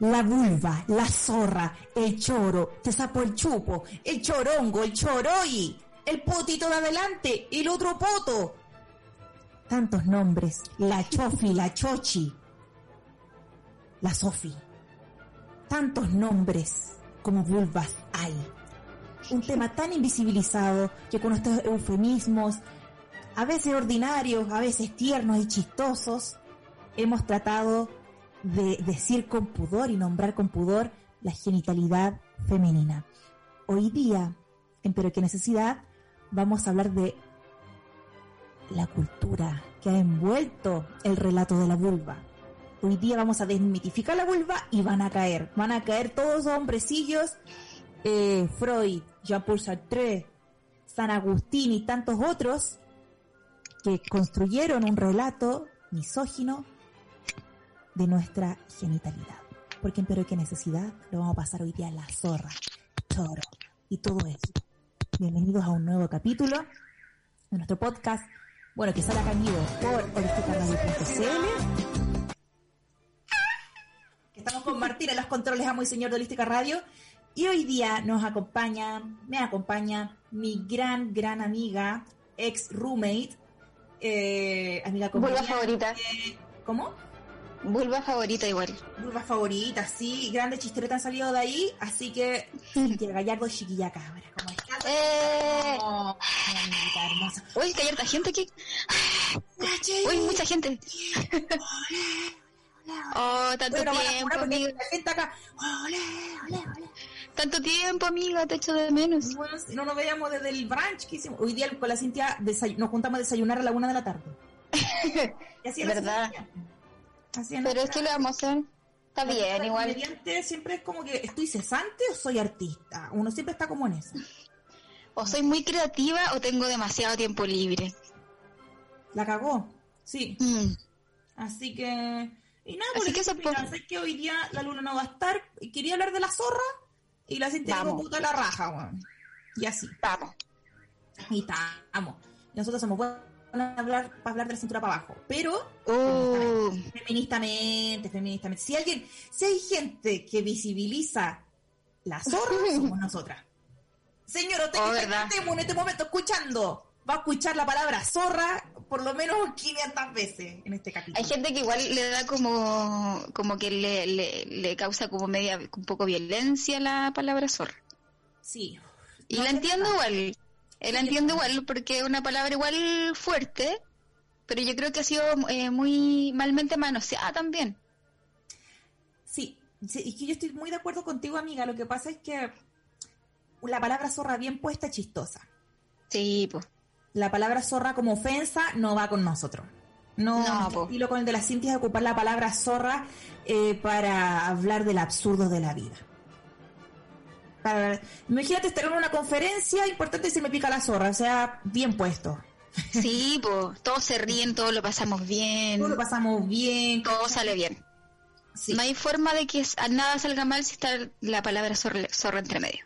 la vulva, la zorra, el choro, te sapo el chupo, el chorongo, el choroy, el potito de adelante, el otro poto. Tantos nombres, la chofi, la chochi, la sofi. Tantos nombres como vulvas hay. Un tema tan invisibilizado que con estos eufemismos, a veces ordinarios, a veces tiernos y chistosos, hemos tratado de decir con pudor y nombrar con pudor la genitalidad femenina. Hoy día, en Pero qué necesidad, vamos a hablar de la cultura que ha envuelto el relato de la vulva. Hoy día vamos a desmitificar la vulva y van a caer, van a caer todos los hombrecillos, eh, Freud, Jean-Paul Sartre, San Agustín y tantos otros que construyeron un relato misógino de nuestra genitalidad. Porque en Pero qué necesidad lo vamos a pasar hoy día a la zorra, choro y todo eso. Bienvenidos a un nuevo capítulo de nuestro podcast. Bueno, que sale acá en vivo por holisticarradio.cl. Estamos con Martina en los controles, amo y señor de Holística Radio. Y hoy día nos acompaña, me acompaña mi gran, gran amiga, ex roommate, eh, amiga Vulva favorita. ¿Cómo? Vulva favorita igual. Vulva favorita, sí. Grandes chisteretas han salido de ahí, así que Cintia Gallardo chiquilla cabra. ¿Cómo estás? ¡Eh! Oh, hermosa. Uy, que hay harta gente aquí. Uy, mucha gente. Oh, tanto Bueno, tiempo, amiga. la gente acá. Ole, ole, ole. Tanto tiempo, amiga, te echo de menos. Bueno, si no nos veíamos desde el brunch que hicimos. Hoy día con la Cintia nos juntamos a desayunar a la una de la tarde. Y así es ¿Verdad? Así es Pero es que lo vamos a hacer. Está bien, igual. siempre es como que estoy cesante o soy artista. Uno siempre está como en eso. O soy muy creativa o tengo demasiado tiempo libre. La cagó. Sí. Mm. Así que. Y nada, Así por que eso que hoy día la luna no va a estar. Quería hablar de la zorra. Y la dijo Vamos. puta la raja, weón. Y así. Vamos. Y estamos. Y nosotros somos buenos para hablar, para hablar de la cintura para abajo. Pero Uh, feministamente, feministamente. Si alguien, si hay gente que visibiliza la zorra, somos nosotras. Señor, usted Oh, que ¿verdad? está en este momento escuchando, va a escuchar la palabra zorra por lo menos 500 veces en este capítulo. hay gente que igual le da como, como que le, le, le causa como media, un poco violencia la palabra zorra. Sí. Y No la entiendo nada. La entiendo igual porque es una palabra igual fuerte, pero yo creo que ha sido eh, muy malmente manoseada también. Sí, sí, es que yo estoy muy de acuerdo contigo, amiga. Lo que pasa es que la palabra zorra bien puesta es chistosa. Sí, pues. La palabra zorra como ofensa no va con nosotros. No, No, estilo con el de la Cintia es ocupar la palabra zorra eh, para hablar del absurdo de la vida. Para- imagínate estar en una conferencia importante y se me pica la zorra, o sea, bien puesto. Sí, pues. Todos se ríen, todos lo pasamos bien, Todos lo pasamos bien. todo sale bien. sí. No hay forma de que nada salga mal si está la palabra zorra, zorra entre medio.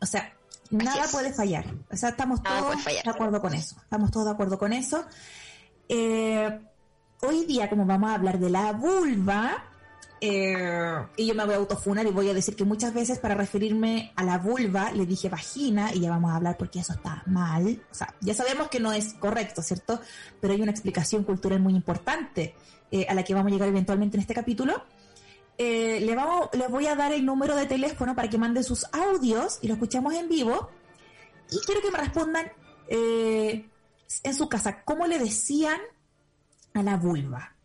O sea, nada es. puede fallar. O sea, estamos Nada todos de acuerdo con eso. Estamos todos de acuerdo con eso. Eh, hoy día, como vamos a hablar de la vulva, eh, y yo me voy a autofunar y voy a decir que muchas veces para referirme a la vulva le dije vagina y ya vamos a hablar porque eso está mal. O sea, ya sabemos que no es correcto, ¿cierto? Pero hay una explicación cultural muy importante eh, a la que vamos a llegar eventualmente en este capítulo. Eh, vamos, les voy a dar el número de teléfono para que manden sus audios y lo escuchemos en vivo. Y quiero que me respondan eh, en su casa, ¿cómo le decían a la vulva?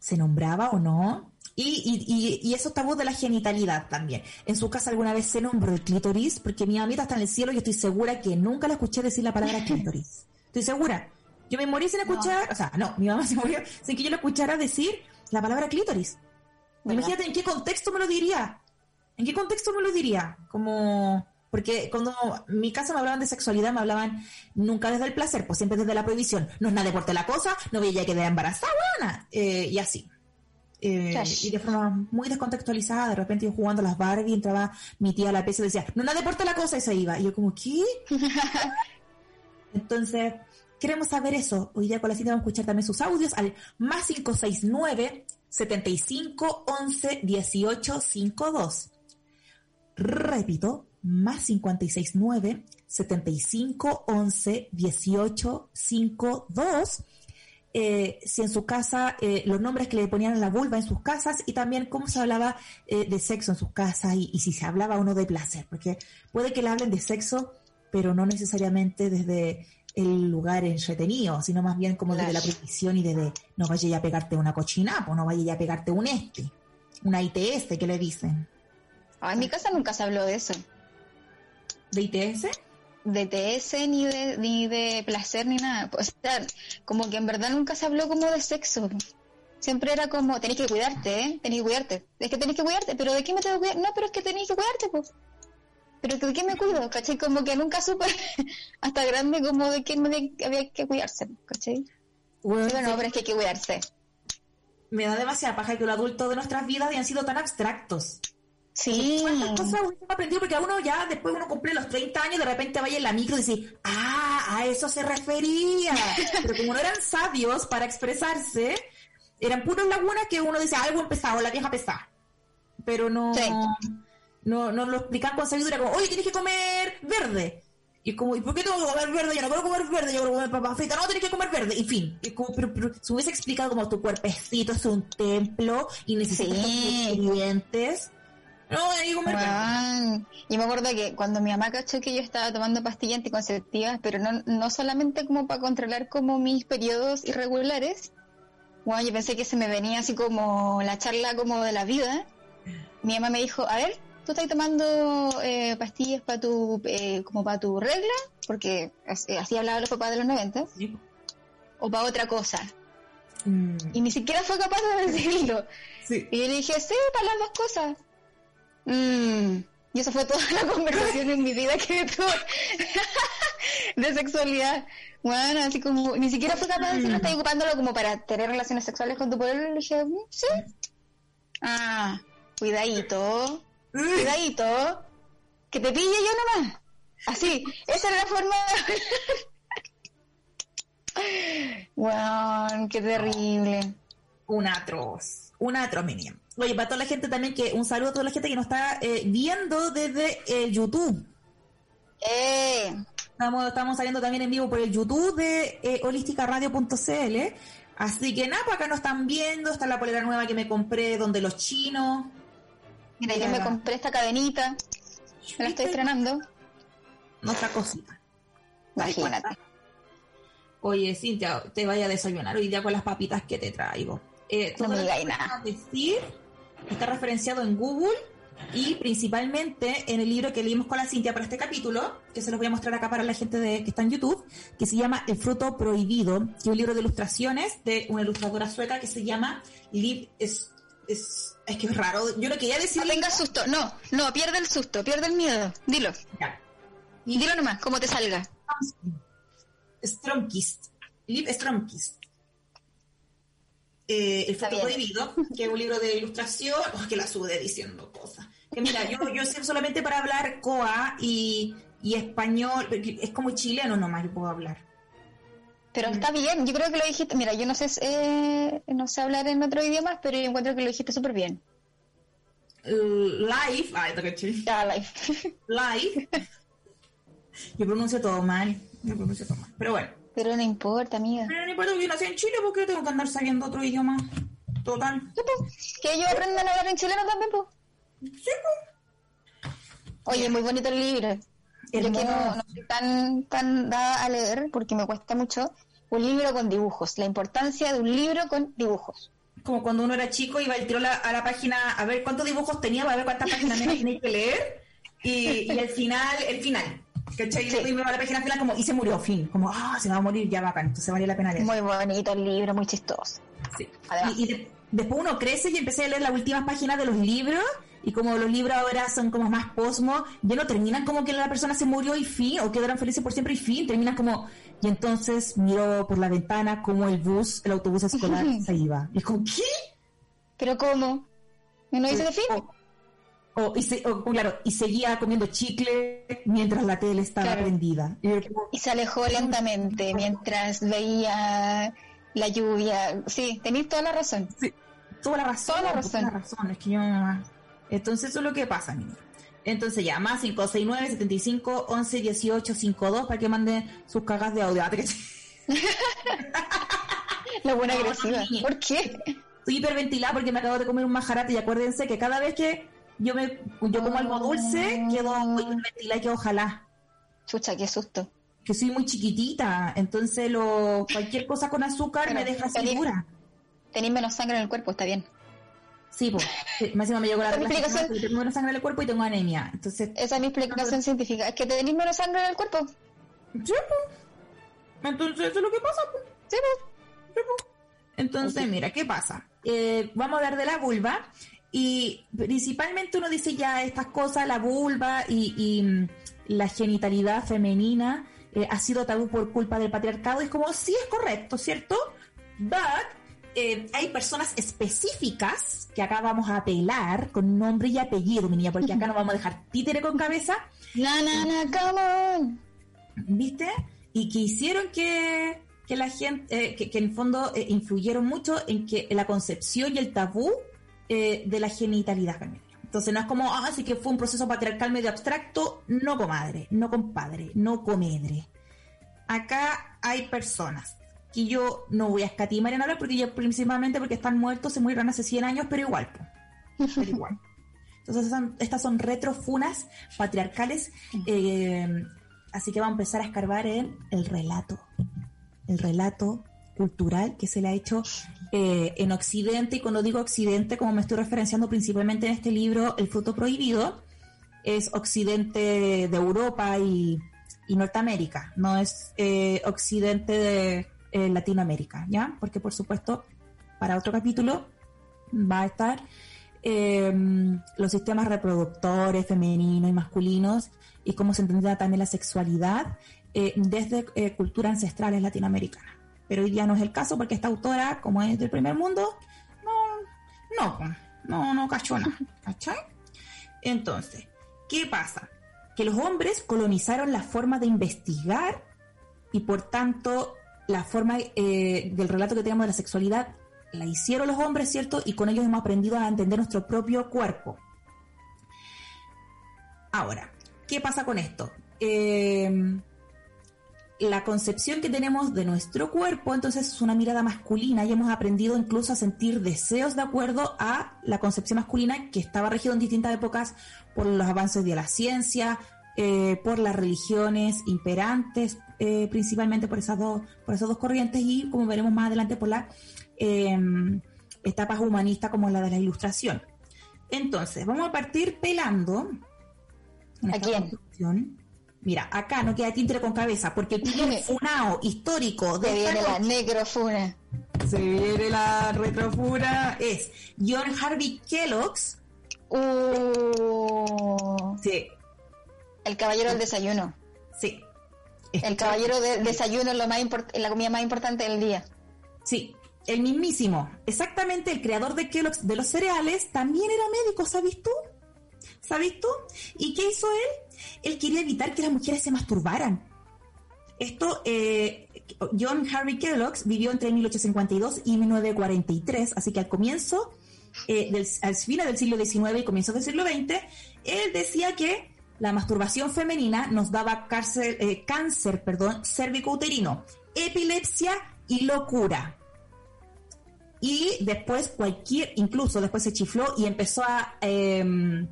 ¿Se nombraba o no? Y, y, y, y esos tabús de la genitalidad también. ¿En su casa alguna vez se nombró el clítoris? Porque mi mamita está en el cielo y estoy segura que nunca la escuché decir la palabra clítoris. Estoy segura. Yo me morí sin escuchar, o sea, no, mi mamá se murió sin que yo le escuchara decir la palabra clítoris. ¿Verdad? Imagínate en qué contexto me lo diría. ¿En qué contexto me lo diría? Como, porque cuando en mi casa me hablaban de sexualidad, me hablaban nunca desde el placer, pues siempre desde la prohibición. No es nada deporte la cosa, no voy a quedar embarazada. Eh, y así. Eh, y de forma muy descontextualizada, de repente yo jugando a las Barbie, entraba mi tía a la pieza y decía, no, nada deporte la cosa, y se iba. Y yo como, ¿qué? Entonces, queremos saber eso. Hoy día con la cita vamos a escuchar también sus audios al más 569 75 11 18 52. Repito, más 56 9 75 11 18 52. Eh, si en su casa, eh, los nombres que le ponían a la vulva en sus casas y también cómo se hablaba eh, de sexo en sus casas y, y si se hablaba o no de placer, porque puede que le hablen de sexo, pero no necesariamente desde el lugar entretenido, sino más bien como desde la prohibición y desde no vaya a pegarte una cochina, o no vaya a pegarte un este, una ITS que le dicen. Ah, en mi casa nunca se habló de eso. ¿De ITS? De TS ni de, ni de placer ni nada. O sea, como que en verdad nunca se habló como de sexo. Siempre era como, tenés que cuidarte, ¿eh? Tenés que cuidarte. Es que tenés que cuidarte, pero ¿de qué me tengo que cuidar? No, pero es que tenés que cuidarte, pues. Pero ¿de qué me cuido? ¿Cachai? Como que nunca supe hasta grande como de qué me había que cuidarse, ¿cachai? Bueno, sí, pero es que hay que cuidarse. Me da demasiada paja que los adultos de nuestras vidas hayan sido tan abstractos. Sí. ¿Cuántas cosas uno aprendido? Porque a uno ya, después uno cumple los 30 años, de repente vaya en la micro y dice, ah, a eso se refería. Pero como no eran sabios para expresarse, eran puros lagunas que uno dice, algo empezado, la vieja pesada. Pero no, Sí. no, no lo explican con sabiduría, como, oye, tienes que comer verde. Y como, ¿y por qué tengo que comer verde? Yo no quiero comer verde, yo quiero comer papas fritas. No, tienes que comer verde. En fin, es como, pero, pero se hubiese explicado como tu cuerpecito es un templo y necesitas Sí. nutrientes. No, que comer verde. Guau. Yo me acuerdo que cuando mi mamá cachó que yo estaba tomando pastillas anticonceptivas, pero no, no solamente como para controlar como mis periodos irregulares, bueno, yo pensé que se me venía así como la charla como de la vida. Mi mamá me dijo, a ver, ¿tú estás tomando eh, pastillas para tu, eh, como para tu regla? Porque eh, así hablaban los papás de los 90, o para otra cosa. Mm, Y ni siquiera fue capaz de decirlo. sí. Y yo le dije, sí, para las dos cosas. Mm, Y eso fue toda la conversación en mi vida que tuve de sexualidad. Bueno, así como, ni siquiera fue capaz de decirlo, estoy ocupándolo como para tener relaciones sexuales con tu pueblo. Y le dije, "Mm, sí. Ah, cuidadito, cuidadito, que te pille yo nomás. Así, esa era la forma de... Wow, qué terrible. Un atroz, un atroz, mi niña. Oye, para toda la gente también, que un saludo a toda la gente que nos está eh, viendo desde el YouTube. Eh, Estamos, estamos saliendo también en vivo por el YouTube de eh, holísticaradio.cl. Así que nada, pues acá nos están viendo. Está la polera nueva que me compré donde los chinos. Mira, yo me compré esta cadenita, me la estoy estrenando. Nuestra cosita. Imagínate. Oye, Cintia, te vaya a desayunar hoy día con las papitas que te traigo. Eh, No me digáis nada. decir está referenciado en Google y principalmente en el libro que leímos con la Cintia para este capítulo, que se los voy a mostrar acá para la gente de, que está en YouTube, que se llama El fruto prohibido, que es un libro de ilustraciones de una ilustradora sueca que se llama Liv... Es, es, es que es raro, yo no quería decir... No tengas susto, no, no, pierde el susto, pierde el miedo. Dilo, Ya. y dilo nomás, como te salga. Stromkist. Liv Stromkist. Eh, el fruto prohibido, que es un libro de ilustración, oh, que la sube diciendo cosas. Que mira, yo, yo sé solamente para hablar coa y, y español, es como chileno nomás yo puedo hablar. Pero está bien, yo creo que lo dijiste. Mira, yo no sé, eh, no sé hablar en otro idioma, pero yo encuentro que lo dijiste súper bien. Live, ay, te. Ya, live. live. Yo pronuncio todo mal, yo pronuncio todo mal. Pero bueno, Pero no importa, amiga. pero no importa, yo nací en Chile porque tengo que andar sabiendo otro idioma. Total. Que ellos aprendan a hablar en chileno también, pues. Sí, pues. Oye, muy bonito el libro. Yo que no, no soy tan, tan dada a leer, porque me cuesta mucho, un libro con dibujos. La importancia de un libro con dibujos. como cuando uno era chico iba el tiro a la, a la página a ver cuántos dibujos tenía para ver cuántas páginas tenía que leer y, y al final, el final. ¿Cachai? Y Sí. iba a la página final como y se murió, fin. Como, ah, se va a morir, ya bacán, entonces valía la pena leer. Muy bonito el libro, muy chistoso. Sí. Además. Y, y de- después uno crece y empecé a leer las últimas páginas de los libros y como los libros ahora son como más posmo, ya no terminan como que la persona se murió y fin, o quedaron felices por siempre y fin, terminan como, y entonces miró por la ventana como el bus, el autobús escolar se iba. Y como, ¿qué? ¿Pero cómo? ¿Y no dice de fin? O, y se- o, claro, y seguía comiendo chicle mientras la tele estaba Claro. prendida. Y se alejó lentamente mientras veía la lluvia. Sí, tenéis toda la razón. toda la razón. Toda la toda razón. la razón, es que yo... Entonces eso es lo que pasa, niña. Entonces ya, más 569 75 11 18 52 para que manden sus cagas de audio. Ah, La buena No, agresiva. niña. ¿Por qué? Estoy hiperventilada porque me acabo de comer un majarate y acuérdense que cada vez que yo me yo como algo dulce, quedo hiperventilada y quedo ojalá. Chucha, qué susto. Que soy muy chiquitita, entonces lo, cualquier cosa con azúcar me deja segura. Tenés menos sangre en el cuerpo, está bien. Sí, pues. Más encima me llegó la explicación. tengo menos sangre en el cuerpo y tengo anemia. Entonces, Esa es mi explicación científica. Es que tenés menos sangre en el cuerpo. sí, pues. Entonces, eso es lo que pasa, pues. Sí, pues. Sí, pues. Entonces, mira, ¿qué pasa? Eh, vamos a hablar de la vulva y principalmente uno dice ya estas cosas, la vulva y, y, mm, la genitalidad femenina eh, ha sido tabú por culpa del patriarcado. Y es como, sí es correcto, ¿cierto? But eh, hay personas específicas que acá vamos a apelar con nombre y apellido, mi niña, porque acá no vamos a dejar títere con cabeza, Na, na, na, come on. ¿viste? Y que hicieron que, que la gente, eh, que, que en el fondo eh, influyeron mucho en que la concepción y el tabú eh, de la genitalidad femenina. Entonces no es como, ah, sí que fue un proceso patriarcal medio abstracto, no comadre, no compadre, no comedre. Acá hay personas que yo no voy a escatimar en hablar porque yo principalmente porque están muertos, se murieron hace 100 años, pero igual, pero igual. Entonces son- estas son retrofunas patriarcales, eh, así que vamos a empezar a escarbar en el relato, el relato cultural que se le ha hecho eh, en Occidente, y cuando digo Occidente, como me estoy referenciando principalmente en este libro, El fruto prohibido, es Occidente de Europa y, Norteamérica, no es eh, Occidente de eh, Latinoamérica, ¿ya? Porque por supuesto, para otro capítulo va a estar eh, los sistemas reproductores femeninos y masculinos y cómo se entendía también la sexualidad desde culturas ancestrales latinoamericanas. Pero hoy día no es el caso porque esta autora, como es del primer mundo, no, no, no, no cachó nada, ¿cachai? Entonces, ¿qué pasa? Que los hombres colonizaron la forma de investigar y por tanto la forma eh, del relato que tenemos de la sexualidad la hicieron los hombres, ¿cierto? Y con ellos hemos aprendido a entender nuestro propio cuerpo. Ahora, ¿qué pasa con esto? Eh, la concepción que tenemos de nuestro cuerpo, entonces es una mirada masculina y hemos aprendido incluso a sentir deseos de acuerdo a la concepción masculina que estaba regido en distintas épocas por los avances de la ciencia, eh, por las religiones imperantes, eh, principalmente por esas, dos, por esas dos corrientes y como veremos más adelante por las eh, etapas humanistas como la de la ilustración. Entonces, vamos a partir pelando. en ¿A quién? Mira, acá no queda títere con cabeza, porque el primer funao histórico Se de esta viene la necrofuna. se viene la retrofura es John Harvey Kellogg's. Uh, Sí, el caballero del desayuno. sí. El caballero del desayuno es lo más import- la comida más importante del día. Sí, el mismísimo. Exactamente, el creador de Kellogg's de los cereales también era médico, ¿sabes tú? ¿Sabes tú? ¿Y qué hizo él? Él quería evitar que las mujeres se masturbaran. Esto, eh, John Harvey Kellogg's vivió entre 1852 y 1943, así que al comienzo, eh, al final del siglo XIX y comienzos del siglo XX, él decía que la masturbación femenina nos daba eh, cáncer perdón, cérvico-uterino, epilepsia y locura. Y después cualquier, incluso después se chifló y empezó a eh,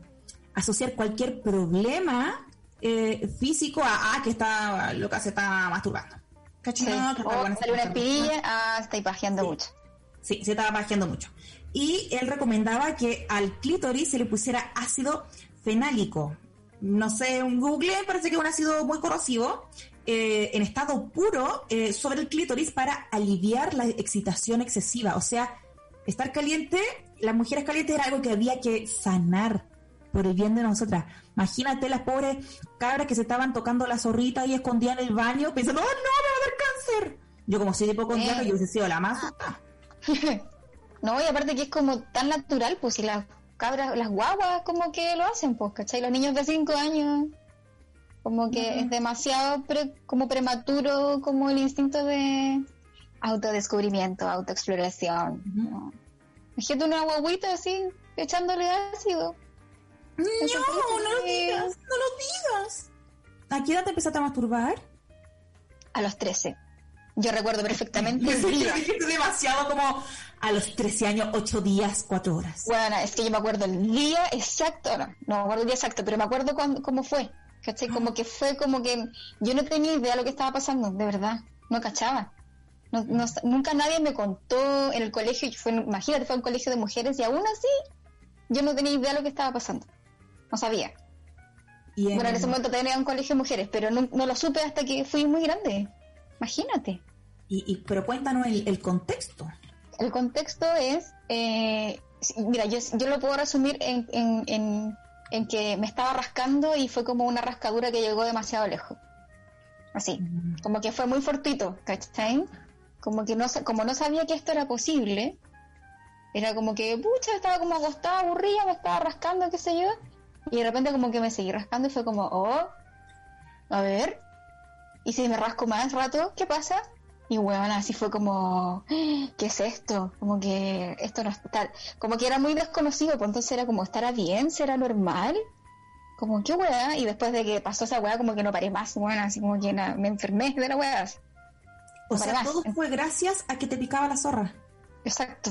asociar cualquier problema eh, físico a, ah, que está loca se está masturbando. ¿Cachai? Sí. No, está O sale una está espinilla, ah, estáis pajeando Sí. mucho. Sí, se estaba pajeando mucho. Y él recomendaba que al clítoris se le pusiera ácido fenálico. No sé, un Google parece que es un ácido muy corrosivo, eh, en estado puro eh, sobre el clítoris para aliviar la excitación excesiva. O sea, estar caliente, las mujeres calientes era algo que había que sanar por el bien de nosotras. Imagínate las pobres cabras que se estaban tocando la zorrita y escondían en el baño pensando, ¡oh no, me va a dar cáncer! Yo como soy hipocondriaca, Eh. yo hubiese sido la más asustada. No, y aparte que es como tan natural, pues si las cabras, las guaguas como que lo hacen, pues, ¿cachai? Los niños de 5 años, como que es demasiado pre- como prematuro como el instinto de autodescubrimiento, autoexploración. Ujú. ¿no? Imagínate una guaguita así, echándole ácido. No, no lo digas, no lo digas. ¿A qué edad te empezaste a masturbar? A los 13. Yo recuerdo perfectamente el día. demasiado como a los 13 años, 8 días, 4 horas. Bueno, es que yo me acuerdo el día exacto, no, no me acuerdo el día exacto, pero me acuerdo cuando, cómo fue. ¿Cachai? Como que fue como que yo no tenía idea de lo que estaba pasando, de verdad. No cachaba. No, no, nunca nadie me contó en el colegio, fue, imagínate, fue un colegio de mujeres y aún así yo no tenía idea de lo que estaba pasando. No sabía. Y Bueno, en ese momento tenía un colegio de mujeres, pero no, no, lo supe hasta que fui muy grande. Imagínate. Y, y pero cuéntanos el, el, contexto. El contexto es, eh, mira, yo, yo lo puedo resumir en, en, en, en, que me estaba rascando y fue como una rascadura que llegó demasiado lejos. Así, mm. como que fue muy fortuito, ¿cachai? Como que no, como no sabía que esto era posible, era como que, pucha, estaba como acostada, aburrida, me estaba rascando, qué sé yo, y de repente como que me seguí rascando y fue como, oh, a ver, y si me rasco más rato, ¿qué pasa? Y bueno, así fue como, ¿qué es esto? Como que esto no está, como que era muy desconocido, pues entonces era como, ¿estará bien? ¿Será normal? Como, ¿qué weá? Y después de que pasó esa weá, como que no paré más, bueno, así como que me enfermé de la weá. O sea, todo fue gracias a que te picaba la zorra. Exacto.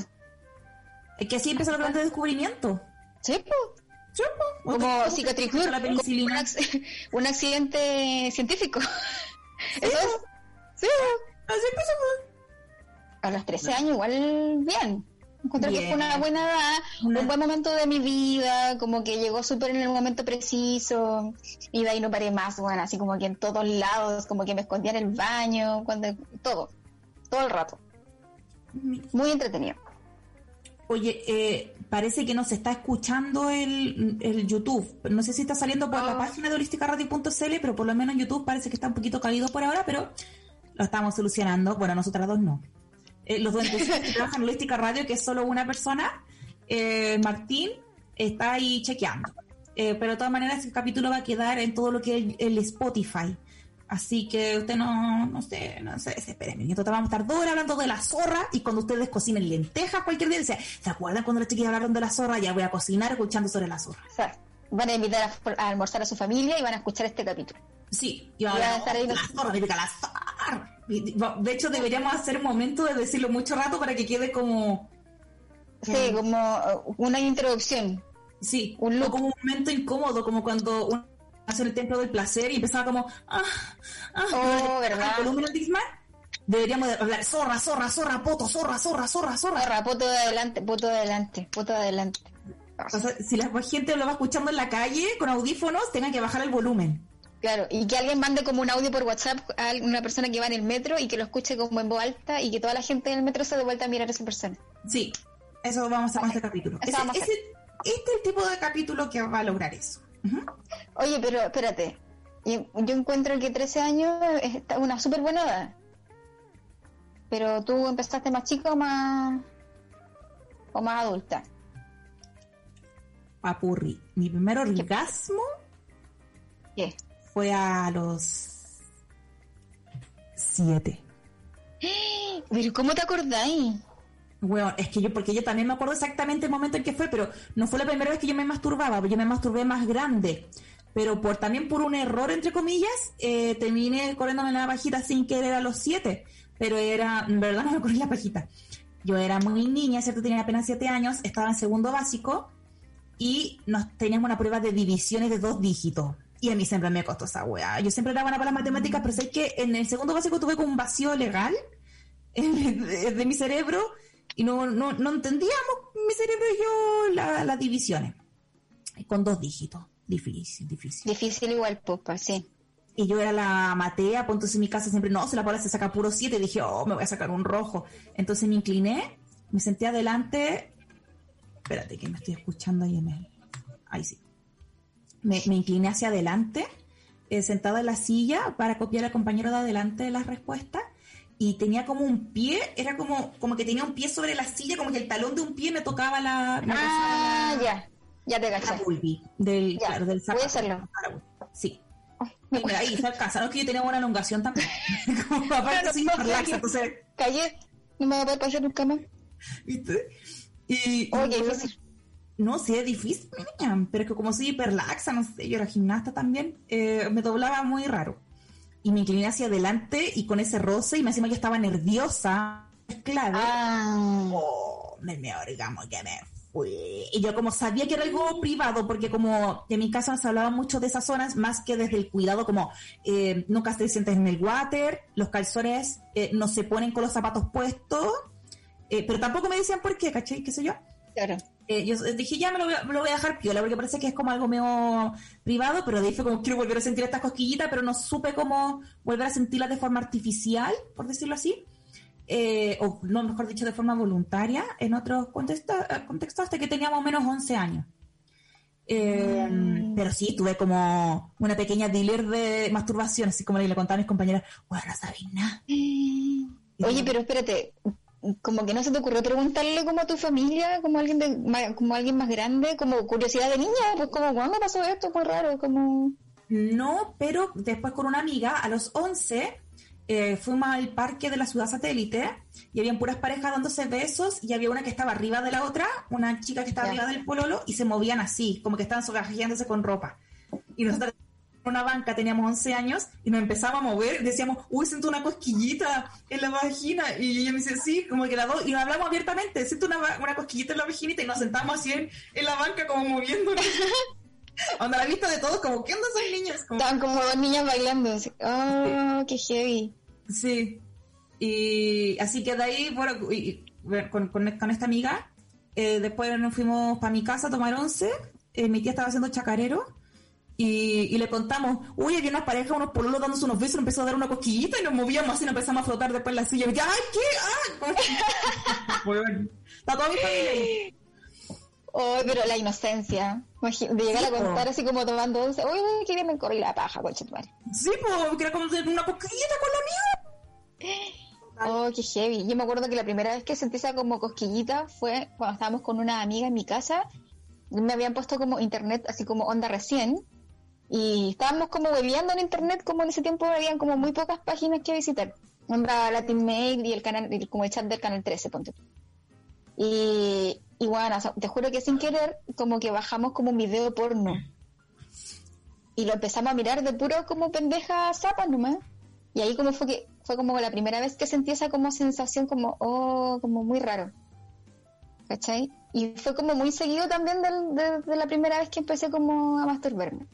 Es que así empezó el plan de descubrimiento. Sí, pues como penicilina. Un, accidente científico. Eso es. Sí, así A los 13 años igual bien. Encontré que fue una buena edad, un buen momento de mi vida, como que llegó súper en el momento preciso, y de ahí no paré más, bueno, así como que en todos lados, como que me escondía en el baño, cuando todo, todo el rato. Muy entretenido. Oye, eh, parece que nos está escuchando el, el, YouTube. No sé si está saliendo por la oh. página de holísticaradio.cl, pero por lo menos en YouTube parece que está un poquito caído por ahora, pero lo estamos solucionando. Bueno, nosotras dos no. Eh, los dos que trabajan en Holística Radio, que es solo una persona, eh, Martín, está ahí chequeando. pero de todas maneras, el capítulo va a quedar en todo lo que es el Spotify. Así que usted no, no sé, no se desespere, mi te vamos a estar dos horas hablando de la zorra y cuando ustedes cocinen lentejas cualquier día, dice, ¿se acuerdan cuando los chiquillos hablaron de la zorra? Ya voy a cocinar escuchando sobre la zorra. van a invitar a, almorzar a su familia y van a escuchar este capítulo. Sí, y van a, estar ahí. La zorra, la zorra. De hecho, deberíamos hacer un momento de decirlo mucho rato para que quede como... Sí, como uh, una introducción. Sí, un como un momento incómodo, como cuando hacer el templo del placer y empezaba como, ah, ah, oh, ¿verdad? El volumen Deberíamos hablar zorra, zorra, zorra, poto, zorra, zorra, zorra, zorra. Zorra, poto de adelante, poto de adelante, poto de adelante. O sea, si la gente lo va escuchando en la calle con audífonos, tengan que bajar el volumen. Claro, y que alguien mande como un audio por WhatsApp a una persona que va en el metro y que lo escuche como en voz alta y que toda la gente en el metro se dé vuelta a mirar a esa persona. Sí, eso vamos a hacer con este capítulo. este es el tipo de capítulo que va a lograr eso. Oye, pero espérate. Yo, encuentro que 13 años es una súper buena edad. Pero tú empezaste más chico o más, o más adulta. Papurri. Mi primer orgasmo ¿Qué? fue a los 7. Pero ¿cómo te acordáis? Bueno, es que yo, porque yo también me acuerdo exactamente el momento en que fue, pero no fue la primera vez que yo me masturbaba, yo me masturbé más grande. Pero por también por un error, entre comillas, eh, terminé corriéndome la pajita sin querer a los siete. Pero era, en verdad no me corrí la pajita. Yo era muy niña, ¿cierto? Tenía apenas siete años, estaba en segundo básico y nos teníamos una prueba de divisiones de dos dígitos. Y a mí siempre me costó esa weá. Yo siempre era buena para las matemáticas, pero sé que en el segundo básico tuve como un vacío legal de mi cerebro y no, no, no entendíamos, mi cerebro y yo, las divisiones. Con dos dígitos. Difícil, difícil. Difícil igual, popa, sí. Y yo era la matea, pues entonces en mi casa siempre, no, se la Paula se saca puro siete. dije, oh, me voy a sacar un rojo. Entonces me incliné, me senté adelante. Espérate, que me estoy escuchando ahí en el. Ahí sí. Me, me incliné hacia adelante, eh, sentada en la silla, para copiar al compañero de adelante de las respuestas y tenía como un pie, era como, como que tenía un pie sobre la silla, como que el talón de un pie me tocaba la... ah, ya, ya te caché. del, claro, del zapato. Voy a hacerlo. Sí. ahí se alcanza, no es que yo tenía buena elongación también. como aparte sin relaxa, entonces... Callé, no me voy a poder pasar nunca más. ¿Viste? Y, oh, qué difícil. No, sí, es difícil, niña, pero es que como soy hiperlaxa, no sé, yo era gimnasta también, eh, me doblaba muy raro. Y me incliné hacia adelante y con ese roce, y me encima que estaba nerviosa, clave. Ah. Oh, me, me orgamo que me fui. Y yo como sabía que era algo privado, porque como en mi casa se hablaba mucho de esas zonas, más que desde el cuidado, como eh, nunca te sientes en el water, los calzones eh, no se ponen con los zapatos puestos, eh, pero tampoco me decían por qué, ¿cachai? ¿Qué sé yo? Claro. Eh, yo dije, ya me lo, voy a, me lo, voy a, dejar piola, porque parece que es como algo medio privado, pero fue como, quiero volver a sentir estas cosquillitas, pero no supe cómo volver a sentirlas de forma artificial, por decirlo así. Eh, o no, mejor dicho, de forma voluntaria, en otros contextos, contexto hasta que teníamos menos 11 años. Eh, mm. Pero sí, tuve como una pequeña dealer de masturbación, así como le contaba a mis compañeras, bueno, no sabéis nada. Oye, pero espérate, como que no se te ocurrió preguntarle como a tu familia, como alguien de, como alguien más grande, como curiosidad de niña, pues como, ¿cuándo pasó esto? Muy raro, como... No, pero después con una amiga, a los 11, eh, fuimos al parque de la ciudad satélite y habían puras parejas dándose besos y había una que estaba arriba de la otra, una chica que estaba arriba del pololo y se movían así, como que estaban sogajeándose con ropa. Y nosotros una banca, teníamos 11 años y nos empezamos a mover, decíamos, uy, siento una cosquillita en la vagina. Y ella me dice, sí, como que la dos, y nos hablamos abiertamente, siento una, una cosquillita en la vaginita y nos sentamos así en, en la banca como moviéndonos. Onda la vista de todos, como, ¿qué onda son niños? Como... Estaban como dos niñas bailando. Así. Oh, qué heavy. Sí. Y así que de ahí, bueno, y, con, con, con, esta amiga, eh, después nos fuimos para mi casa a tomar once. Eh, mi tía estaba haciendo chacarero y, y, le contamos, uy, había una pareja, unos pololos dándose unos besos, nos empezó a dar una cosquillita y nos movíamos así, nos empezamos a flotar después en la silla. Y yo, ¡ay, qué! ¡Ay! bueno, está toda mi familia ahí. Oh, pero la inocencia. De llegar sí, a contar po. así como tomando once, uy, qué bien me corrí la paja, coche tu madre. Sí, pues, que era como una cosquillita con la mía. Oh, qué heavy. Yo me acuerdo que la primera vez que sentí esa como cosquillita fue cuando estábamos con una amiga en mi casa. Me habían puesto como internet así como onda recién y estábamos como bebiendo en internet, como en ese tiempo habían como muy pocas páginas que visitar. Nombra Latin Mail y el canal, como el chat del canal 13, ponte. Y, y bueno, o sea, te juro que sin querer, como que bajamos como un video porno. Y lo empezamos a mirar de puro como pendeja zapa nomás. Y ahí como fue que, fue como la primera vez que sentí esa como sensación como, oh, como muy raro. ¿Cachai? Y fue como muy seguido también de, de, de la primera vez que empecé como a masturbarme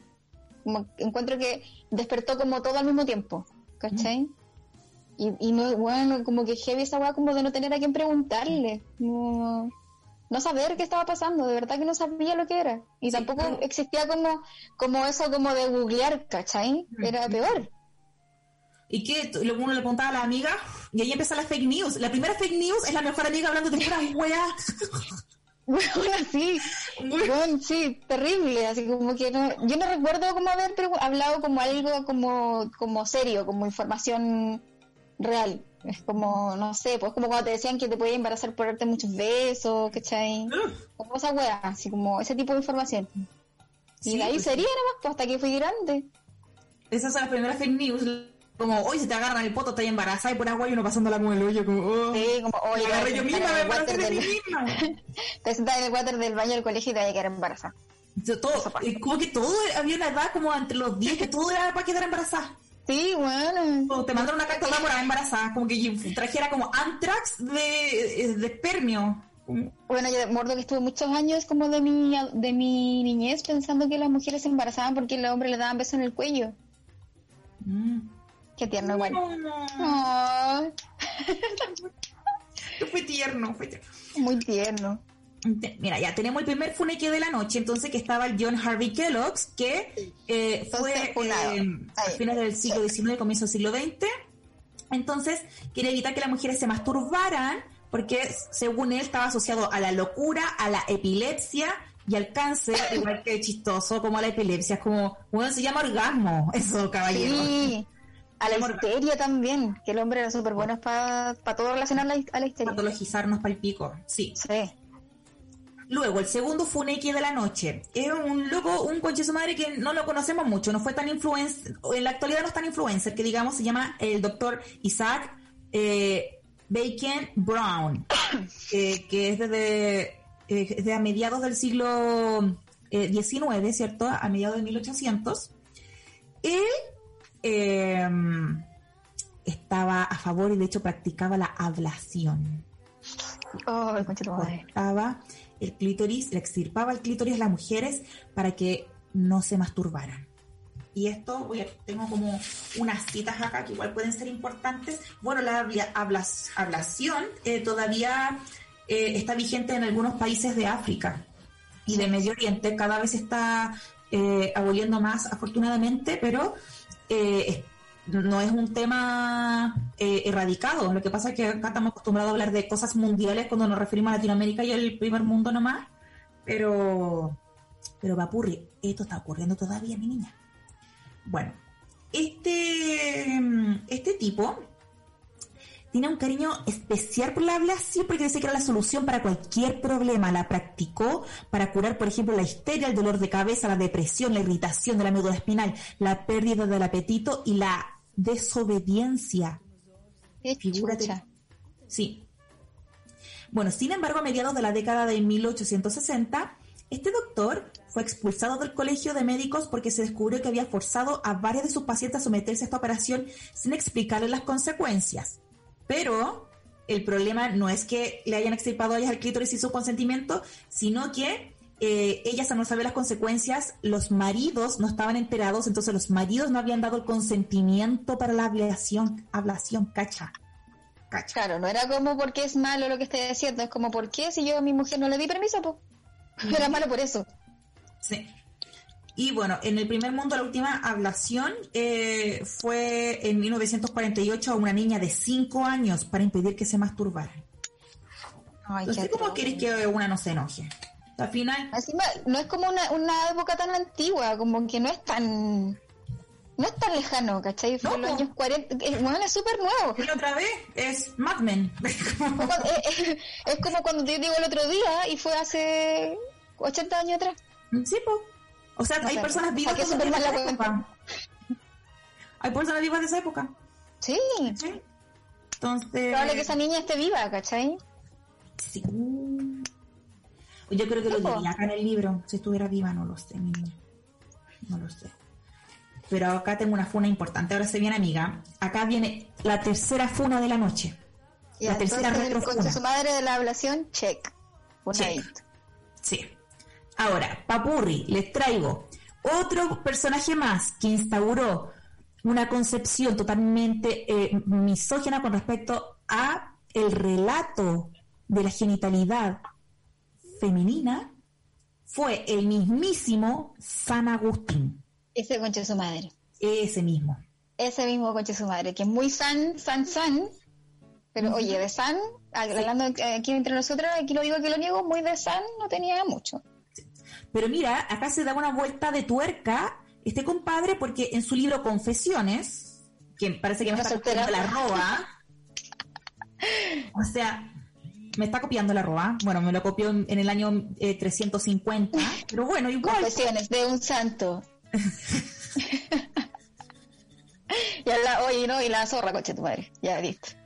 como encuentro que despertó como todo al mismo tiempo, ¿cachai? Mm. Y, y no, bueno, como que heavy esa weá como de no tener a quien preguntarle, no, no saber qué estaba pasando, de verdad que no sabía lo que era. Y sí, tampoco claro. existía como, como eso como de googlear, ¿cachai? Era peor. ¿Y qué? Uno le preguntaba a la amiga y ahí empieza la fake news. La primera fake news es la mejor amiga hablando de puras weas. Bueno, sí, bueno, sí, terrible, así como que no, yo no recuerdo como haber hablado como algo como, como serio, como información real. Es como, no sé, pues como cuando te decían que te podías embarazar por darte muchos besos, ¿cachai? Como esa wea, así como ese tipo de información. Y sí, de ahí pues, sería nomás, pues hasta que fui grande. Esas son las primeras fake news como, hoy si te agarran el poto, estás embarazada y por agua y uno pasándola con el hoyo, como, oh, sí, como, oye, me agarré yo misma, me embaracé de mí misma. te sentas en el water del baño del colegio y te vas a quedar embarazada. Todo, como que todo, había una edad como entre los 10 que todo era para quedar embarazada. Sí, bueno. Como te mandaron una carta de amor embarazada, como que trajera como antrax de, de espermio. Bueno, yo acuerdo que estuve muchos años como de mi, de mi niñez pensando que las mujeres se embarazaban porque el hombre le daban besos en el cuello. Mm. Qué tierno igual. No. fue tierno, fue tierno. Muy tierno. Mira, ya tenemos el primer funeque de la noche, entonces que estaba el John Harvey Kellogg, que eh, fue eh, a finales del siglo XIX, comienzo del siglo XX. Entonces, quería evitar que las mujeres se masturbaran, porque según él estaba asociado a la locura, a la epilepsia y al cáncer, igual que chistoso, como a la epilepsia. Es como, bueno, se llama orgasmo, eso, caballero. Sí. A la histeria también, que el hombre era súper bueno para pa todo relacionado a la, a la histeria. Patologizarnos para el pico, sí. Sí. Luego, el segundo Funeki de la noche. Es un loco, un conche su madre que no lo conocemos mucho, no fue tan influencer, en la actualidad no es tan influencer, que digamos se llama el doctor Isaac eh, Bacon Brown, eh, que es desde eh, de a mediados del siglo XIX, ¿cierto? A mediados de 1800, él em, estaba a favor y de hecho practicaba la ablación. Oh, el el clítoris, le extirpaba el clítoris a las mujeres para que no se masturbaran. Y esto, voy a, tengo como unas citas acá que igual pueden ser importantes. Bueno, la ablación eh, todavía eh, está vigente en algunos países de África y de Medio Oriente. Cada vez está eh, aboliendo más, afortunadamente, pero eh, no es un tema eh, erradicado. Lo que pasa es que acá estamos acostumbrados a hablar de cosas mundiales cuando nos referimos a Latinoamérica y al primer mundo nomás. Pero, pero va a ocurrir. Esto está ocurriendo todavía, mi niña. Bueno, este, este tipo tiene un cariño especial por la ablación porque dice que era la solución para cualquier problema. La practicó para curar, por ejemplo, la histeria, el dolor de cabeza, la depresión, la irritación de la médula espinal, la pérdida del apetito y la desobediencia. Figúrate. Sí. Bueno, sin embargo, a mediados de la década de 1860, este doctor fue expulsado del colegio de médicos porque se descubrió que había forzado a varios de sus pacientes a someterse a esta operación sin explicarle las consecuencias. Pero el problema no es que le hayan extirpado a ellas el clítoris sin su consentimiento, sino que eh, ellas al no saber las consecuencias, los maridos no estaban enterados, entonces los maridos no habían dado el consentimiento para la ablación, ablación, cacha. cacha. Claro, no era como porque es malo lo que esté diciendo, es como porque si yo a mi mujer no le di permiso, pues era malo por eso. Sí. Y bueno, en el primer mundo la última ablación eh, fue en 1948 a una niña de 5 años para impedir que se masturbara. Ay, Entonces, ¿cómo quieres que una no se enoje? Al final... no es como una, una, época tan antigua, como que no es tan... No es tan lejano, ¿cachai? Fue en los años 40. bueno, es súper nuevo. Y otra vez es Mad Men. es, como cuando te digo el otro día y fue hace 80 años atrás. Sí, pues. O sea, hay personas vivas de esa época. Hay personas vivas de esa época. Sí. Entonces. Probable que esa niña esté viva, ¿cachai? Sí. Yo creo que lo diría acá en el libro. Si estuviera viva, no lo sé, mi niña. No lo sé. Pero acá tengo una funa importante. Ahora se viene, amiga. Acá viene la tercera funa de la noche. la tercera retrofuna. su madre de la ablación, check. check. Sí. Ahora, Papurri, les traigo otro personaje más que instauró una concepción totalmente eh, misógina con respecto a el relato de la genitalidad femenina fue el mismísimo San Agustín. Ese conche su madre. Ese mismo. Ese mismo conche su madre, que es muy san, san, san. Pero oye, de san, hablando aquí entre nosotros, aquí lo digo que lo niego, muy de san no tenía mucho. Pero mira, acá se da una vuelta de tuerca este compadre porque en su libro Confesiones, que parece que me está copiando la roba, o sea, me está copiando la roba, bueno, me lo copió en, el año 350, eh, pero bueno, igual. Confesiones de un santo. y la, oye, no, y la zorra, coche tu madre, ya viste.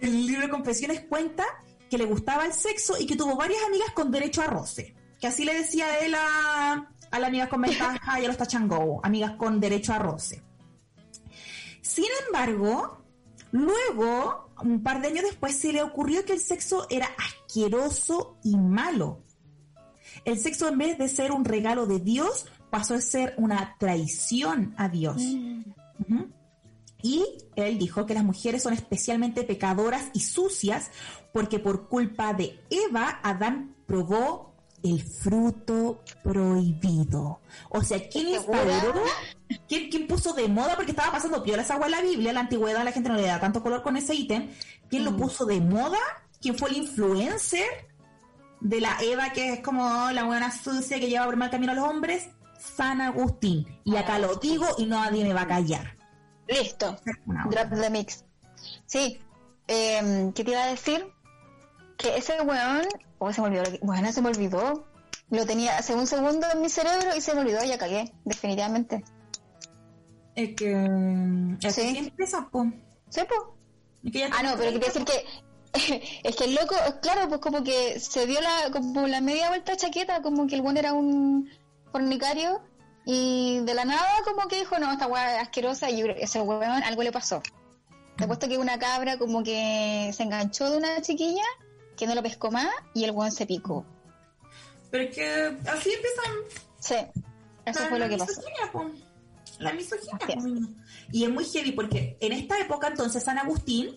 El libro Confesiones cuenta que le gustaba el sexo y que tuvo varias amigas con derecho a roce que así le decía él a, a las amigas con ventaja y a los tachangou, amigas con derecho a roce. Sin embargo, luego, un par de años después, se le ocurrió que el sexo era asqueroso y malo. El sexo, en vez de ser un regalo de Dios, pasó a ser una traición a Dios. Mm. Y él dijo que las mujeres son especialmente pecadoras y sucias porque por culpa de Eva, Adán probó el fruto prohibido. O sea, ¿quién? ¿Quién, ¿Quién, puso de moda? Porque estaba pasando piola esa agua en la Biblia, la antigüedad, la gente no le da tanto color con ese ítem. ¿Quién lo mm. puso de moda? ¿Quién fue el influencer de la Eva, que es como la buena sucia que lleva por mal camino a los hombres? San Agustín. Y acá lo digo y nadie me va a callar. Listo. Drop the mix. Sí. Eh, ¿Qué te iba a decir? Que ese weón Oh, se me olvidó. Bueno, se me olvidó. Lo tenía hace un segundo en mi cerebro y se me olvidó, ya cagué, definitivamente. Es que. ¿Sí? ¿Sí, po? Ah, no, pero quiere decir que es que el loco, claro, pues como que se dio la, como la media vuelta chaqueta, como que el buen era un fornicario y de la nada como que dijo, no, esta weá es asquerosa y ese weón algo le pasó. Te puesto que una cabra como que se enganchó de una chiquilla que no lo pescó más y el weón se picó. Pero es que así empiezan... Sí, eso fue lo que pasó. La misoginia. Y es muy heavy porque en esta época entonces San Agustín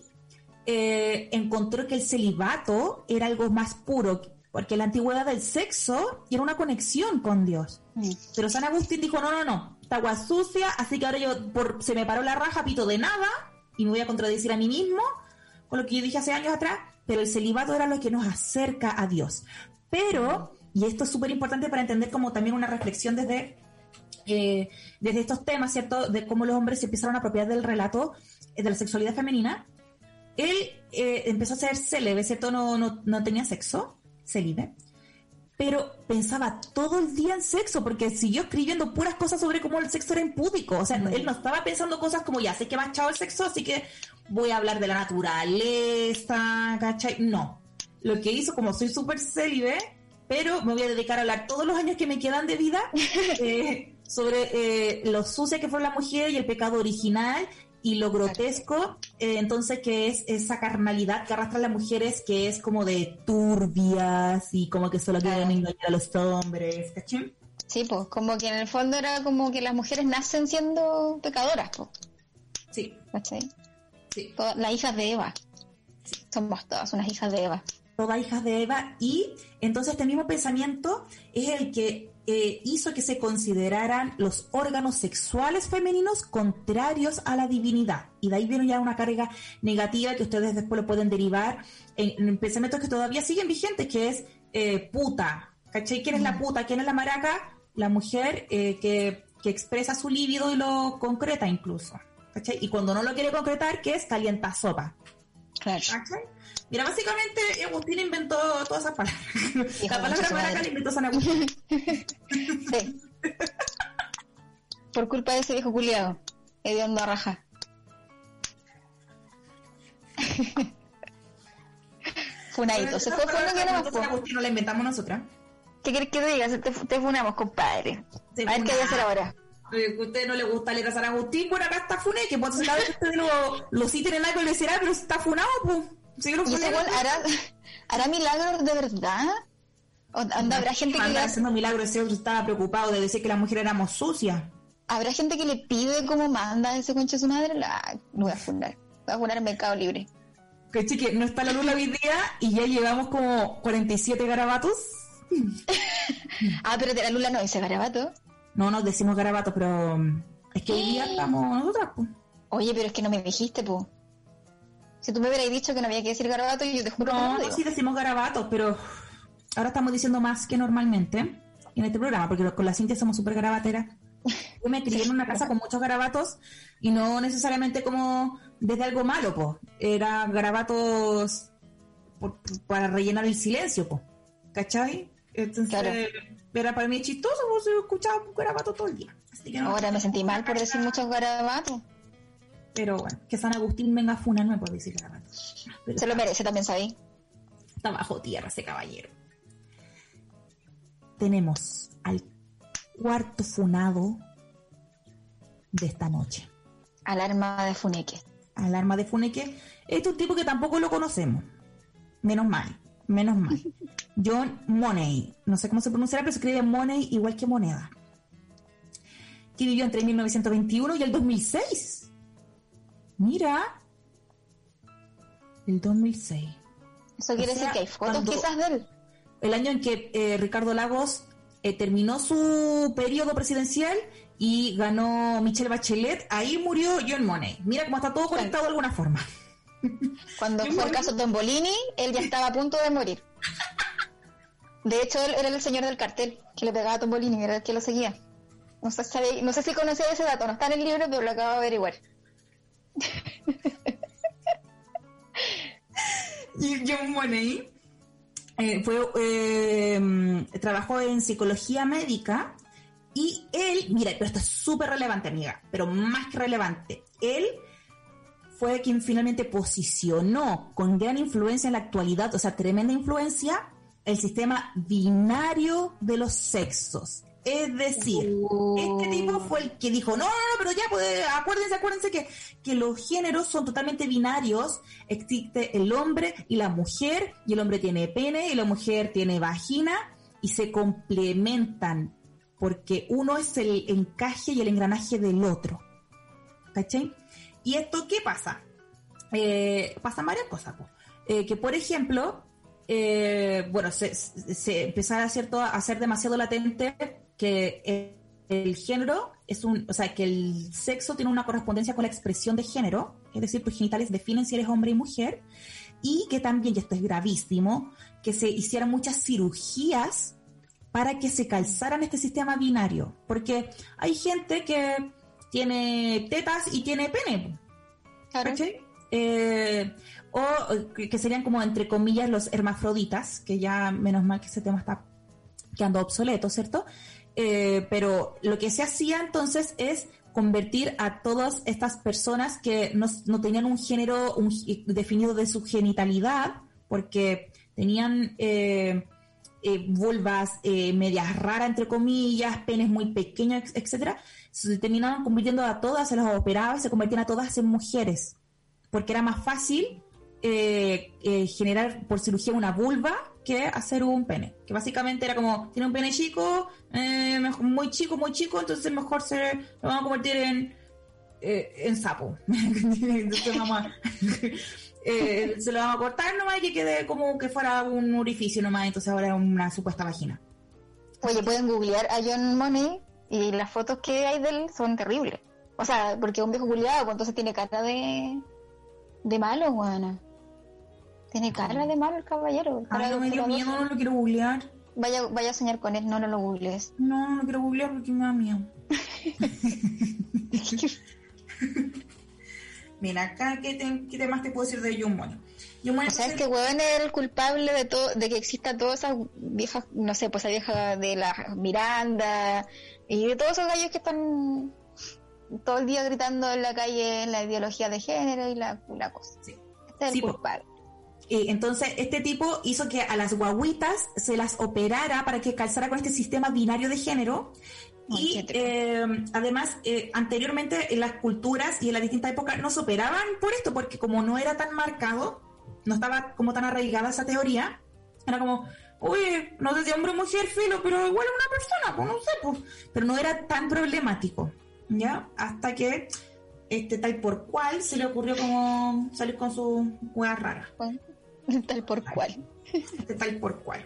eh, encontró que el celibato era algo más puro, porque la antigüedad del sexo era una conexión con Dios. Mm. Pero San Agustín dijo, no, no, no, está agua sucia, así que ahora yo por, se me paró la raja, pito de nada, y me voy a contradecir a mí mismo, con lo que yo dije hace años atrás, pero el celibato era lo que nos acerca a Dios. Pero, y esto es súper importante para entender como también una reflexión desde, eh, desde estos temas, ¿cierto? De cómo los hombres se empezaron a apropiar del relato eh, de la sexualidad femenina. Él eh, empezó a ser célebre, ¿cierto? No, no, no tenía sexo, célibe pero pensaba todo el día en sexo, porque siguió escribiendo puras cosas sobre cómo el sexo era impúdico. O sea, él no estaba pensando cosas como, ya sé que va chao el sexo, así que voy a hablar de la naturaleza, ¿cachai? No. Lo que hizo, como soy súper célibe, pero me voy a dedicar a hablar todos los años que me quedan de vida eh, sobre eh, lo sucia que fue la mujer y el pecado original y lo grotesco, eh, entonces, que es esa carnalidad que arrastra a las mujeres, que es como de turbias y como que solo quieren engañar a los hombres, ¿cachai? Sí, pues, como que en el fondo era como que las mujeres nacen siendo pecadoras, pues. Sí. ¿Cachai? Sí. las hijas de Eva. Somos todas unas hijas de Eva. Todas hijas de Eva. Y entonces este mismo pensamiento es el que eh, hizo que se consideraran los órganos sexuales femeninos contrarios a la divinidad. Y de ahí viene ya una carga negativa que ustedes después lo pueden derivar en, pensamientos que todavía siguen vigentes, que es eh, puta. ¿Cachai? ¿Quién es la puta? ¿Quién es la maraca? La mujer eh, que, expresa su líbido y lo concreta incluso. ¿Cachai? Y cuando no lo quiere concretar, ¿qué es? Calienta sopa. Claro. Mira, básicamente Agustín inventó todas esas palabras. la palabra maraca la inventó San Agustín. sí. Por culpa de ese viejo culiado, hediondo a raja. Funadito. Se fue que no San Agustín no la inventamos nosotras. ¿Qué querés que te diga? Te, te funamos, compadre. a ver qué hay que hacer ahora. Eh, a usted no le gusta leer a San Agustín, bueno, acá está funé, que pues cada vez que ustedes lo, lo citen en algo le será, pero está funado, pues. ¿Y ese hará, hará milagros de verdad? ¿O, habrá gente que le haciendo milagros, ese otro estaba preocupado de decir que la mujer éramos sucias. ¿Habrá gente que le pide como manda ese concha de su madre? La... No voy a fundar. Voy a fundar en Mercado Libre. Que chique, no está la luz hoy día y ya llevamos como 47 garabatos. ah, pero de la lula no dice garabato. No, no decimos garabato, pero mm, es que hoy día estamos nosotras, pues. Oye, pero es que no me dijiste, pues. Si tú me hubieras dicho que no había que decir garabato, yo te juro no, que no sí decimos garabato, pero ahora estamos diciendo más que normalmente en este programa, porque con la Cintia somos súper garabateras. Yo me crié en una casa con muchos garabatos y no necesariamente como desde algo malo, pues. Era garabatos para rellenar el silencio, pues. ¿Cachai? Entonces, era para mí chistoso, pues escuchaba un garabato todo el día. Ahora me sentí mal por decir muchos garabatos. Pero bueno, que San Agustín venga a funarme por decir garabato. Se lo merece también, ¿sabéis? Está bajo tierra ese caballero. Tenemos al cuarto funado de esta noche. Alarma de Funeque. Alarma de Funeque. Este es un tipo que tampoco lo conocemos. Menos mal, menos mal. John Money. No sé cómo se pronunciará, pero se escribe Money igual que moneda. Que vivió entre 1921 y el 2006. Mira, el 2006. Eso quiere decir que hay fotos quizás de él. El año en que eh, Ricardo Lagos eh, terminó su periodo presidencial y ganó Michelle Bachelet, ahí murió John Money. Mira cómo está todo conectado de alguna forma. Cuando fue el caso de Tombolini, él ya estaba a punto de morir. De hecho, él era el señor del cartel que le pegaba a Tombolini, era el que lo seguía. No sé, no sé si conocía ese dato, no está en el libro, pero lo acabo de averiguar. y John Money eh, fue, eh, trabajó en psicología médica y él, mira, pero esto es súper relevante, amiga, pero más que relevante, él fue quien finalmente posicionó con gran influencia en la actualidad, o sea, tremenda influencia, el sistema binario de los sexos. Es decir, este tipo fue el que dijo, no, no, no, pero ya, pues, acuérdense, acuérdense que, que los géneros son totalmente binarios. Existe el hombre y la mujer, y el hombre tiene pene y la mujer tiene vagina, y se complementan, porque uno es el encaje y el engranaje del otro. ¿Cachai? ¿Y esto qué pasa? Eh, pasan varias cosas. Eh, que, por ejemplo, eh, bueno, se, se empezara a, ser demasiado latente que el, género es un, o sea, que el sexo tiene una correspondencia con la expresión de género, es decir, tus genitales definen si eres hombre y mujer, y que también, y esto es gravísimo, que se hicieran muchas cirugías para que se calzaran este sistema binario, porque hay gente que tiene tetas y tiene pene. Claro. Eh, o que serían como entre comillas los hermafroditas, que ya menos mal que ese tema está quedando obsoleto, ¿cierto? Eh, pero lo que se hacía entonces es convertir a todas estas personas que no, tenían un género definido de su genitalidad, porque tenían eh, eh, vulvas medias raras, entre comillas, penes muy pequeños, etcétera, se terminaban convirtiendo a todas, se las operaba y se convertían a todas en mujeres, porque era más fácil generar por cirugía una vulva que hacer un pene. Que básicamente era como, tiene un pene chico, eh, muy chico, muy chico, entonces mejor se lo vamos a convertir en, eh, en sapo. entonces vamos a, eh, se lo vamos a cortar nomás y que quede como que fuera un orificio nomás, entonces ahora es una supuesta vagina. Oye, pueden googlear a John Money y las fotos que hay de él son terribles. O sea, porque es un viejo culiado, pues entonces tiene cara de, de malo, guana. Tiene cara de malo el caballero. Ay, no me dio miedo, no lo quiero googlear. Vaya, vaya a soñar con él, no, no lo googlees. No, no lo quiero googlear porque me da miedo. Mira, acá, ¿qué, te, ¿qué más te puedo decir de John Money? o sea, es que huevón es el culpable de todo, de que exista todas esas viejas, no sé, pues esa vieja de la Miranda y de todos esos gallos que están todo el día gritando en la calle la ideología de género y la, la cosa. Sí. Este es el culpable. Eh, entonces, este tipo hizo que a las guaguitas se las operara para que calzara con este sistema binario de género. y eh, además, eh, anteriormente en las culturas y en las distintas épocas no se operaban por esto, porque como no era tan marcado, no estaba como tan arraigada esa teoría, era como, oye, no sé si hombre o mujer, filo, pero igual es una persona, pues no sé, pues. Pero no era tan problemático, ¿ya? Hasta que este tal por cual se le ocurrió como salir con su hueá rara. Tal por cual. Tal por cual.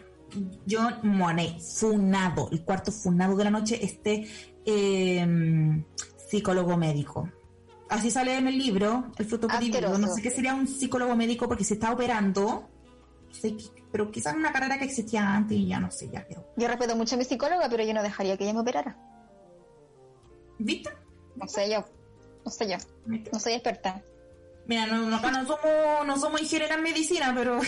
John Monet, funado, el cuarto funado de la noche, este em, psicólogo médico. Así sale en el libro, el fruto prohibido. No sé qué sería un psicólogo médico porque se está operando. Pero quizás una carrera que existía antes y ya no sé, ya quedó. Yo respeto mucho a mi psicóloga, pero yo no dejaría que ella me operara. ¿Viste? No sé yo. No sé yo. No soy experta. Mira, no, acá no somos, no somos ingenieras en medicina, pero,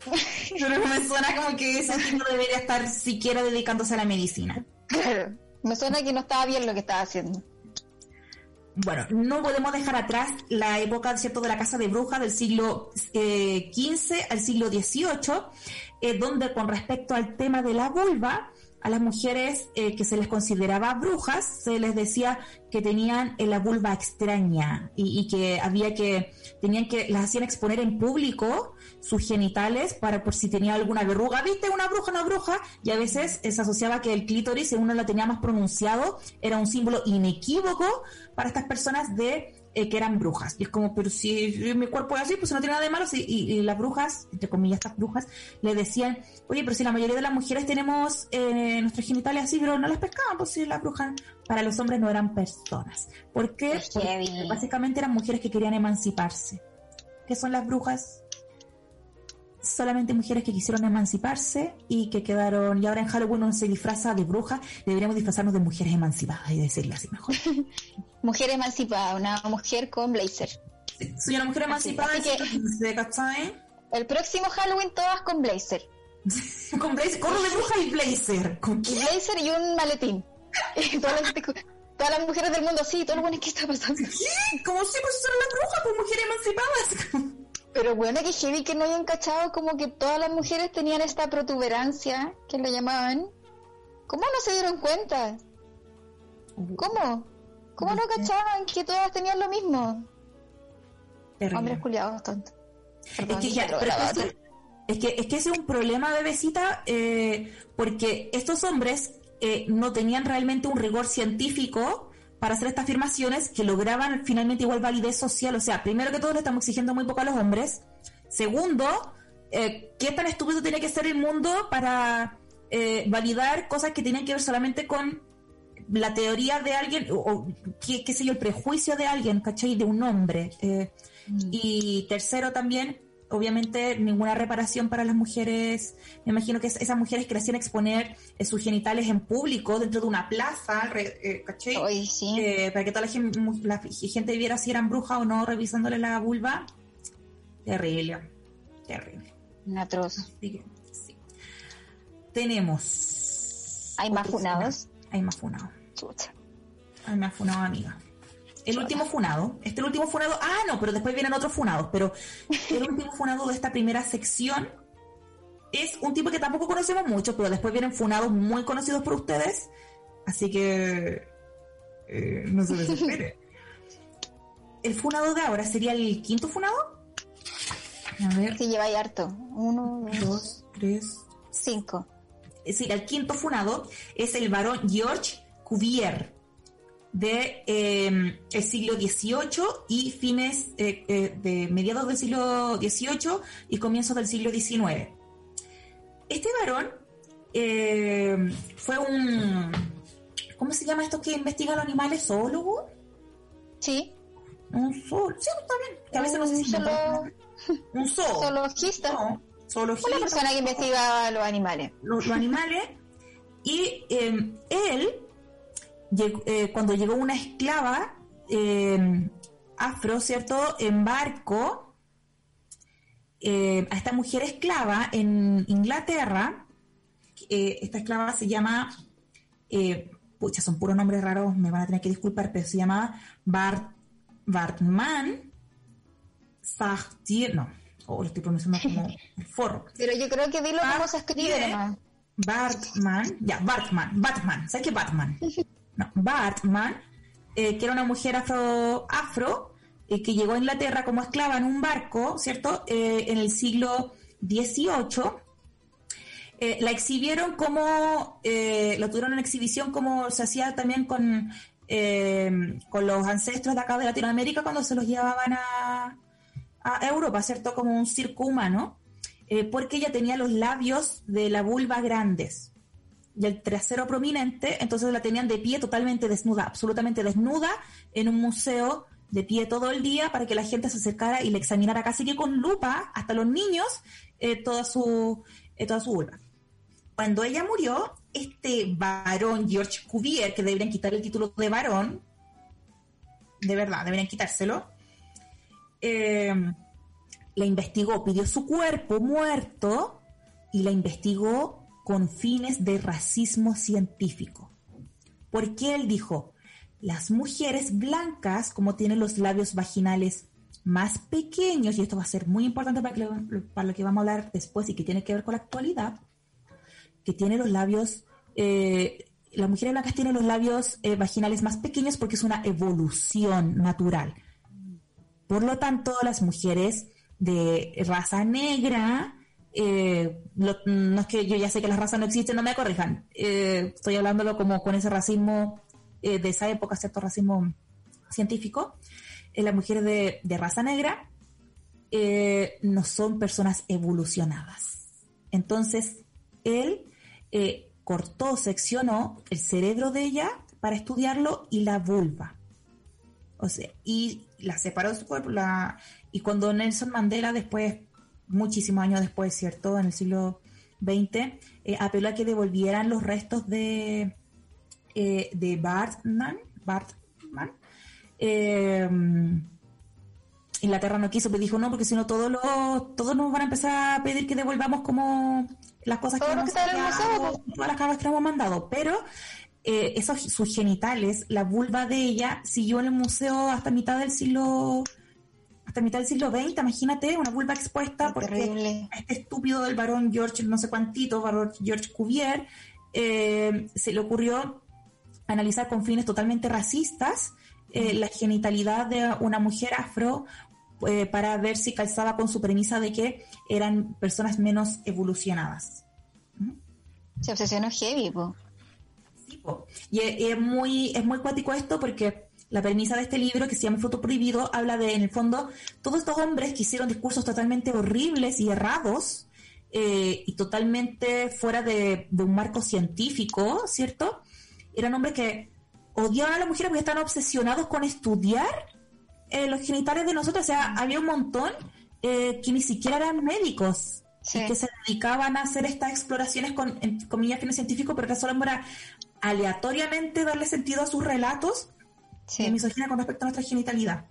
pero me suena como que ese tipo debería estar siquiera dedicándose a la medicina. Claro, me suena que no estaba bien lo que estaba haciendo. Bueno, no podemos dejar atrás la época ¿cierto? de la casa de brujas del siglo XV eh, al siglo XVIII, eh, donde con respecto al tema de la vulva, a las mujeres eh, que se les consideraba brujas, se les decía que tenían la vulva extraña y, que había que, tenían que, las hacían exponer en público sus genitales para por si tenía alguna verruga, viste, una bruja, una bruja, y a veces se asociaba que el clítoris, si uno lo tenía más pronunciado, era un símbolo inequívoco para estas personas de eh, que eran brujas. Y es como, pero si mi cuerpo es así, pues no tiene nada de malo. y, las brujas, entre comillas, estas brujas, le decían, oye, pero si la mayoría de las mujeres tenemos eh, nuestros genitales así, pero no las pescaban, pues si las brujas para los hombres no eran personas. ¿Por qué? Porque básicamente eran mujeres que querían emanciparse. ¿Qué son las brujas? Solamente mujeres que quisieron emanciparse y que quedaron, y ahora en Halloween uno se disfraza de bruja, deberíamos disfrazarnos de mujeres emancipadas y decirle así mejor. mujer emancipada, una mujer con blazer. soy una mujer emancipada, El próximo Halloween todas con blazer. con blazer, corro de bruja y blazer. ¿Con Y blazer y un maletín. todas las mujeres del mundo, sí, todo lo bueno que está pasando. ¿Qué? Como si pues son las brujas, pues mujeres emancipadas. Pero bueno, que heavy que no hayan cachado como que todas las mujeres tenían esta protuberancia, que le llamaban. ¿Cómo no se dieron cuenta? ¿Cómo? ¿Cómo no cachaban que todas tenían lo mismo? Terrible. Hombres culiados, tonto. Es que, ya, pero es, es que es que ese es un problema, bebecita, eh, porque estos hombres eh, no tenían realmente un rigor científico para hacer estas afirmaciones que lograban finalmente igual validez social. O sea, primero que todo le estamos exigiendo muy poco a los hombres. Segundo, eh, ¿qué tan estúpido tiene que ser el mundo para eh, validar cosas que tienen que ver solamente con la teoría de alguien o, o qué, qué sé yo, el prejuicio de alguien, ¿cachai? De un hombre. Eh, Y tercero también, obviamente, ninguna reparación para las mujeres. Me imagino que es- esas mujeres que le hacían exponer eh, sus genitales en público dentro de una plaza, re- eh, ¿cachai? Hoy sí. Eh, para que toda la gente, la gente viera si eran brujas o no, revisándole la vulva. Terrible, terrible. Un atroz. Que, sí. Tenemos. ¿Hay más funados? funado. Hay más funado. Chucha. Hay más funado, amiga. El último funado, este el último funado, ah, no, pero después vienen otros funados, pero el último funado de esta primera sección es un tipo que tampoco conocemos mucho, pero después vienen funados muy conocidos por ustedes, así que eh, no se desespere. el funado de ahora sería el quinto funado. A ver, Sí, lleva ahí harto. Uno, dos, dos, tres, cinco. es decir, el quinto funado es el varón George Cuvier de eh, el siglo XVIII y fines eh, eh, de mediados del siglo XVIII y comienzos del siglo XIX. Este varón eh, fue un ¿cómo se llama esto que investiga los animales? ¿Zoólogo? Sí. Un zoólogo, sí, está bien. Que a veces no sé Un si un zoo. zoologista. No, zoologista. Una persona que investiga los animales. los, los animales y eh, él llegó- eh, cuando llegó una esclava eh, afro cierto en barco eh, a esta mujer esclava en Inglaterra esta esclava se llama pucha son puros nombres raros me van a tener que disculpar pero se llama Bart Bartman Sartier no o lo estoy pronunciando como el forro Pero yo creo que dilo cómo se escribe. Bartman, ya, Bartman, Batman, ¿sabes qué Batman? No, Bartman, eh, que era una mujer afro, afro eh, que llegó a Inglaterra como esclava en un barco, ¿cierto? Eh, en el siglo XVIII. La exhibieron como, lo tuvieron en exhibición como se hacía también con, con los ancestros de acá de Latinoamérica cuando se los llevaban a, a Europa, ¿cierto? Como un circo humano porque ella tenía los labios de la vulva grandes y el trasero prominente, entonces la tenían de pie totalmente desnuda, absolutamente desnuda, en un museo de pie todo el día para que la gente se acercara y le examinara casi que con lupa, hasta los niños, eh, toda, su, eh, toda su vulva. Cuando ella murió, este varón, George Cuvier, que deberían quitar el título de varón, de verdad, deberían quitárselo, eh, la investigó, pidió su cuerpo muerto y la investigó con fines de racismo científico. Porque él dijo, las mujeres blancas, como tienen los labios vaginales más pequeños, y esto va a ser muy importante para, lo que vamos a hablar después y que tiene que ver con la actualidad, que tiene los labios, eh, las mujeres blancas tienen los labios eh, vaginales más pequeños porque es una evolución natural. Por lo tanto, las mujeres de raza negra, eh, lo- no es que yo ya sé que las razas no existen, no me corrijan, eh, estoy hablándolo como con ese racismo eh, de esa época, cierto racismo científico, eh, las mujeres de, de raza negra eh, no son personas evolucionadas. Entonces, él eh, cortó, seccionó el cerebro de ella para estudiarlo y la vulva. O sea, y la separó de su cuerpo. La, y cuando Nelson Mandela, después, muchísimos años después, ¿cierto? En el siglo XX, eh, apeló a que devolvieran los restos de, eh, de Bartman. Bartman eh, Inglaterra no quiso, pero dijo no, porque si no todos los, todos nos van a empezar a pedir que devolvamos como las cosas que hemos museo, todas las cargas que hemos mandado. Pero eh, esos sus genitales, la vulva de ella, siguió en el museo hasta mitad del siglo hasta mitad del siglo XX, imagínate, una vulva expuesta porque este estúpido del varón George, no sé cuántito, varón George Cuvier, eh, se le ocurrió analizar con fines totalmente racistas eh, la genitalidad de una mujer afro para ver si calzaba con su premisa de que eran personas menos evolucionadas. Se obsesionó heavy, po. Y es, muy, es muy cuático esto porque la premisa de este libro, que se llama Fruto Prohibido, habla de, en el fondo, todos estos hombres que hicieron discursos totalmente horribles y errados eh, y totalmente fuera de, un marco científico, ¿cierto? Eran hombres que odiaban a las mujeres porque estaban obsesionados con estudiar eh, los genitales de nosotros. O sea, había un montón eh, que ni siquiera eran médicos. Y que se dedicaban a hacer estas exploraciones con comillas fines científicos, pero que solo era aleatoriamente darle sentido a sus relatos de misoginia con respecto a nuestra genitalidad.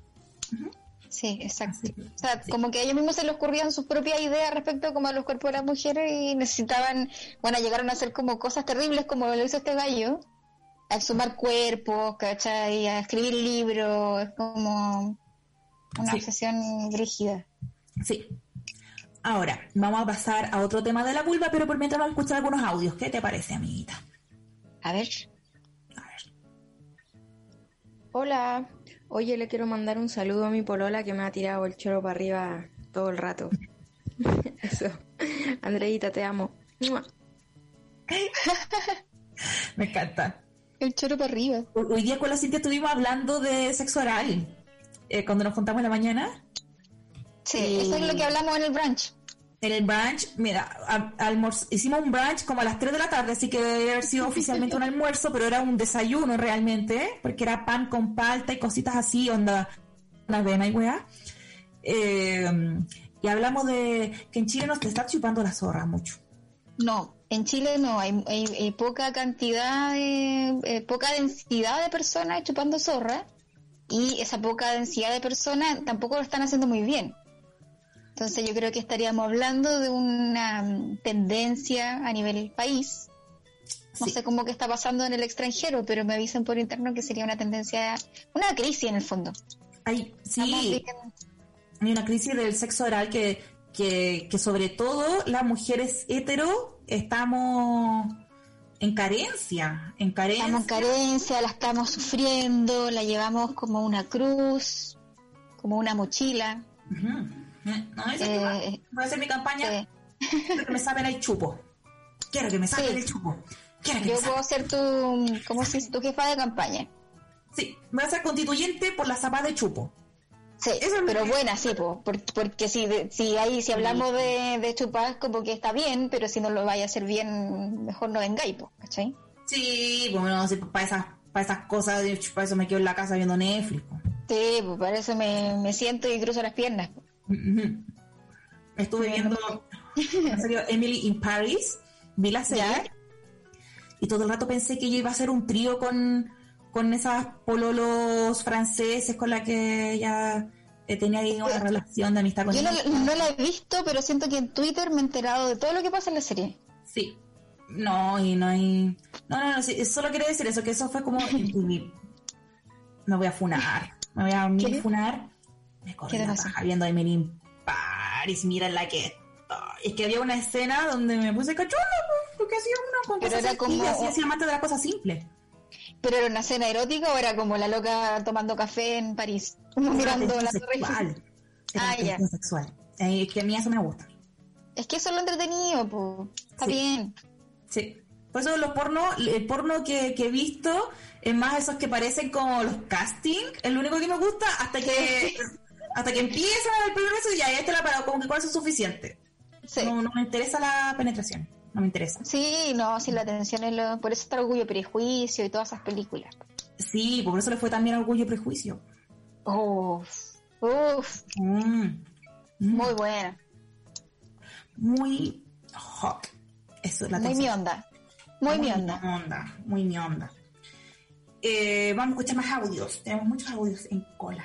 Sí, exacto. O sea, como que a ellos mismos se les ocurrían sus propias ideas respecto como a los cuerpos de las mujeres y necesitaban, bueno, llegaron a hacer como cosas terribles como lo hizo este gallo, a exhumar cuerpos, ¿cachai? A escribir libros, es como una obsesión rígida. Sí. Ahora, vamos a pasar a otro tema de la vulva, pero por mientras vamos a escuchar algunos audios. ¿Qué te parece, amiguita? A ver. Hola. Oye, le quiero mandar un saludo a mi polola que me ha tirado el choro para arriba todo el rato. Eso. Andreita, te amo. me encanta. El choro para arriba. Hoy día con la Cintia estuvimos hablando de sexo oral. Eh, cuando nos juntamos en la mañana. Sí, eso es lo que hablamos en el brunch el brunch, mira, hicimos un brunch como a las 3 de la tarde, así que debe haber sido oficialmente un almuerzo, pero era un desayuno realmente, porque era pan con palta y cositas así, onda, una avena y weá. Eh, y hablamos de que en Chile nos está chupando la zorra mucho. No, en Chile no, hay, poca cantidad, eh, poca densidad de personas chupando zorra, y esa poca densidad de personas tampoco lo están haciendo muy bien. Entonces yo creo que estaríamos hablando de una mm, tendencia a nivel país. No sé cómo que está pasando en el extranjero, pero me avisan por interno que sería una tendencia, una crisis en el fondo. Hay, sí, hay una crisis del sexo oral que, que, que sobre todo las mujeres hetero estamos en carencia, en carencia. Estamos en carencia, la estamos sufriendo, la llevamos como una cruz, como una mochila. No, eh, voy a hacer mi campaña. Quiero que me saben el chupo. Quiero que me saben el chupo. Yo puedo ser tu, ¿cómo se tu jefa de campaña. Sí, voy a ser constituyente por la zapa de chupo. Sí, pero buena, sí, porque si, si, ahí, si hablamos de, de chupar, como que está bien, pero si no lo vaya a hacer bien, mejor no vengáis, ¿cachai? Sí, bueno, para esas, para esas cosas, para eso me quedo en la casa viendo Netflix. Sí, pues para eso me, me siento y cruzo las piernas. Estuve viendo la serie Emily in Paris, vi la serie y todo el rato pensé que yo iba a hacer un trío con, con esas pololos franceses con la que ella eh, tenía ahí una relación de amistad con Yo no, la he visto, pero siento que en Twitter me he enterado de todo lo que pasa en la serie. Sí. No, y no hay... No, no, no, solo quería decir eso, que eso fue como... me voy a funar, me voy a funar me corrí la paja viendo a Emily Paris, mira la que... Es que había una escena donde me puse cachonda, porque hacía una con Pero era como... Así hacía más de la cosa simple. ¿Pero era una escena erótica o era como la loca tomando café en París? mirando la ah, ya. sexual. Eh, que a mí eso me gusta. Es que eso es lo entretenido, pues. Está bien. Sí. Por eso los porno, el porno que, que, he visto es más esos que parecen como los casting, es lo único que me gusta, hasta que hasta que empieza el primer beso y ya, este la parado, como que con eso es suficiente. No, no, me interesa la penetración, no me interesa. Sí, no, sí, la atención es lo... Por eso está Orgullo y Prejuicio y todas esas películas. Sí, por eso le fue también Orgullo y Prejuicio. Uff, uff. Mm, mm. Muy buena. Muy hot. Eso es la Muy mi onda. Muy, mi onda. onda. Muy mi onda. Eh, vamos a escuchar más audios. Tenemos muchos audios en cola.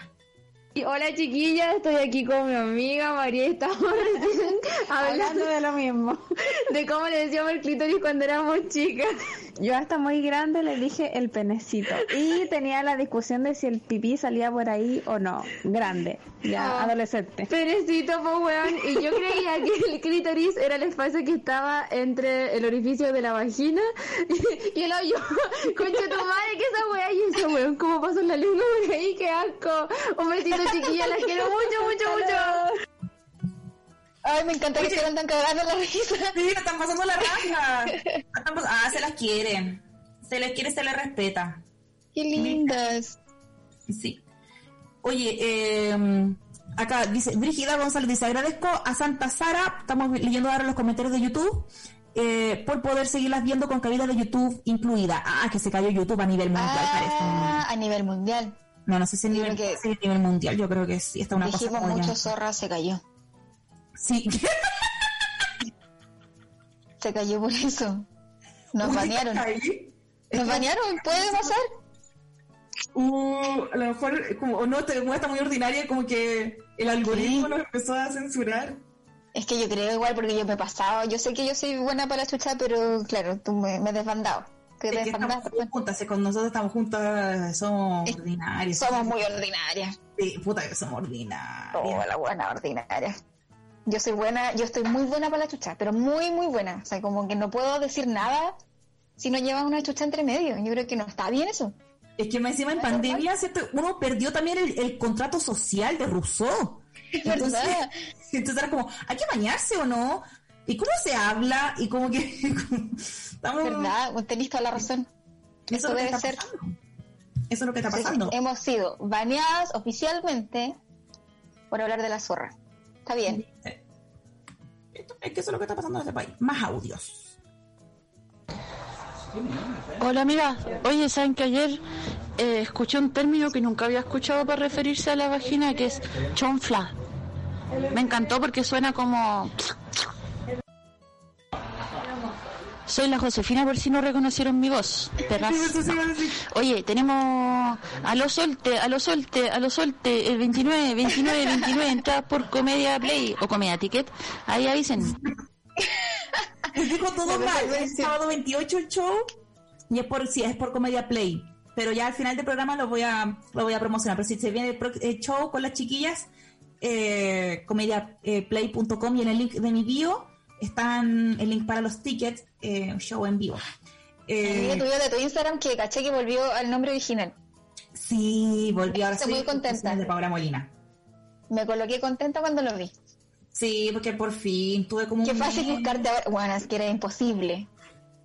Hola chiquillas, estoy aquí con mi amiga María y estamos hablando de lo mismo. de cómo le decíamos el clítoris cuando éramos chicas. Yo hasta muy grande le dije el penecito. Y tenía la discusión de si el pipí salía por ahí o no. Grande, ya Oh. adolescente. Perecito, pues weón. Y yo creía que el clítoris era el espacio que estaba entre el orificio de la vagina y, y el hoyo. Concha tu madre, que esa weá y ese weón, cómo pasó la lengua por ahí, qué asco. Un besito chiquilla, las quiero mucho, mucho, mucho. Ay, me encanta que se tan cagando la risa. Sí, le están pasando la raja. Ah, se las quieren. Se les quiere, se les respeta. Qué lindas. Sí. Oye, eh, acá dice, Brígida González dice, agradezco a Santa Sara, estamos leyendo ahora los comentarios de YouTube, eh, por poder seguirlas viendo con cabida de YouTube incluida. Ah, que se cayó YouTube a nivel mundial, Ah, a nivel mundial. No, no sé si a nivel, que- a nivel mundial, yo creo que sí, está una cosa Dijimos mucho zorra, se cayó. Sí. Se cayó por eso. Nos Uy, banearon. Nos banearon, puede pasar. Uh, a lo mejor, como, o no, te- está muy ordinaria, como que el algoritmo Sí. nos empezó a censurar. Es que yo creo igual porque yo me he pasado. Yo sé que yo soy buena para la chucha, pero claro, tú me, me has desbandado. Que desbandaste. juntas, con nosotros estamos juntas, somos Es- ordinarios. Somos muy ordinarias. Sí, puta que somos ordinarios. Oh, la buena ordinaria. Yo soy buena, yo estoy muy buena para la chucha, pero muy, muy buena. O sea, como que no puedo decir nada si no llevas una chucha entre medio. Yo creo que no está bien eso. Es que más encima en pandemia uno perdió también el, el contrato social de Rousseau. Entonces, entonces era como, ¿hay que bañarse o no? ¿Y cómo se habla? Y como que... estamos, ¿Verdad? Tenés toda la razón. Eso, debe ser. pasando. Eso es lo que está pasando. hemos sido baneadas oficialmente por hablar de la zorra. Está bien. Esto- Es que eso es lo que está pasando en este país. Más audios. Hola amiga, oye, ¿saben que ayer eh, escuché un término que nunca había escuchado para referirse a la vagina, que es chonfla? Me encantó porque suena como... Soy la Josefina por si no reconocieron mi voz. Oye, tenemos a lo solte, a lo solte, a lo solte, el 29, 29, 29, entradas por Comedia Play o Comedia Ticket. Ahí avisen. Dijo todo mal. Es sábado 28 el show. Y es por, sí, es por Comedia Play. Pero ya al final del programa lo voy a, lo voy a promocionar. Pero si se viene el, pro- el show con las chiquillas, eh, comediaplay.com y en el link de mi bio están el link para los tickets, eh, show en vivo. Eh, tuyo de tu Instagram que caché que volvió al nombre original. sí, volví ahora Estoy sí, muy contenta. de Paula Molina. Me coloqué contenta cuando lo vi. Sí, porque por fin tuve como Qué un fácil mes. buscarte ahora. Bueno, es que era imposible.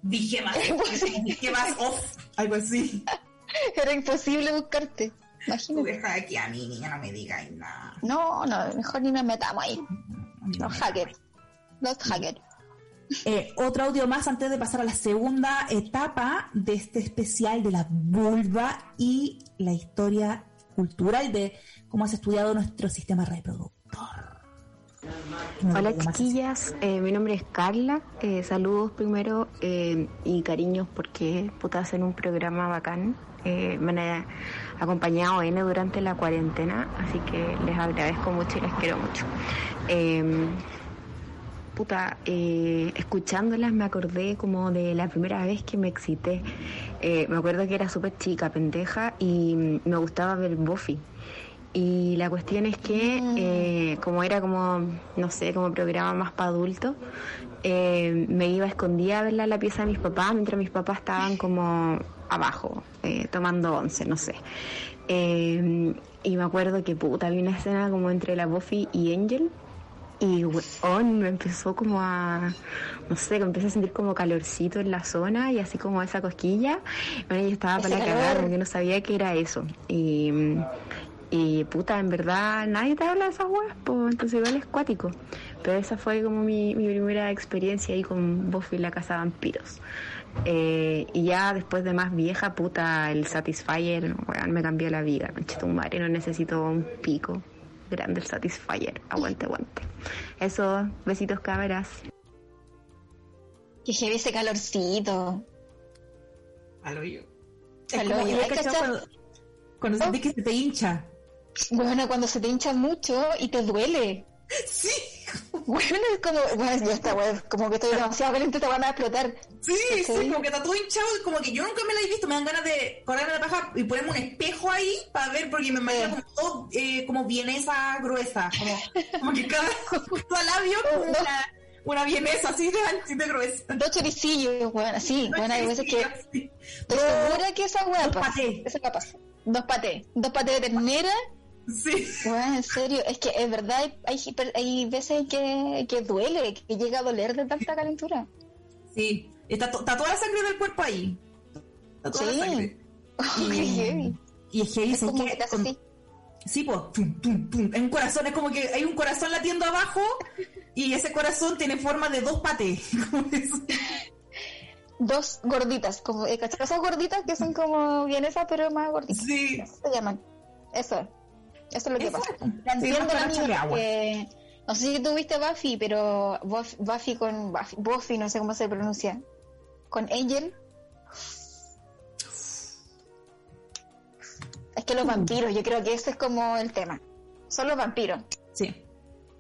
Dije más, dije más off, algo así. Era imposible buscarte. Tú Imagínate. deja aquí a mí, niña, no me digas nada. No, no, mejor ni nos metamos ahí. Los hackers. Los hackers. Eh, otro audio más antes de pasar a la segunda etapa de este especial de la vulva y la historia cultural de cómo has estudiado nuestro sistema reproductor. Hola chiquillas, eh, mi nombre es Carla, eh, saludos primero eh, y cariños porque puta hacen un programa bacán, eh, me han acompañado N durante la cuarentena, así que les agradezco mucho y les quiero mucho. Puta, eh, escuchándolas me acordé como de la primera vez que me excité. Eh, me acuerdo que era súper chica, pendeja, y me gustaba ver Buffy. Y la cuestión es que, eh, como era como, no sé, como programa más para adultos, eh, me iba escondida a verla a la pieza de mis papás, mientras mis papás estaban como abajo, eh, tomando once, no sé. Y me acuerdo que puta, había una escena como entre la Buffy y Angel, y weón, me empezó como a, no sé, que empecé a sentir como calorcito en la zona y así como esa cosquilla. Bueno, yo estaba para la calor. cagada, como que no sabía que era eso. Y, y puta, en verdad nadie te habla de esas weas, pues entonces igual es cuático. Pero esa fue como mi, mi primera experiencia ahí con Buffy la casa de vampiros. Eh, y ya después de más vieja, puta, el Satisfyer, weón, me cambió la vida, madre, no necesito un pico grande el Satisfyer, aguante, aguante. Eso, besitos cámaras. Que heavy ese calorcito. Al hoyo. Es Al como, hoyo. ¿hay Hay que cachado echar- cuando, cuando sentís que se te hincha. Bueno, cuando se te hincha mucho y te duele. Sí, Bueno, es como, bueno, ya está, bueno, como que estoy demasiado caliente, te van a explotar. sí, sí, como que está todo hinchado, y como que yo nunca me la he visto, me dan ganas de correrme la paja y ponerme un espejo ahí para ver, porque me imagino como todo, eh, como vienesa gruesa, como, como que cada, cada labio como una, una vienesa así de, así de gruesa. Dos choricillos, bueno, sí, bueno, hay veces que estoy segura que esa Dos pasa. patés. Hueá pasa. Dos patés, dos patés de ternera. Sí. Bueno, en serio, es que es verdad, hay, hay, veces que, que duele, que llega a doler de tanta calentura. Sí, está, está toda la sangre del cuerpo ahí. Está toda Sí. la sangre. Heavy. Y es heavy, Es que Con-. Sí, pues, tum, tum, tum. Un corazón, es como que hay un corazón latiendo abajo y ese corazón tiene forma de dos eso. Dos gorditas, como eh, esas gorditas que son como vienesas, pero más gorditas. sí. Eso se llaman. Eso es. Eso es lo que pasa. Entiendo la no sé si tú viste Buffy, pero Buff- Buffy con Buffy, Buffy, no sé cómo se pronuncia, con Angel. Es que los vampiros, yo creo que ese es como el tema. Son los vampiros. Sí.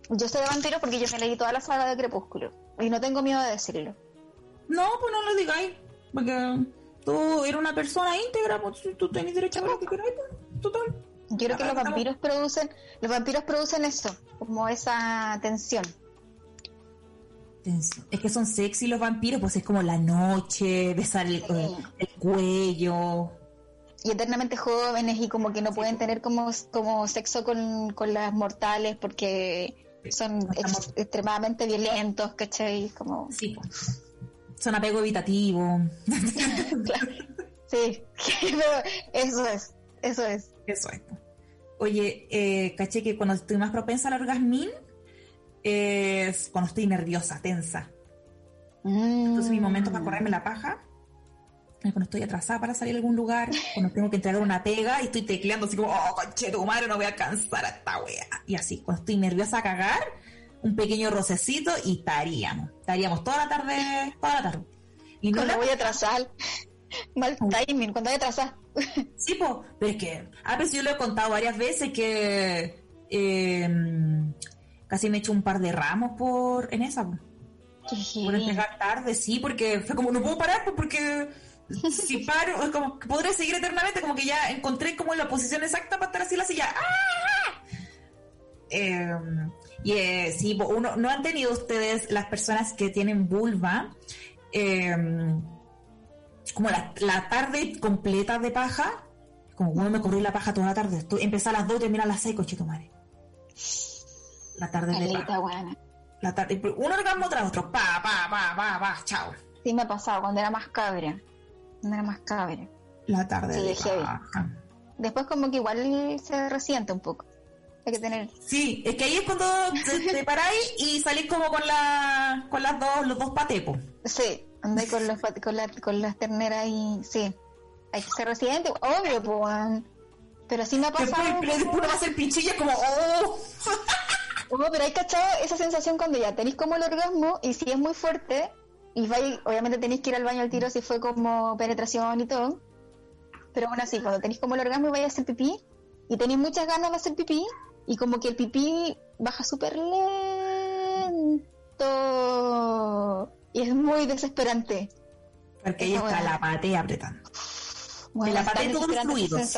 Yo sé de vampiros porque yo me leí toda la saga de Crepúsculo y no tengo miedo de decirlo. No, pues no lo digáis. Porque tú eres una persona íntegra, pues tú tenés derecho a ver lo que queráis, pues, total. Yo creo que los vampiros producen, los vampiros producen eso, como esa tensión. Tensión. Es que son sexy los vampiros, pues es como la noche, besar el, Sí. el cuello. y eternamente jóvenes y como que no pueden tener como, como sexo con, con las mortales porque son ex- extremadamente violentos, ¿cachai? Como, Sí, pues. Son apego evitativo. sí, pero eso es, eso es. Eso es. Oye, eh, caché que cuando estoy más propensa al orgasmín es cuando estoy nerviosa, tensa. Entonces mi momento para correrme la paja es cuando estoy atrasada para salir a algún lugar, cuando tengo que entregar una pega y estoy tecleando así como, oh, conche tu madre, no voy a alcanzar a esta wea. Y así, cuando estoy nerviosa a cagar, un pequeño rocecito y estaríamos. Estaríamos toda la tarde, toda la tarde. Y no la- voy a atrasar, mal timing, cuando voy a atrasar. Sí, po, pero es que, a veces yo lo he contado varias veces que eh, casi me he hecho un par de ramos por en esa, po. por entregar tarde, sí, porque fue como, no puedo parar, pues, porque si paro, es como que podré seguir eternamente, como que ya encontré como la posición exacta para estar así en la silla. ¡Ah! Eh, y eh, sí, uno, ¿no han tenido ustedes, las personas que tienen vulva, eh, como la, la tarde completa de paja? Como, bueno, me corrí la paja toda la tarde. Empecé a las 2 y terminé a las 6, cochito madre. La tarde de paja. Buena. La tarde, un orgasmo tras otro. Pa, pa, pa, pa, pa, chao. Sí me ha pasado cuando era más cabra. Cuando era más cabra. La tarde Sí, de paja. Después como que igual se resiente un poco. Hay que tener... Sí, es que ahí es cuando te, te paráis y salís como con la, con las dos, los dos patepos. Sí, andé con, los, con, la- con las terneras y... Sí, hay que ser residente, obvio, pues. Pero sí me ha Después, pasado... pero después uno va a hacer pinchilla como, oh. Oh, pero hay cachado esa sensación cuando ya tenéis como el orgasmo y si es muy fuerte y vais, obviamente tenéis que ir al baño al tiro si fue como penetración y todo. Pero aún así, cuando tenéis como el orgasmo y vais a hacer pipí y tenéis muchas ganas de hacer pipí y como que el pipí baja súper lento y es muy desesperante. Porque ahí Esa está la patea apretando. Bueno, la paté todos fluidos.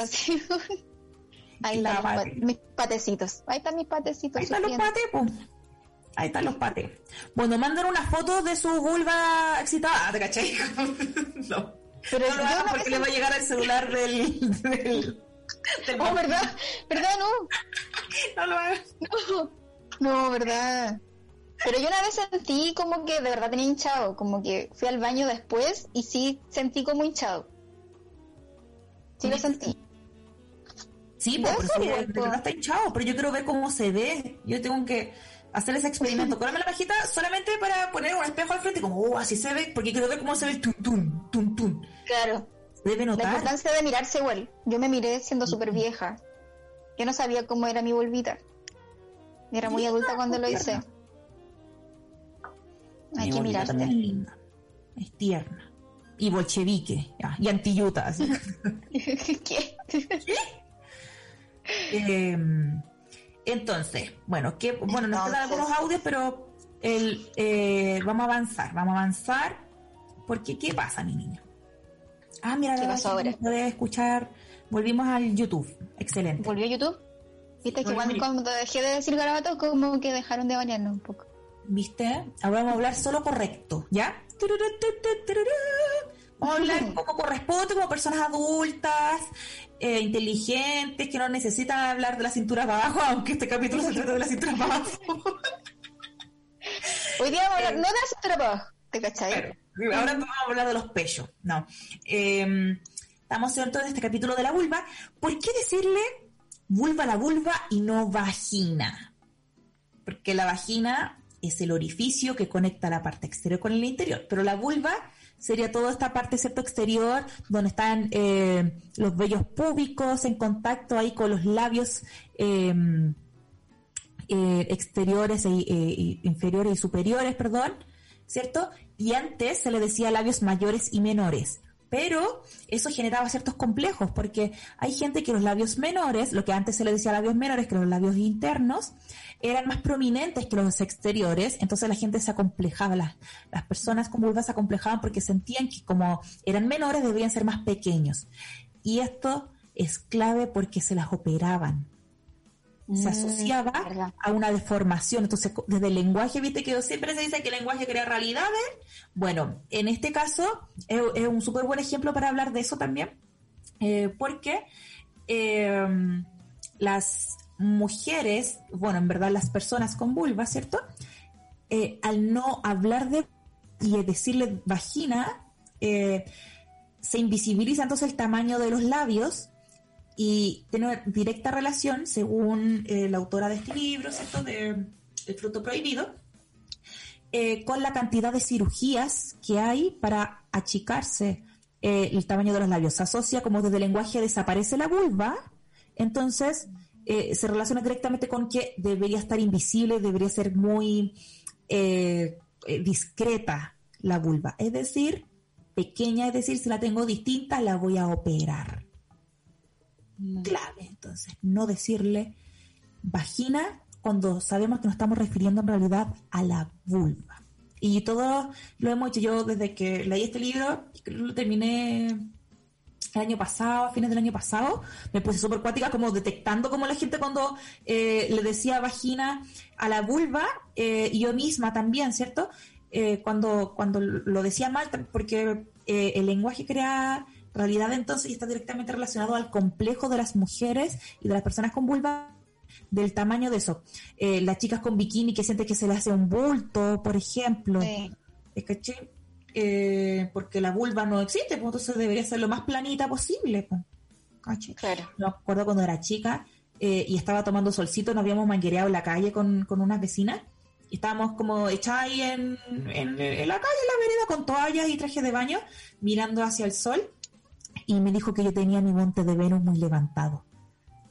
Ahí están pat- mis patecitos. Ahí están mis patecitos. Ahí están los sufriendo. patepos. Ahí están los pates. Bueno, mandan una foto de su vulva excitada, ¿te cachai? no. Pero no lo hagan porque le va a llegar al celular del Oh, ¿verdad? ¿Verdad? No. No lo hagan. No, no, verdad. Pero yo una vez sentí como que de verdad tenía hinchado, como que fui al baño después y sí sentí como hinchado. Sí lo sentí. Sí, pues, pero igual, de verdad está hinchado, pero yo quiero ver cómo se ve. Yo tengo que hacer ese experimento. Correrme la pajita solamente para poner un espejo al frente, como, oh, así se ve, porque quiero ver cómo se ve el tun, tun, tun, tun. Claro. Debe La notar. importancia de mirarse igual. Yo me miré siendo súper vieja. Yo no sabía cómo era mi volvita. Era muy adulta cuando lo hice. Hay que es mirarte. linda. Es tierna. Y bolchevique, ya, y antiyuta. así. ¿Qué? Eh, entonces, bueno, que, bueno, nos quedan algunos audios, pero el, eh, vamos a avanzar, vamos a avanzar. Porque, ¿qué pasa, mi niño? Ah, mira, ¿Qué la pasó ahora? puede escuchar. Volvimos al YouTube. Excelente. ¿Volvió a YouTube? Viste que Volvió. cuando, cuando dejé de decir garabatos, como que dejaron de bañarnos un poco. ¿Viste? Ahora vamos a hablar solo correcto, ¿ya? Vamos a hablar como corresponde, como personas adultas, eh, inteligentes, que no necesitan hablar de la cintura para abajo, aunque este capítulo se trata de la cintura para abajo. Hoy día vamos a hablar, no de la cintura para abajo, ¿te cachai? Claro. Ahora vamos a hablar de los pechos. No. Eh, estamos dentro de este capítulo de la vulva. ¿Por qué decirle vulva a la vulva y no vagina? Porque la vagina es el orificio que conecta la parte exterior con el interior, pero la vulva sería toda esta parte cierto exterior donde están eh, los vellos púbicos en contacto ahí con los labios eh, eh, exteriores e, e- inferiores y superiores, perdón, ¿cierto? Y antes se le decía labios mayores y menores. Pero eso generaba ciertos complejos, porque hay gente que los labios menores, lo que antes se le decía labios menores, que los labios internos, eran más prominentes que los exteriores, entonces la gente se acomplejaba, las, las personas con vulvas se acomplejaban porque sentían que como eran menores deberían ser más pequeños. Y esto es clave porque se las operaban se Mm, asociaba a una deformación. Entonces, desde el lenguaje, viste que siempre se dice que el lenguaje crea realidades. Bueno, en este caso es, es un súper buen ejemplo para hablar de eso también, eh, porque eh, las mujeres, bueno, en verdad las personas con vulva, ¿cierto? Eh, al no hablar de y decirle vagina, eh, se invisibiliza entonces el tamaño de los labios y tiene una directa relación, según eh, la autora de este libro, ¿cierto? De El fruto prohibido, eh, con la cantidad de cirugías que hay para achicarse eh, el tamaño de los labios. Se asocia como desde el lenguaje desaparece la vulva, entonces eh, se relaciona directamente con que debería estar invisible, debería ser muy eh, discreta la vulva. Es decir, pequeña, es decir, si la tengo distinta, la voy a operar clave. Entonces, no decirle vagina cuando sabemos que nos estamos refiriendo en realidad a la vulva. Y todo lo hemos hecho yo desde que leí este libro, lo terminé el año pasado, a fines del año pasado, me puse súper cuática como detectando como la gente cuando eh, le decía vagina a la vulva, eh, yo misma también, ¿cierto? Eh, cuando, cuando lo decía mal, porque el lenguaje crea realidad entonces y está directamente relacionado al complejo de las mujeres y de las personas con vulva del tamaño de eso. Eh, las chicas con bikini que sienten que se les hace un bulto, por ejemplo. Sí. ¿Es caché? Eh, porque la vulva no existe, pues entonces debería ser lo más planita posible. Pues. ¿Caché? Claro. Me acuerdo cuando era chica eh, y estaba tomando solcito, nos habíamos manguereado en la calle con, con unas vecinas. Y estábamos como echadas ahí en, en, en la calle, en la vereda, con toallas y trajes de baño, mirando hacia el sol. Y me dijo que yo tenía mi monte de Venus muy levantado.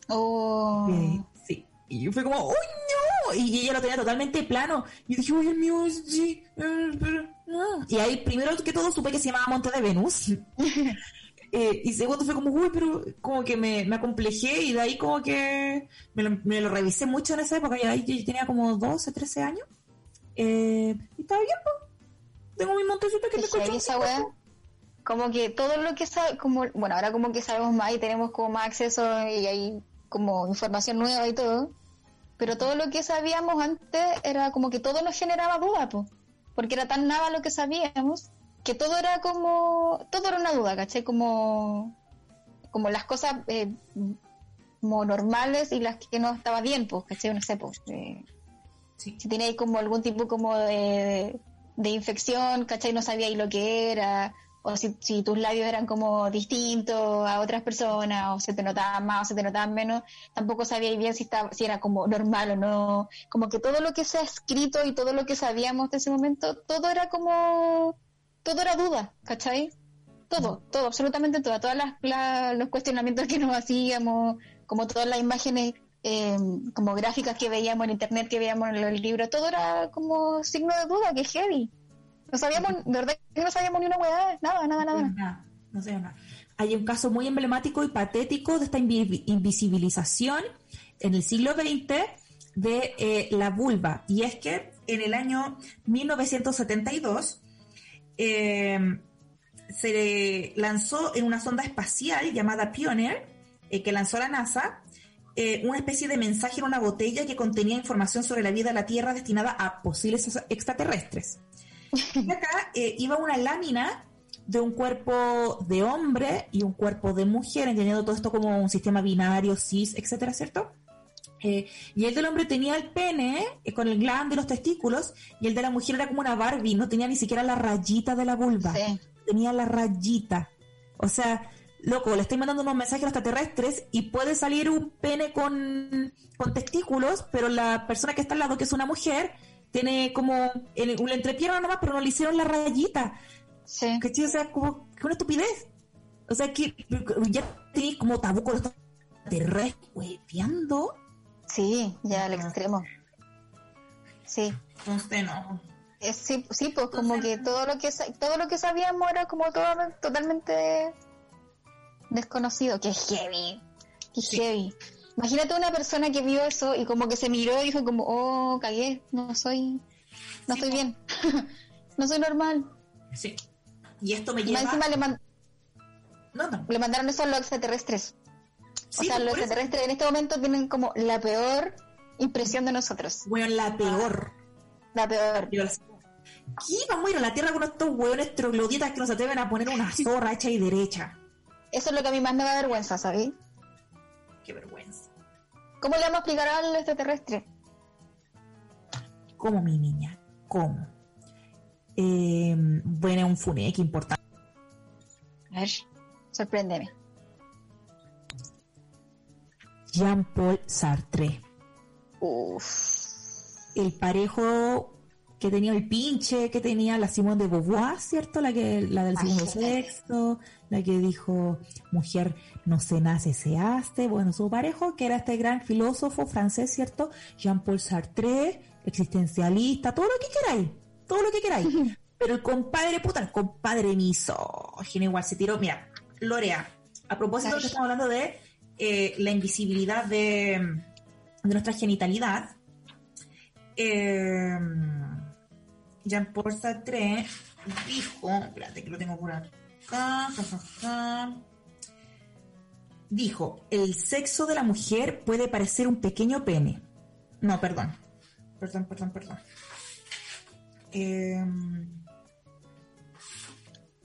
Oh. Eh, sí. Y yo fue como, ¡Uy, no! Y ella lo tenía totalmente plano. Y dije, uy, el mío, sí. eh, no". Y ahí, primero que todo, supe que se llamaba Monte de Venus. Eh, y segundo fue como, uy, pero como que me, me acomplejé y de ahí como que me lo, me lo revisé mucho en esa época. Y ahí yo tenía como 12, 13 años. Eh, y estaba bien, pues. Tengo mi montecito que me Es colchón. esa wea. Como que todo lo que sabe, como, bueno, ahora como que sabemos más y tenemos como más acceso y hay como información nueva y todo. Pero todo lo que sabíamos antes era como que todo nos generaba duda, po. Porque era tan nada lo que sabíamos que todo era como, todo era una duda, ¿cachai? Como, como las cosas eh, como normales y las que no estaba bien, pues, ¿cachai? No sé, pues, eh, Sí. si tenéis como algún tipo como de, de infección, ¿cachai? No sabíais lo que era, o si, tus labios eran como distintos a otras personas, o se te notaban más o se te notaban menos, tampoco sabíais bien si, estaba, si era como normal o no. Como que todo lo que se ha escrito y todo lo que sabíamos de ese momento, todo era como, todo era duda, ¿cachai? Todo, todo, absolutamente todo, la- los cuestionamientos que nos hacíamos, como todas las imágenes eh, como gráficas que veíamos en internet, que veíamos en los libros, todo era como signo de duda, que es heavy. No sabíamos, de verdad que no sabíamos ni una hueá, nada, nada, nada. nada, no sé nada. hay un caso muy emblemático y patético de esta invi- invisibilización en el siglo XX de eh, la vulva. Y es que en el año 1972 eh, se lanzó en una sonda espacial llamada Pioneer, eh, que lanzó la NASA, eh, una especie de mensaje en una botella que contenía información sobre la vida de la Tierra destinada a posibles ex- extraterrestres. Y acá eh, iba una lámina de un cuerpo de hombre y un cuerpo de mujer, entendiendo todo esto como un sistema binario, cis, etcétera, ¿cierto? Eh, y el del hombre tenía el pene eh, con el glande y los testículos, y el de la mujer era como una Barbie, no tenía ni siquiera la rayita de la vulva, Sí. tenía la rayita. O sea, loco, le estoy mandando unos mensajes a los extraterrestres y puede salir un pene con, con testículos, pero la persona que está al lado, que es una mujer, tiene como el, una entrepierna nomás, pero no le hicieron la rayita. Sí. ¿Cachai? O sea, como que una estupidez. O sea, que ya tenéis como tabú con los hueveando. Sí, ya al extremo. Sí. Entonces, no. Es, sí, sí, pues como que todo lo que todo lo que sabíamos era como todo totalmente desconocido, que heavy, que Sí. heavy. Imagínate una persona que vio eso y como que se miró y dijo como, oh, cagué, no soy, no Sí, estoy bien, no soy normal. Sí. Y esto me lleva... encima le, man- No, no. le mandaron eso a los extraterrestres. Sí, o sea, los eso. extraterrestres en este momento tienen como la peor impresión de nosotros. Bueno, la peor. La peor. ¿Qué vamos a ir a la Tierra con estos hueones trogloditas que nos atreven a poner una zorra hecha y derecha? Eso es lo que a mí más me da vergüenza, ¿sabes? Qué vergüenza. ¿Cómo le vamos a explicar al extraterrestre? ¿Cómo, mi niña? ¿Cómo? Eh, bueno, un funeque importante. A ver, sorpréndeme. Jean-Paul Sartre. Uf. El parejo que tenía el pinche, que tenía la Simone de Beauvoir, ¿cierto? La que la del segundo Imagínate. La que dijo, mujer no se nace, se hace. Bueno, su parejo, que era este gran filósofo francés, ¿cierto? Jean-Paul Sartre, existencialista, todo lo que queráis, todo lo que queráis. Pero el compadre, puta, el compadre misógino igual se tiró. Mira, Lorea, a propósito de que estamos hablando de eh, la invisibilidad de, de nuestra genitalidad, eh, Jean-Paul Sartre dijo, espérate que lo tengo por acá, dijo, el sexo de la mujer puede parecer un pequeño pene. No, perdón, perdón, perdón, perdón. Eh,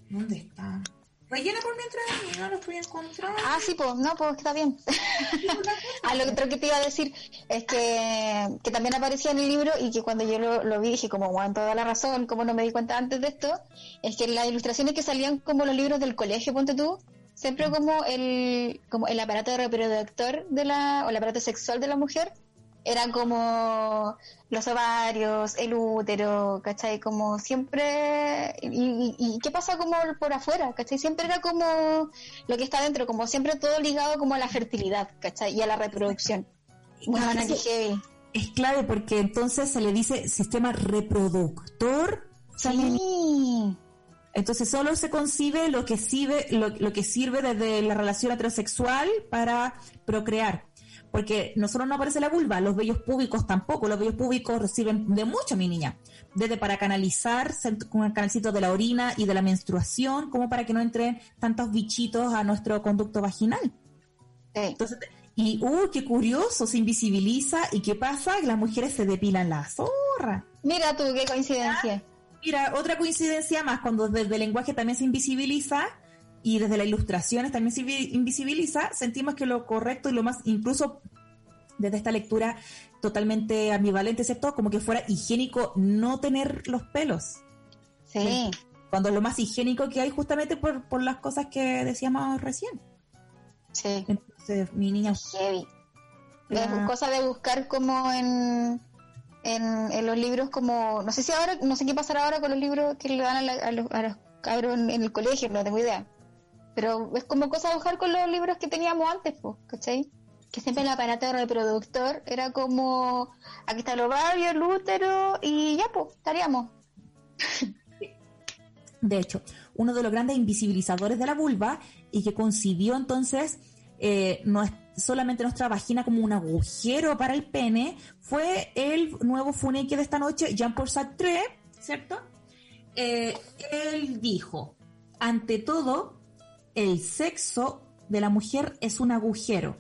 ¿Dónde está? Rellena por mientras y no lo estoy encontrando. Ah, sí, pues, no, pues está bien. ah, lo otro que te iba a decir es que, que también aparecía en el libro y que cuando yo lo, lo vi dije como, bueno, toda la razón, como no me di cuenta antes de esto, es que las ilustraciones que salían como los libros del colegio, ponte tú, siempre como el, como el aparato reproductor de la, o el aparato sexual de la mujer, eran como los ovarios, el útero, ¿cachai? Como siempre, y, y- y qué pasa como por afuera, ¿cachai? Siempre era como lo que está dentro, como siempre todo ligado como a la fertilidad, ¿cachai? Y a la reproducción. Bueno, qué heavy. Es clave porque entonces se le dice sistema reproductor. Sí. Entonces solo se concibe lo que sirve, lo, lo que sirve desde la relación heterosexual para procrear. Porque no solo no aparece la vulva, los vellos públicos tampoco. Los vellos públicos sirven de mucho, mi niña. Desde para canalizar con el canalcito de la orina y de la menstruación, como para que no entren tantos bichitos a nuestro conducto vaginal. Sí. Entonces, y, uh, qué curioso, se invisibiliza. ¿Y qué pasa? Que las mujeres se depilan la zorra. Mira tú, qué coincidencia. Mira, otra coincidencia más, cuando desde el lenguaje también se invisibiliza y desde las ilustraciones también se invi- invisibiliza, sentimos que lo correcto y lo más, incluso desde esta lectura totalmente ambivalente, ¿cierto? Como que fuera higiénico no tener los pelos. Sí. Cuando lo más higiénico que hay justamente por, por las cosas que decíamos recién. Sí. Entonces, mi niña, Heavy. Es Ya. cosa de buscar como en, en, en los libros como, no sé si ahora, no sé qué pasará ahora con los libros que le dan a, la- a los, a los cabros en el colegio, no tengo idea. Pero es como cosa de buscar con los libros que teníamos antes, pues, ¿cachai? Que siempre el aparato reproductor era como, aquí está el ovario, el útero y ya, pues, estaríamos. De hecho, uno de los grandes invisibilizadores de la vulva y que concibió entonces eh, no solamente nuestra vagina como un agujero para el pene, fue el nuevo funeque de esta noche, Jean-Paul Sartre, ¿cierto? Eh, él dijo, ante todo, el sexo de la mujer es un agujero.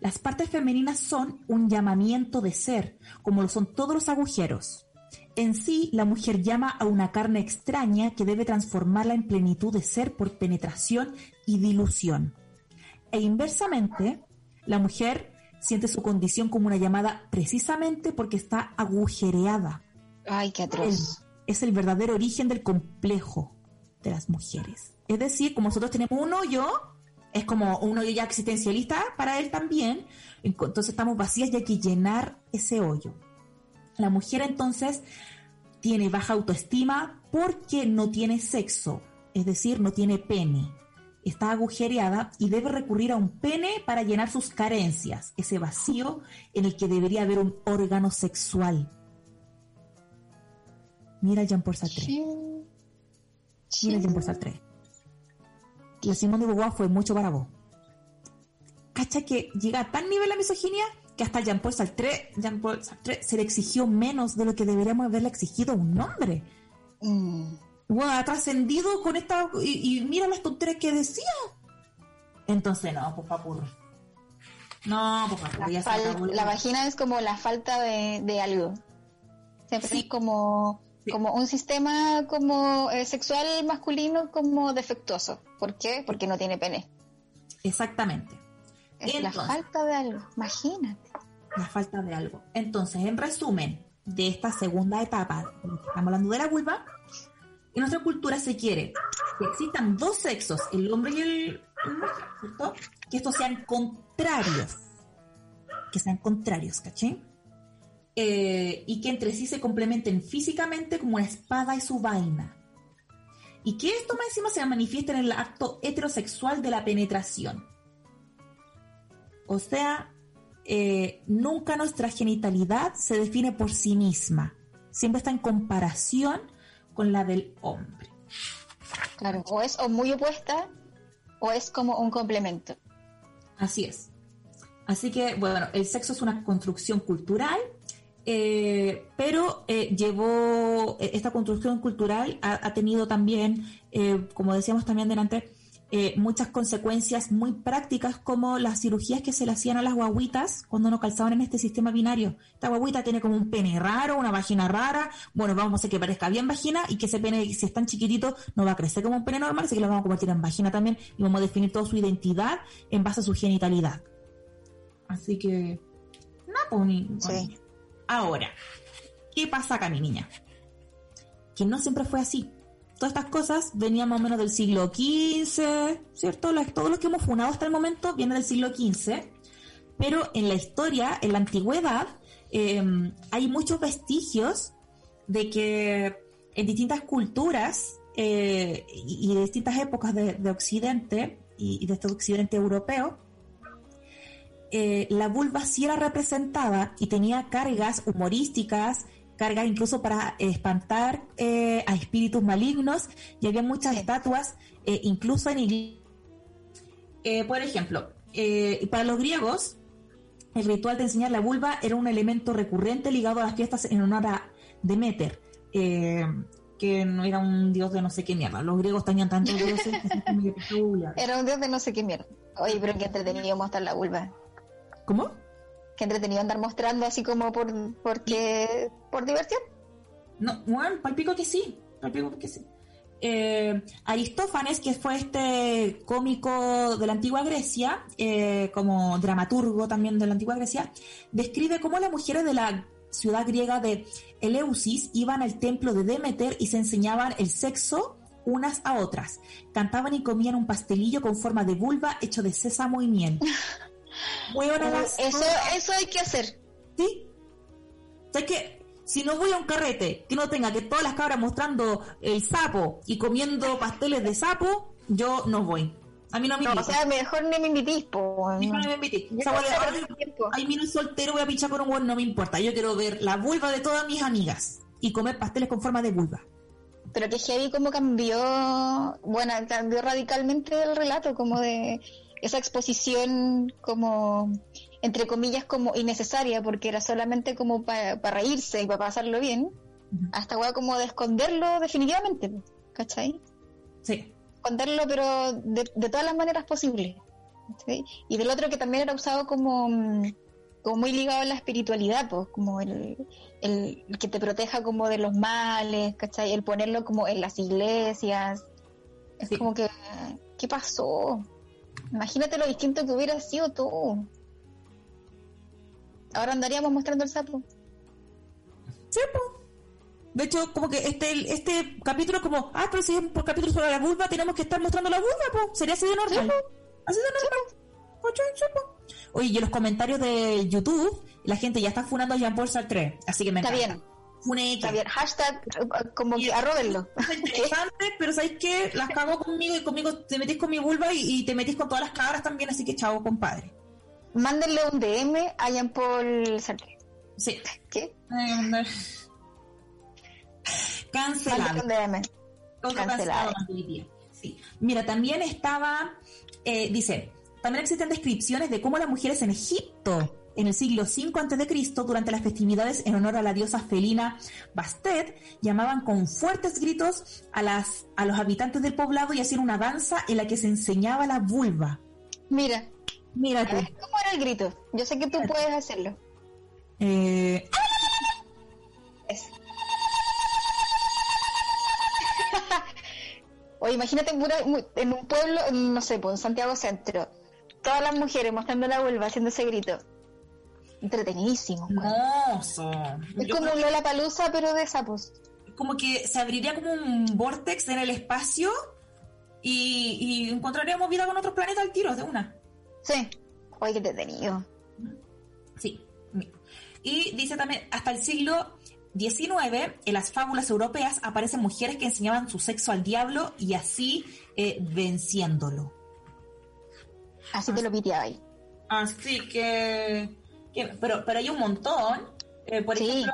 Las partes femeninas son un llamamiento de ser, como lo son todos los agujeros. En sí, la mujer llama a una carne extraña que debe transformarla en plenitud de ser por penetración y dilución. E inversamente, la mujer siente su condición como una llamada precisamente porque está agujereada. Ay, qué atroz. Es el verdadero origen del complejo de las mujeres. Es decir, como nosotros tenemos un hoyo, es como un hoyo ya existencialista para él también, entonces estamos vacías y hay que llenar ese hoyo. La mujer entonces tiene baja autoestima porque no tiene sexo, es decir, no tiene pene. Está agujereada y debe recurrir a un pene para llenar sus carencias, ese vacío en el que debería haber un órgano sexual. Mira Jean-Paul Sartre. Mira Jean-Paul Sartre. La Simón de Beauvoir fue mucho para vos. ¿Cacha que llega a tal nivel la misoginia que hasta Jean-Paul Sartre, Jean -Paul Sartre se le exigió menos de lo que deberíamos haberle exigido a un hombre? Mm. Bueno, ha trascendido con esta... Y, y mira las tonterías que decía. Entonces, no, por favor. No, favor, ya La, se fal- acabó la vagina es como la falta de, de algo. Siempre Sí. es como, Sí. como un sistema como eh, sexual masculino como defectuoso. ¿Por qué? Porque no tiene pene. Exactamente. Es la falta de algo. Imagínate. La falta de algo. Entonces, en resumen de esta segunda etapa, estamos hablando de la vulva, en nuestra cultura se quiere que existan dos sexos, el hombre y el, el mujer, ¿cierto? Que estos sean contrarios. Que sean contrarios, ¿caché? Eh, y que entre sí se complementen físicamente como una espada y su vaina. Y que esto más encima se manifiesta en el acto heterosexual de la penetración. O sea, eh, nunca nuestra genitalidad se define por sí misma. Siempre está en comparación con la del hombre. Claro. O es o muy opuesta o es como un complemento. Así es. Así que, bueno, el sexo es una construcción cultural, eh, pero eh, llevó, eh, esta construcción cultural ha, tenido también, eh, como decíamos también delante, muchas consecuencias muy prácticas como las cirugías que se le hacían a las guaguitas cuando no calzaban en este sistema binario. Esta guaguita tiene como un pene raro, una vagina rara, bueno, vamos a hacer que parezca bien vagina y que ese pene, si es tan chiquitito, no va a crecer como un pene normal, así que lo vamos a convertir en vagina también y vamos a definir toda su identidad en base a su genitalidad. Así que, no, pues. Ahora, ¿qué pasa acá, mi niña? Que no siempre fue así. Todas estas cosas venían más o menos del siglo XV, ¿cierto? Las- todo lo que hemos funado hasta el momento viene del siglo XV, pero en la historia, en la antigüedad, eh, hay muchos vestigios de que en distintas culturas eh, y, distintas épocas de, de Occidente y, y de este Occidente europeo, eh, la vulva sí era representada y tenía cargas humorísticas, cargas incluso para eh, espantar eh, a espíritus malignos y había muchas estatuas, eh, incluso en iglesia. por ejemplo, eh, para los griegos, el ritual de enseñar la vulva era un elemento recurrente ligado a las fiestas en honor a Demeter, eh, que no era un dios de no sé qué mierda. Los griegos tenían tantos dioses que. Era un dios de no sé qué mierda. Oye, pero qué entretenido mostrar la vulva. ¿Cómo? Qué entretenido andar mostrando así como por porque por diversión. No, bueno, palpico que sí, palpico que sí. Eh, Aristófanes, que fue este cómico de la antigua Grecia, eh, como dramaturgo también de la antigua Grecia, describe cómo las mujeres de la ciudad griega de Eleusis iban al templo de Demeter y se enseñaban el sexo unas a otras. Cantaban y comían un pastelillo con forma de vulva hecho de sésamo y miel. Las Eso, eso hay que hacer. ¿Sí? O sea que si no voy a un carrete que no tenga que todas las cabras mostrando el sapo y comiendo pasteles de sapo, yo no voy. A mí no me No, o sea, mejor ni me invitís, po. Mí no me Mejor "Ay, perder tiempo. Ay, mira, soltero, voy a pinchar con un buen, no me importa. Yo quiero ver la vulva de todas mis amigas y comer pasteles con forma de vulva. pero que heavy como cambió, bueno, cambió radicalmente el relato, como de esa exposición como, entre comillas, como innecesaria, porque era solamente como para reírse y para pasarlo bien, hasta como de esconderlo definitivamente, ¿cachai? Sí. Esconderlo, pero de, de todas las maneras posibles. ¿sí? Y del otro que también era usado como, como muy ligado a la espiritualidad, pues, como el, el, que te proteja como de los males, ¿cachai? El ponerlo como en las iglesias. Es como que, ¿qué pasó? Imagínate lo distinto que hubiera sido tú. Ahora andaríamos mostrando el sapo. Sí, pues. De hecho, como que este este capítulo como, ah, pero si es por capítulo sobre la vulva, tenemos que estar mostrando la vulva, pues. Sería así de normal. así de normal. Oye, y en los comentarios de YouTube, la gente ya está funando a Jean-Paul Sartre, así que me Está bien. Está bien, hashtag, como que arróbenlo. Es interesante, pero ¿sabéis qué? Las cago conmigo y conmigo te metís con mi vulva y, te metís con todas las cabras también, así que chao, compadre. Mándenle un DM a Jean-Paul Sartre. Sí. ¿Qué? Cancelado. DM. Cancelado. Sí. Mira, también estaba, eh, dice, también existen descripciones de cómo las mujeres en Egipto en el siglo V a.C., durante las festividades en honor a la diosa felina Bastet, llamaban con fuertes gritos a, las, a los habitantes del poblado y hacían una danza en la que se enseñaba la vulva. Mira, mira ¿Cómo era el grito? Yo sé que tú puedes hacerlo. Eh... Oye, imagínate en un pueblo, no sé, pues, en Santiago Centro, todas las mujeres mostrando la vulva haciendo ese grito. Entretenidísimo. Hermoso. Es como Lola Palusa, pero de sapos. Como que se abriría como un vortex en el espacio y, encontraríamos vida con otros planetas al tiro de una. Sí. Oye, qué entretenido. Sí. Y dice también, hasta el siglo XIX, en las fábulas europeas aparecen mujeres que enseñaban su sexo al diablo y así eh, venciéndolo. Así te lo piteaba ahí. Así que pero, pero hay un montón. Eh, por ejemplo,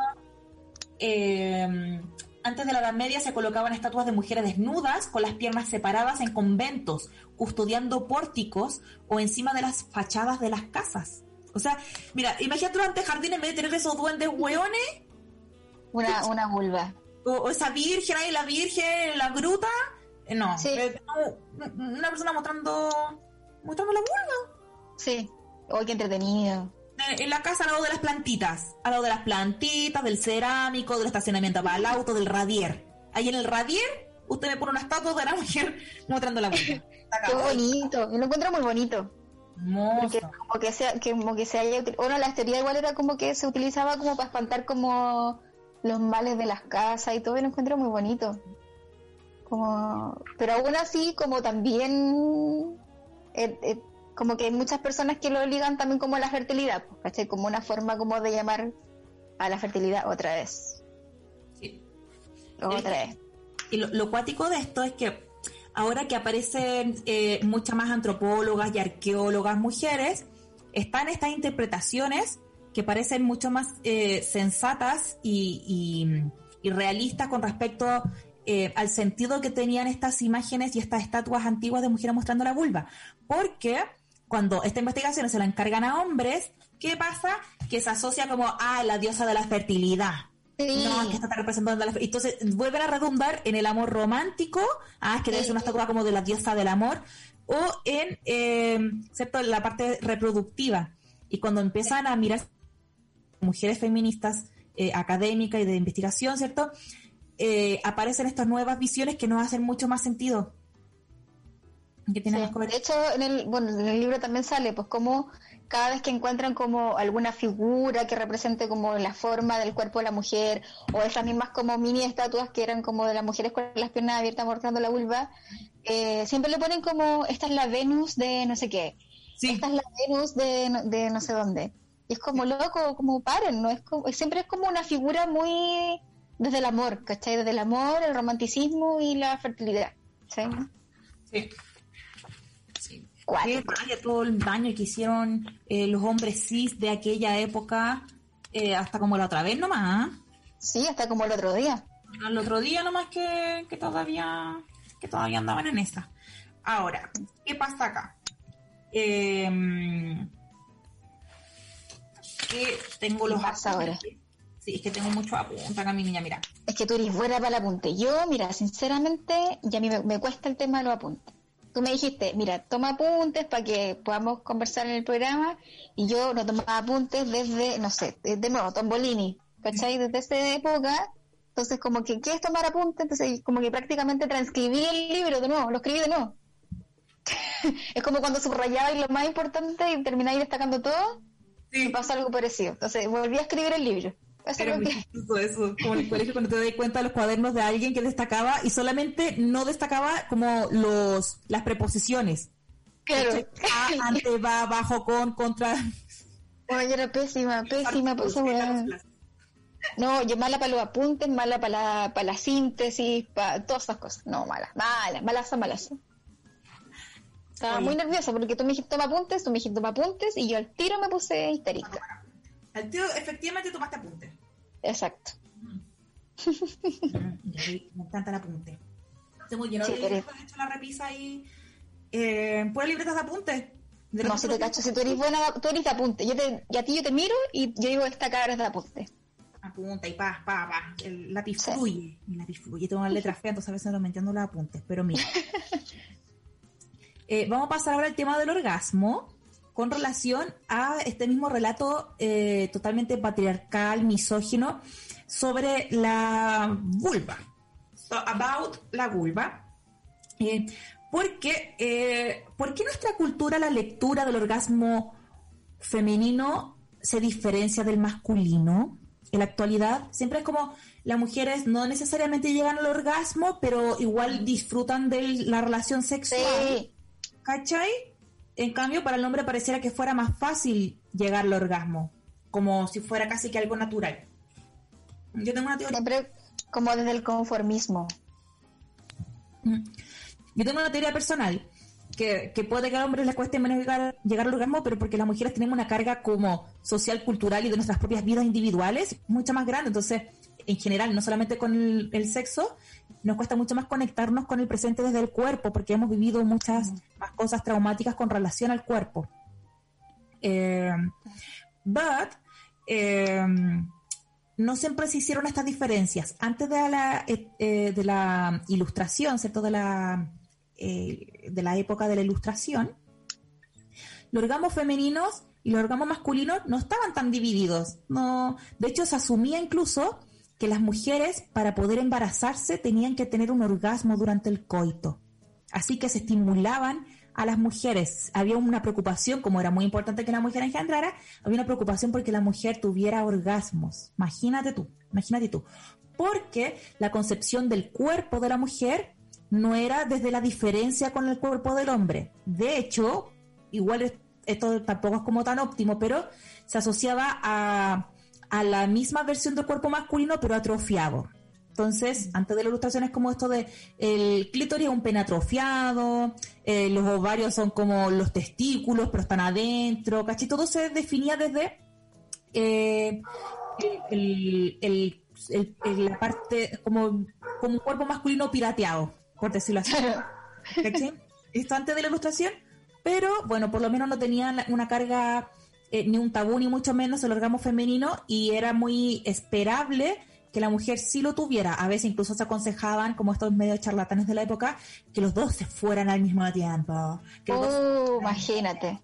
eh, antes de la Edad Media se colocaban estatuas de mujeres desnudas con las piernas separadas en conventos, custodiando pórticos o encima de las fachadas de las casas. O sea, mira, imagínate durante jardín en vez de tener esos duendes hueones. Una, una vulva. O, esa virgen ahí, la virgen, la gruta. Eh, no, una persona mostrando mostrando la vulva. Sí, hoy qué entretenido en la casa al lado de las plantitas, al lado de las plantitas, del cerámico, del estacionamiento para el auto, del radier. Ahí en el radier, usted me pone una estatua de la mujer mostrando la mujer. Qué bonito, yo lo encuentro muy bonito. Porque como que sea, que como que se haya bueno la teoría igual era como que se utilizaba como para espantar como los males de las casas y todo y lo encuentro muy bonito como pero aún así como también eh, eh, como que hay muchas personas que lo ligan también como a la fertilidad, pues, ¿cachai? Como una forma como de llamar a la fertilidad otra vez. Sí. Otra vez. Y lo, cuático de esto es que ahora que aparecen eh, muchas más antropólogas y arqueólogas mujeres, están estas interpretaciones que parecen mucho más eh, sensatas y, realistas con respecto eh, al sentido que tenían estas imágenes y estas estatuas antiguas de mujeres mostrando la vulva. Porque cuando esta investigación se la encargan a hombres, ¿qué pasa? Que se asocia como a la diosa de la fertilidad. No, que está representando la Entonces vuelven a redundar en el amor romántico, ah, que debe ser una estatua como de la diosa del amor, o en eh, ¿cierto? la parte reproductiva. Y cuando empiezan a mirar mujeres feministas eh, académicas y de investigación, ¿cierto? Eh, aparecen estas nuevas visiones que nos hacen mucho más sentido de hecho, en el, bueno, en el libro también sale, pues como cada vez que encuentran como alguna figura que represente como la forma del cuerpo de la mujer, o esas mismas como mini estatuas que eran como de las mujeres con las piernas abiertas mostrando la vulva, eh, siempre le ponen como, esta es la Venus de no sé qué, esta es la Venus de, de no sé dónde. Y es como loco, como paren, ¿no? Es como, siempre es como una figura muy desde el amor, ¿cachai? Desde el amor, el romanticismo y la fertilidad. ¿sí? Sí todo el daño que hicieron eh, los hombres cis de aquella época, eh, hasta como la otra vez nomás. ¿ah? Sí, hasta como el otro día. al otro día nomás que, que todavía que todavía andaban en esa. Ahora, ¿qué pasa acá? Em, que tengo ¿Qué los pasa ahora? Sí, es que tengo mucho apuntes acá, mi niña, mira. Es que tú eres buena para el apunte. Yo, mira, sinceramente, ya a mí me, me cuesta el tema de los apuntes. Tú me dijiste, mira, toma apuntes para que podamos conversar en el programa. Y yo no tomaba apuntes desde, no sé, de nuevo, Tombolini, ¿cachai? Desde esa época. Entonces, como que, ¿qué es tomar apuntes? Entonces, como que prácticamente transcribí el libro de nuevo, lo escribí de nuevo. es como cuando subrayabais lo más importante y termináis destacando todo. Sí. Me pasó algo parecido. Entonces, volví a escribir el libro. Eso Era muy chistoso eso, como en el colegio cuando te das cuenta de los cuadernos de alguien que destacaba y solamente no destacaba como los las preposiciones. Claro. A, ante, va, bajo, con, contra. Oye, era pésima, pésima weá. No, yo mala para los apuntes, mala para la, para la síntesis, para todas esas cosas. No, mala, mala, malaza, malaza. Estaba Oye. muy nerviosa porque tú me dijiste toma apuntes, tú me dijiste toma apuntes y yo al tiro me puse histérica. Al tío, efectivamente tomaste apunte. Exacto. Me encanta el apunte. Tengo lleno Sí, de libros, hecho la repisa ahí. Eh, libretas de apunte. De No, si te cacho, si tú eres buena, tú eres de apunte. Yo te, y a ti yo te miro y yo digo, esta cabra es de apunte. Apunta y pa, pa, pa. El lápiz Sí. fluye. El lápiz fluye. Tengo una letra fea, entonces a veces no me entiendo los apuntes. Pero mira. Eh, vamos a pasar ahora al tema del orgasmo con relación a este mismo relato eh, totalmente patriarcal, misógino, sobre la vulva. So, about la vulva. Eh, porque, eh, ¿Por qué nuestra cultura la lectura del orgasmo femenino se diferencia del masculino? En la actualidad siempre es como las mujeres no necesariamente llegan al orgasmo, pero igual disfrutan de la relación sexual. Sí, ¿Cachai? En cambio, para el hombre pareciera que fuera más fácil llegar al orgasmo, como si fuera casi que algo natural. Yo tengo una teoría. siempre como desde el conformismo. Mm. Yo tengo una teoría personal que, que puede que a hombres les cueste menos llegar, llegar al orgasmo, pero porque las mujeres tenemos una carga como social, cultural y de nuestras propias vidas individuales mucho más grande. Entonces, en general, no solamente con el, el sexo, nos cuesta mucho más conectarnos con el presente desde el cuerpo, porque hemos vivido muchas más cosas traumáticas con relación al cuerpo. Eh, but, eh, no siempre se hicieron estas diferencias. Antes de la, eh, eh, de la ilustración, ¿cierto? De la, de la época de la ilustración, los orgasmos femeninos y los orgasmos masculinos no estaban tan divididos. No, de hecho, se asumía incluso que las mujeres, para poder embarazarse, tenían que tener un orgasmo durante el coito. Así que se estimulaban a las mujeres. Había una preocupación, como era muy importante que la mujer engendrara, había una preocupación porque la mujer tuviera orgasmos. Imagínate tú, imagínate tú. Porque la concepción del cuerpo de la mujer no era desde la diferencia con el cuerpo del hombre. De hecho, igual es- esto tampoco es como tan óptimo, pero se asociaba a, a la misma versión del cuerpo masculino, pero atrofiado. Entonces, antes de la ilustración es como esto de el clítoris es un pene atrofiado, eh, los ovarios son como los testículos, pero están adentro, ¿cachai? Todo se definía desde eh, el, el- el- el- la parte, como, como un cuerpo masculino pirateado, por decirlo así. Esto antes de la ilustración, pero bueno, por lo menos no tenían una carga, eh, ni un tabú, ni mucho menos el orgasmo femenino, y era muy esperable que la mujer sí lo tuviera. A veces incluso se aconsejaban, como estos medios charlatanes de la época, que los dos se fueran al mismo tiempo. Que, los dos- Oh, imagínate.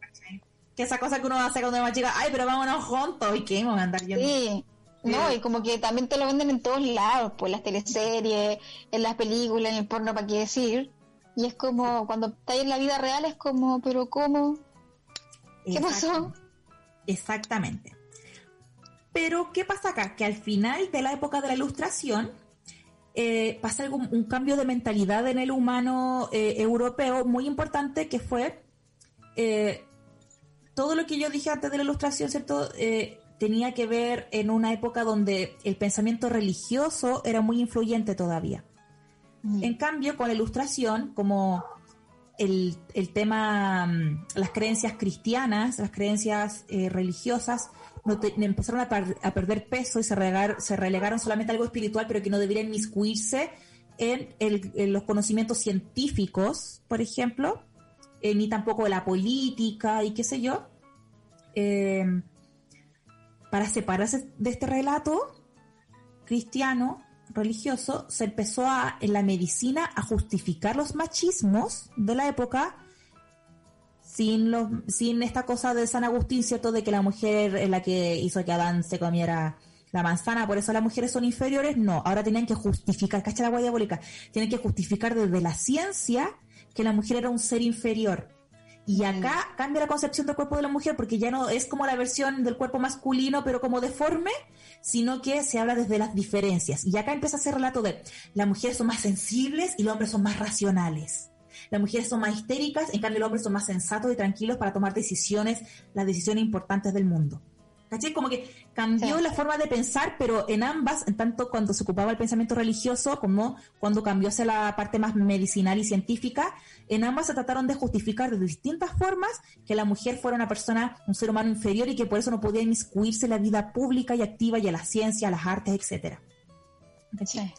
que esa cosa que uno hace cuando es más chica, ay, pero vámonos juntos, ¿y qué? Vamos a andar yendo. Sí. No, y como que también te lo venden en todos lados, pues las teleseries, en las películas, en el porno, para qué decir. Y es como, cuando estás en la vida real, es como, pero ¿cómo? ¿Qué pasó? Exactamente. Pero, ¿qué pasa acá? Que al final de la época de la ilustración eh, pasa algo, un cambio de mentalidad en el humano eh, europeo muy importante que fue eh, todo lo que yo dije antes de la ilustración, ¿cierto? Tenía que ver en una época donde el pensamiento religioso era muy influyente todavía. En cambio, con la ilustración, como el, el tema, mm, las creencias cristianas, las creencias eh, religiosas, no te- empezaron a, perder peso y se, relegar- se relegaron solamente a algo espiritual, pero que no deberían inmiscuirse en, el- en los conocimientos científicos, por ejemplo, eh, ni tampoco la política y qué sé yo. Eh, para separarse de este relato cristiano, religioso, se empezó a, en la medicina a justificar los machismos de la época sin, los, sin esta cosa de San Agustín, ¿cierto? De que la mujer es la que hizo que Adán se comiera la manzana, por eso las mujeres son inferiores. No, ahora tenían que justificar, cacha la agua diabólica, tienen que justificar desde la ciencia que la mujer era un ser inferior. Y acá cambia la concepción del cuerpo de la mujer porque ya no es como la versión del cuerpo masculino, pero como deforme, sino que se habla desde las diferencias. Y acá empieza a ser relato de las mujeres son más sensibles y los hombres son más racionales. Las mujeres son más histéricas, en cambio los hombres son más sensatos y tranquilos para tomar decisiones, las decisiones importantes del mundo. ¿Cachai? Como que cambió Sí. la forma de pensar, pero en ambas, en tanto cuando se ocupaba el pensamiento religioso como cuando cambió hacia la parte más medicinal y científica, en ambas se trataron de justificar de distintas formas que la mujer fuera una persona, un ser humano inferior y que por eso no podía inmiscuirse en la vida pública y activa y a la ciencia, a las artes. Sí.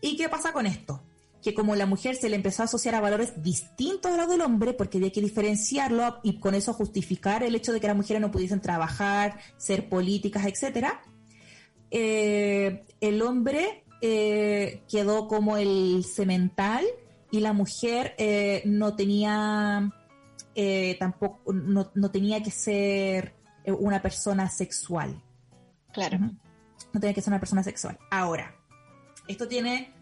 ¿Y qué pasa con esto? Que como la mujer se le empezó a asociar a valores distintos a los del hombre, porque había que diferenciarlo y con eso justificar el hecho de que las mujeres no pudiesen trabajar, ser políticas, etcétera, eh, el hombre eh, quedó como el semental y la mujer eh, no tenía eh, tampoco no, no tenía que ser una persona sexual Claro. No tenía que ser una persona sexual. Ahora, esto tiene,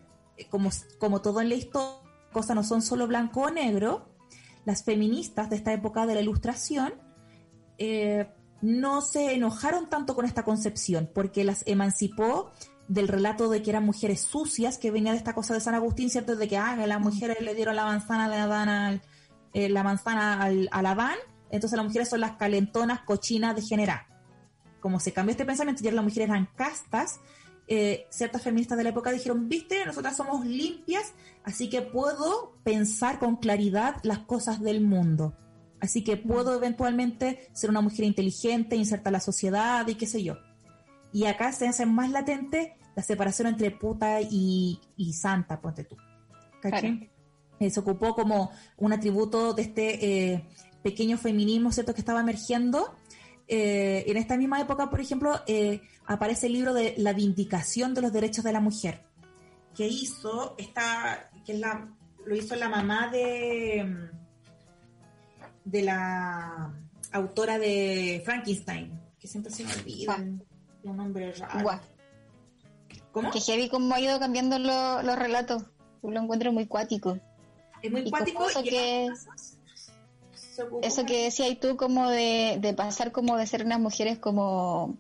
como, como todo en la historia, cosas no son solo blanco o negro. Las feministas de esta época de la ilustración eh, no se enojaron tanto con esta concepción porque las emancipó del relato de que eran mujeres sucias, que venía de esta cosa de San Agustín, ¿cierto? De que ah, las mujeres le dieron la manzana de Adán al, eh, la manzana al, al Adán, entonces las mujeres son las calentonas, cochinas, degeneradas como se cambió este pensamiento y ahora las mujeres eran castas, eh, ciertas feministas de la época dijeron, viste, nosotras somos limpias, así que puedo pensar con claridad las cosas del mundo. Así que puedo eventualmente ser una mujer inteligente, inserta a la sociedad y qué sé yo. Y acá se hace más latente la separación entre puta y, y santa, ponte tú. ¿Cachai? Claro. Eh, se ocupó como un atributo de este eh, pequeño feminismo, ¿cierto?, que estaba emergiendo. Eh, en esta misma época, por ejemplo, eh, aparece el libro de La Vindicación de los Derechos de la Mujer, que hizo esta, que es la, lo hizo la mamá de, de la autora de Frankenstein, que siempre se me olvida, Ah. un nombre raro. Guau. ¿Cómo? Que heavy como ha ido cambiando lo- los relatos. Yo lo encuentro muy cuático. Es muy y cuático y que- Eso que decías tú como de, de pasar como de ser unas mujeres como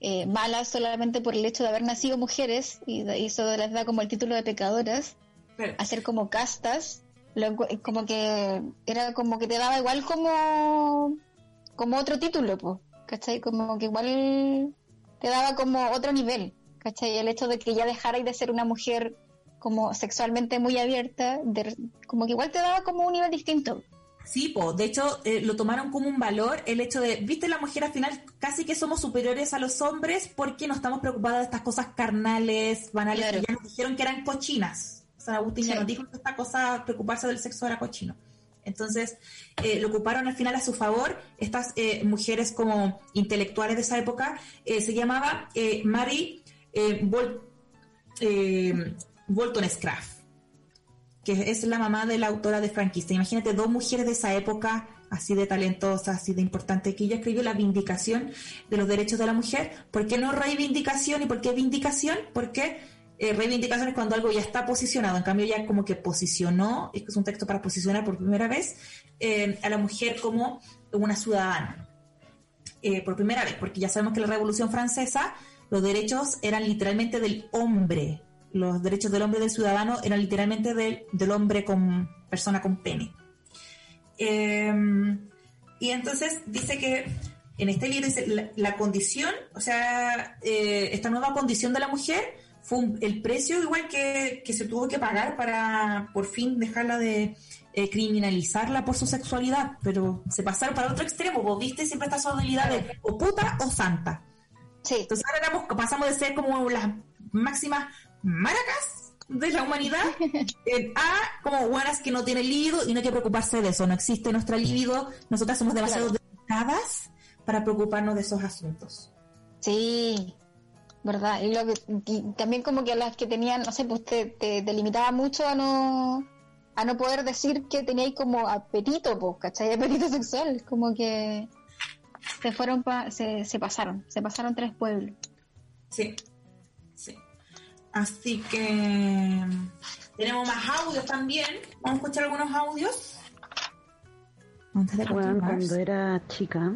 eh, malas solamente por el hecho de haber nacido mujeres y, de- y eso les da como el título de pecadoras, ser como castas, lo encu- como que era como que te daba igual como como otro título, pues, ¿cachai? Como que igual te daba como otro nivel, ¿cachai? El hecho de que ya dejarais de ser una mujer como sexualmente muy abierta, de- como que igual te daba como un nivel distinto. Sí, po. de hecho eh, lo tomaron como un valor el hecho de, viste, la mujer al final casi que somos superiores a los hombres porque no estamos preocupadas de estas cosas carnales, banales, Claro. que ya nos dijeron que eran cochinas. San Agustín ya nos dijo que esta cosa, preocuparse del sexo era cochino. Entonces, eh, lo ocuparon al final a su favor. Estas eh, mujeres como intelectuales de esa época eh, se llamaba eh, Mary eh, Bol- eh, Wollstonecraft que es la mamá de la autora de Frankenstein. Imagínate dos mujeres de esa época, así de talentosas, así de importante, que ella escribió la vindicación de los derechos de la mujer. ¿Por qué no reivindicación y por qué vindicación? Porque eh, reivindicación es cuando algo ya está posicionado, en cambio ya como que posicionó, es es un texto para posicionar por primera vez eh, a la mujer como una ciudadana. Eh, por primera vez, porque ya sabemos que la Revolución Francesa los derechos eran literalmente del hombre, los derechos del hombre y del ciudadano eran literalmente del, del hombre con persona con pene. Eh, y entonces dice que en este libro dice la, la condición, o sea, eh, esta nueva condición de la mujer fue un- el precio igual que, que se tuvo que pagar para por fin dejarla de eh, criminalizarla por su sexualidad, pero se pasaron para otro extremo, vos viste siempre esta dualidad de o puta o santa. Sí, Entonces ahora pasamos de ser como las máximas maracas de la humanidad eh, a como buenas que no tienen libido y no hay que preocuparse de eso, no existe nuestra libido, nosotras somos demasiado delicadas para preocuparnos de esos asuntos. sí, verdad. Y, lo que, y también como que a las que tenían, no sé, pues te, te, te limitaba mucho a no a no poder decir que teníais como apetito, pues, ¿cachai? Apetito sexual, como que se fueron, pa- se, se pasaron, se pasaron tres pueblos. Sí. Así que tenemos más audios también. Vamos a escuchar algunos audios. Antes de Bueno, cuando era chica,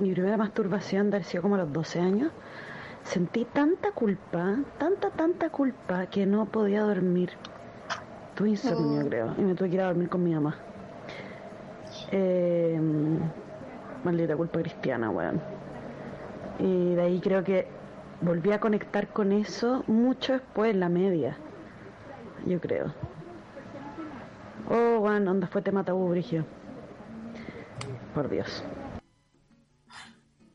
mi primera masturbación de sido como a los 12 años, sentí tanta culpa, tanta, tanta culpa que no podía dormir. Tuve insomnio, creo, y me tuve que ir a dormir con mi mamá. Eh, maldita culpa cristiana, weón. Y de ahí creo que volví a conectar con eso mucho después, en la media, yo creo. Oh, bueno, onda fue tema tabú, Brigio. Por Dios.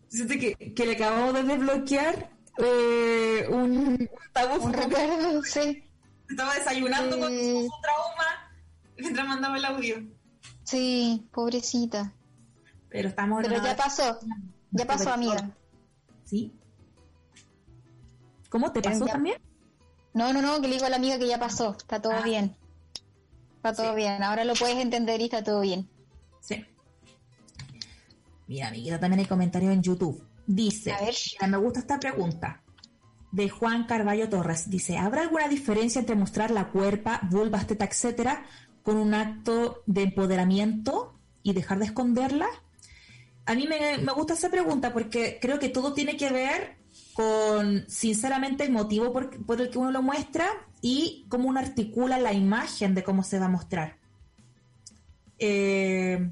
Siento que, que le acabamos de desbloquear eh, un tabú. Un recuerdo, sí, Estaba desayunando con Sí. su trauma mientras mandaba el audio. sí, pobrecita. Pero estamos Pero ya pasó, ya pasó, amiga. ¿Sí? ¿Cómo te pasó Ya. también? No, no, no, que le digo a la amiga que ya pasó, está todo Ah. bien. Está todo Sí. bien, ahora lo puedes entender y está todo bien. Sí. Mira, amiguita, también hay comentarios en YouTube. Dice, A ver. mira, me gusta esta pregunta. De Juan Carballo Torres. Dice, ¿habrá alguna diferencia entre mostrar la cuerpa, vulvas, teta, etcétera, con un acto de empoderamiento y dejar de esconderla? A mí me, me gusta esa pregunta porque creo que todo tiene que ver con, sinceramente, el motivo por, el que uno lo muestra y cómo uno articula la imagen de cómo se va a mostrar. Eh,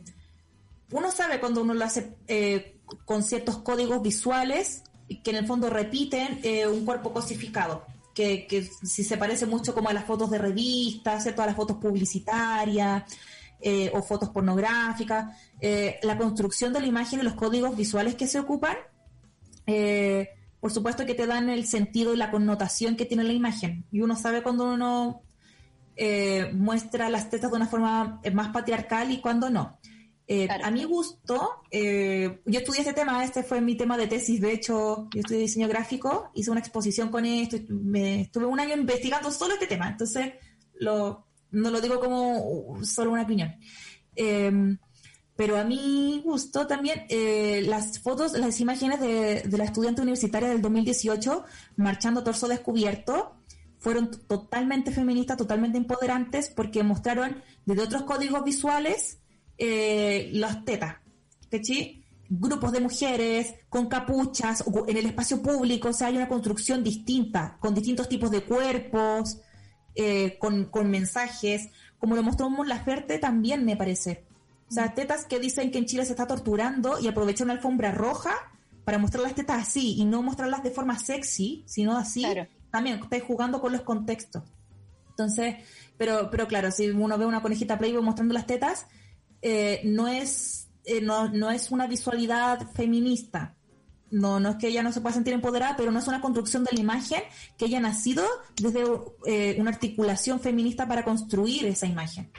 uno sabe cuando uno lo hace eh, con ciertos códigos visuales que en el fondo repiten eh, un cuerpo cosificado, que, si se parece mucho como a las fotos de revistas, ¿cierto? a las fotos publicitarias o fotos pornográficas, la construcción de la imagen y los códigos visuales que se ocupan, eh, por supuesto que te dan el sentido y la connotación que tiene la imagen. Y uno sabe cuando uno eh, muestra las tetas de una forma eh, más patriarcal y cuando no. Eh, Claro. A mi gusto, eh, yo estudié este tema, este fue mi tema de tesis, de hecho, yo estudié diseño gráfico, hice una exposición con esto, me, estuve un año investigando solo este tema, entonces lo, no lo digo como solo una opinión. Eh, pero a mi gusto también, eh, las fotos, las imágenes de, la estudiante universitaria del 2018 marchando torso descubierto fueron totalmente feministas, totalmente empoderantes, porque mostraron desde otros códigos visuales eh, las tetas, ¿cachai? Grupos de mujeres con capuchas en el espacio público, o sea, hay una construcción distinta, con distintos tipos de cuerpos, eh, con, con mensajes, como lo mostró Mon Laferte también, me parece. O sea, tetas que dicen que en Chile se está torturando y aprovechan una alfombra roja para mostrar las tetas así y no mostrarlas de forma sexy, sino así. Claro. También estáis jugando con los contextos. Entonces, pero, pero claro, si uno ve una conejita Playboy mostrando las tetas, eh, no es eh, no, no es una visualidad feminista. No, no es que ella no se pueda sentir empoderada, pero no es una construcción de la imagen que haya nacido desde eh, una articulación feminista para construir esa imagen.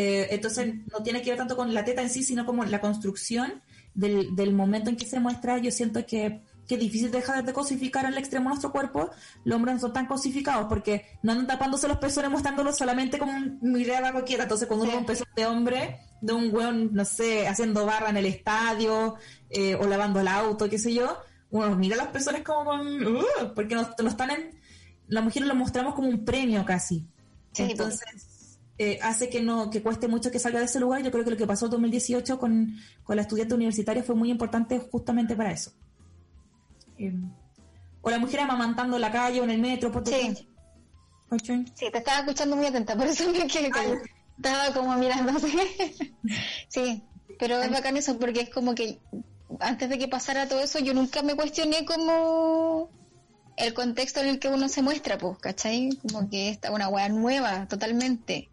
Eh, entonces no tiene que ver tanto con la teta en sí, sino como la construcción del, del momento en que se muestra. Yo siento que, que es difícil dejar de cosificar al extremo nuestro cuerpo. Los hombres no son tan cosificados porque no andan tapándose los pezones mostrándolo solamente como un- mirada coqueta. Entonces cuando uno ve un pezón de hombre, de un weón, no sé, haciendo barra en el estadio eh, o lavando el auto, qué sé yo, uno mira los pezones como con... "Uh", porque nos, lo están en... Las mujeres lo mostramos como un premio casi. Sí, Entonces, eh, hace que no que cueste mucho que salga de ese lugar. Yo creo que lo que pasó en 2018 con, con la estudiante universitaria fue muy importante justamente para eso. Eh, o la mujer amamantando en la calle o en el metro. Por Sí. Sí, te estaba escuchando muy atenta, por eso me quedé callada. Estaba como mirando así. sí, pero es bacán eso porque es como que antes de que pasara todo eso yo nunca me cuestioné como el contexto en el que uno se muestra, pues, ¿cachai? Como que está una weá nueva, totalmente.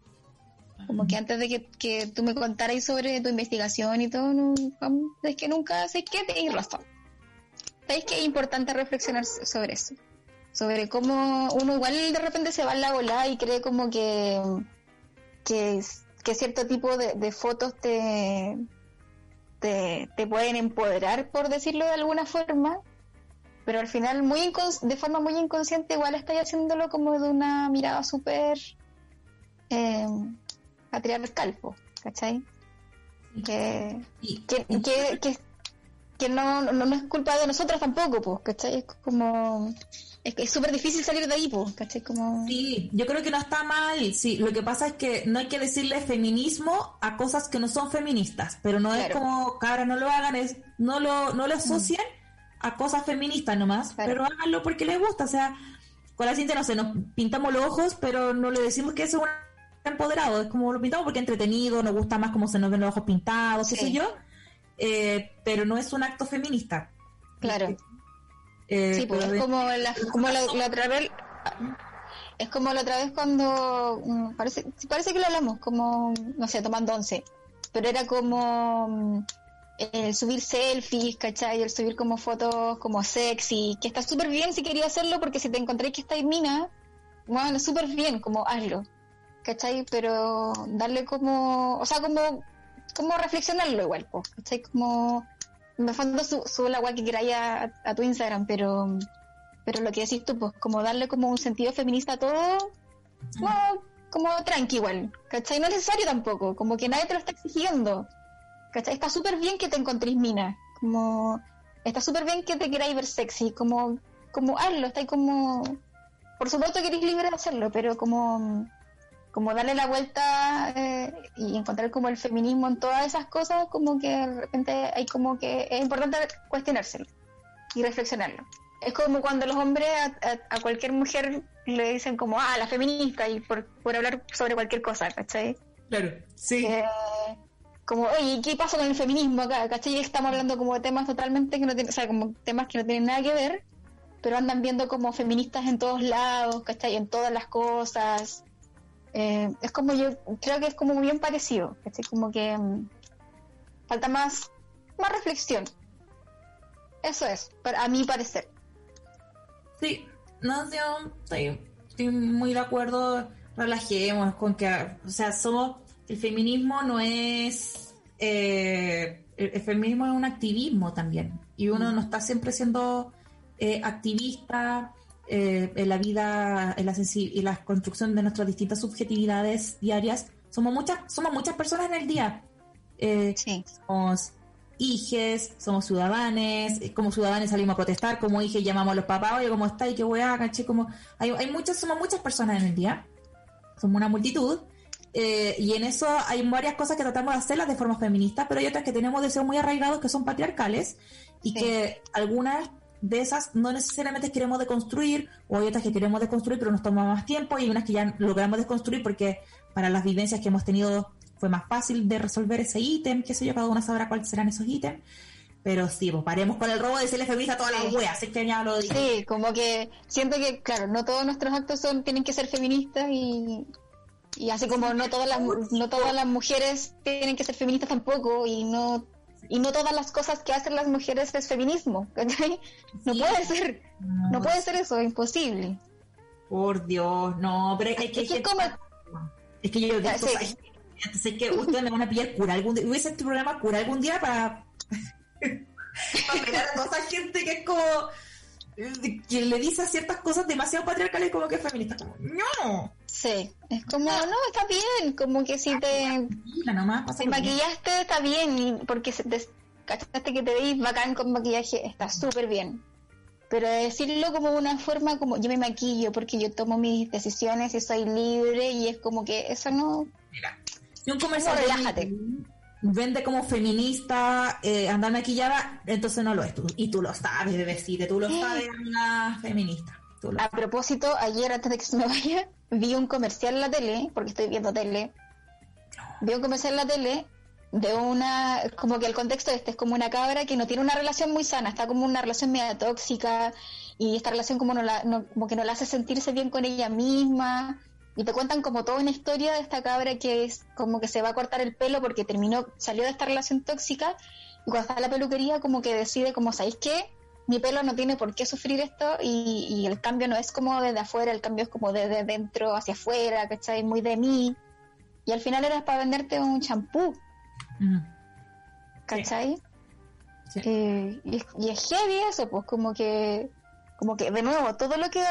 Como que antes de que, que tú me contaras sobre tu investigación y todo, no, es que nunca sé qué tenéis razón. ¿Sabéis que es importante reflexionar sobre eso? Sobre cómo uno igual de repente se va en la bola y cree como que, que, que cierto tipo de, fotos te, te, te pueden empoderar, por decirlo de alguna forma, pero al final muy de forma muy inconsciente igual estoy haciéndolo como de una mirada súper eh, patriarcal, ¿cachai? Que, que, que, que, no, no, es culpa de nosotros tampoco, pues, ¿cachai? Es como... Es súper difícil salir de ahí, pues, ¿cachai? Como... Sí, yo creo que no está mal, sí, lo que pasa es que no hay que decirle feminismo a cosas que no son feministas, pero no es como, cara, no lo hagan, es no lo, no lo asocien a cosas feministas nomás, pero háganlo porque les gusta. O sea, con la cinta no sé, nos pintamos los ojos, pero no le decimos que eso es un empoderado. Es como lo pintamos porque es entretenido, nos gusta más cómo se nos ven los ojos pintados, qué sé yo. Eh, pero no es un acto feminista. Claro. Eh, sí, pues es como la, como la, otra vez. Es como la otra vez cuando. Mm, parece, parece que lo hablamos, como. No sé, tomando once. Pero era como mm, el subir selfies, ¿cachai? El subir como fotos como sexy, que está súper bien si quería hacerlo, porque si te encontré que está en mina, bueno, súper bien, como hazlo, ¿cachai? Pero darle como, o sea, como, como reflexionarlo igual, ¿cachai? Como, el fondo sube la agua que queráis a, tu Instagram, pero, pero lo que decís tú, pues, como darle como un sentido feminista a todo, como, como tranqui igual, ¿cachai? No es necesario tampoco, como que nadie te lo está exigiendo, Está súper bien que te encontréis mina, como está súper bien que te queráis ver sexy, como, como hazlo, está ahí como, por supuesto que eres libre de hacerlo, pero como, como darle la vuelta eh, y encontrar como el feminismo en todas esas cosas, como que de repente hay como que es importante cuestionárselo y reflexionarlo. Es como cuando los hombres a, cualquier mujer le dicen como, ah, la feminista, y por, por hablar sobre cualquier cosa, ¿cachai? Claro, sí. Eh, como, oye, ¿qué pasa con el feminismo acá? ¿Cachai? Estamos hablando como de temas totalmente que no tienen, o sea, como temas que no tienen nada que ver, pero andan viendo como feministas en todos lados, ¿cachai? En todas las cosas. Eh, es como yo, creo que es como bien parecido, ¿cachai? Como que mm, falta más, más reflexión. Eso es, para, a mi parecer. Sí, no, yo estoy, estoy muy de acuerdo, relajemos con que, o sea, somos el feminismo no es... Eh, el, feminismo es un activismo también. Y uno no está siempre siendo eh, activista eh, en la vida en la, y la construcción de nuestras distintas subjetividades diarias. Somos muchas, somos muchas personas en el día. sí. Somos hijes, somos ciudadanos, como ciudadanos salimos a protestar, como hijes llamamos a los papás, oye, ¿cómo está? ¿Y qué weá? Caché, como hay, hay muchas, somos muchas personas en el día, somos una multitud, eh, y en eso hay varias cosas que tratamos de hacerlas de forma feminista, pero hay otras que tenemos deseos muy arraigados que son patriarcales y que algunas de esas no necesariamente queremos deconstruir, o hay otras que queremos deconstruir, pero nos toma más tiempo, y hay unas que ya logramos deconstruir porque para las vivencias que hemos tenido fue más fácil de resolver ese ítem, qué sé yo, cada una sabrá cuáles serán esos ítems. Pero sí, pues paremos con el robo de decirle feminista a todas las weas, así que ya lo digo. Sí, como que siento que, claro, no todos nuestros actos son tienen que ser feministas y, y así como no todas las no todas las mujeres tienen que ser feministas tampoco y no y no todas las cosas que hacen las mujeres es feminismo no puede ser no, puede ser eso imposible. Por Dios no pero es que, es, que, como... es que yo sé que ustedes me van a pillar cura algún día hubiese este programa cura algún día para para pegar a toda esa gente que es como que le dice ciertas cosas demasiado patriarcales como que es feminista como no Sí, es como, no, está bien, como que si te, si maquillaste está bien, y porque se te, cachaste que te veis bacán con maquillaje, está súper bien. Pero decirlo como una forma como yo me maquillo porque yo tomo mis decisiones y soy libre y es como que eso no... Mira, un comercial relájate. Vende como feminista, eh, andar maquillada, entonces no lo es tú. Y tú lo sabes, bebecita, tú lo sabes, una feminista. A propósito, ayer antes de que se me vaya, vi un comercial en la tele, porque estoy viendo tele. Vi un comercial en la tele de una, como que el contexto este es como una cabra que no tiene una relación muy sana, está como una relación media tóxica y esta relación como, no la, no- como que no la hace sentirse bien con ella misma y te cuentan como toda una historia de esta cabra que es como que se va a cortar el pelo porque terminó, salió de esta relación tóxica y cuando está en la peluquería como que decide como, ¿sabéis qué? Mi pelo no tiene por qué sufrir esto y, y el cambio no es como desde afuera, el cambio es como desde dentro hacia afuera, ¿cachai? Muy de mí. Y al final era para venderte un champú, Mm. ¿cachai? Sí. Eh, y, y es heavy eso, pues como que, como que de nuevo, todo lo que,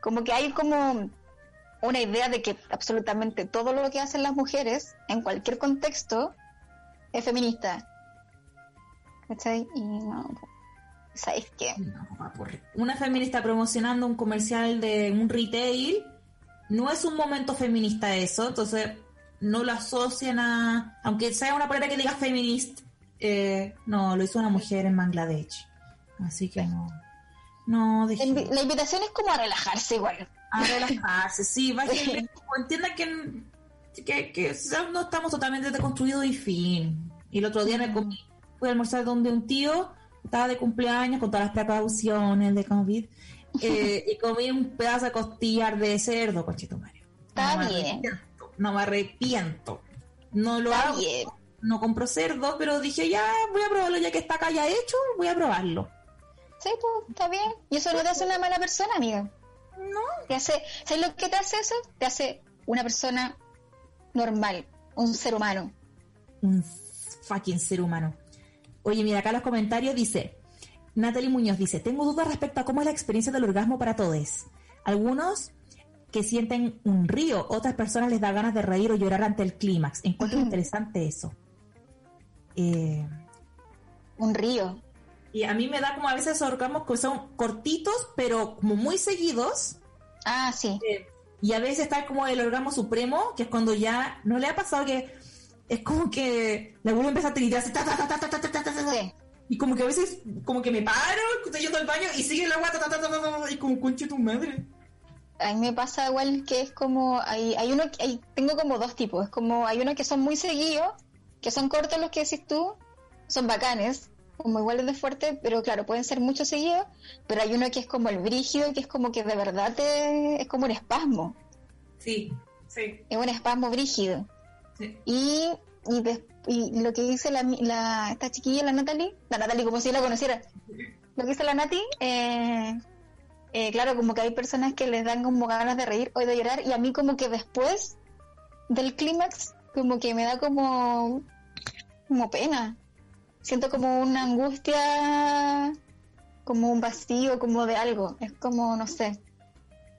como que hay como una idea de que absolutamente todo lo que hacen las mujeres en cualquier contexto es feminista. ¿Cachai? Y no, po. ¿sabéis qué? No, Una feminista promocionando un comercial de un retail no es un momento feminista eso, entonces no lo asocian a, aunque sea una palabra que diga feminist, eh, no, lo hizo una mujer en Bangladesh, así que no, dejé- la invitación es como a relajarse igual. A relajarse, sí, como entiendan que, que, que no estamos totalmente deconstruidos y fin. Y el otro día me comí, fui a almorzar donde un tío estaba de cumpleaños con todas las precauciones de COVID eh, y comí un pedazo de costillar de cerdo, conchito Mario. Está me bien. no me arrepiento. No lo Está hago, bien. no compro cerdo, pero dije ya voy a probarlo ya que está acá ya hecho, voy a probarlo. Sí, pues, está bien. Y eso no te hace una mala persona, amiga. No. Te hace, ¿Sabes lo que te hace eso? Te hace una persona normal, un ser humano. un fucking ser humano. Oye, mira, acá los comentarios dice, Natalie Muñoz dice, tengo dudas respecto a cómo es la experiencia del orgasmo para todos. Algunos que sienten un río, otras personas les da ganas de reír o llorar ante el clímax. Encuentro interesante eso. Eh, Un río. Y a mí me da como a veces orgasmos que son cortitos, pero como muy seguidos. Ah, sí. Eh, y a veces está como el orgasmo supremo, que es cuando ya no le ha pasado que es como que la vuelvo a empezar a tiritar así, ta, ta, ta, ta, ta, ta, ta, ta. Sí. y como que a veces como que me paro, estoy yendo al baño y sigue el agua ta, ta, ta, ta, ta, y como conche tu madre. A mí me pasa igual que es como, hay, hay uno, hay, tengo como dos tipos, es como, hay unos que son muy seguidos, que son cortos los que decís tú, son bacanes, como iguales de fuerte, pero claro, pueden ser mucho seguidos, pero hay uno que es como el brígido, que es como que de verdad te, es como un espasmo, Sí, sí, es un espasmo brígido. sí. Y, y, y lo que dice la, la, esta chiquilla, la Natalie, la Natalie como si yo la conociera, lo que dice la Nati, eh, eh, claro, como que hay personas que les dan como ganas de reír o de llorar, y a mí como que después del clímax, como que me da como, como pena. Siento como una angustia, como un vacío, como de algo. Es como, no sé.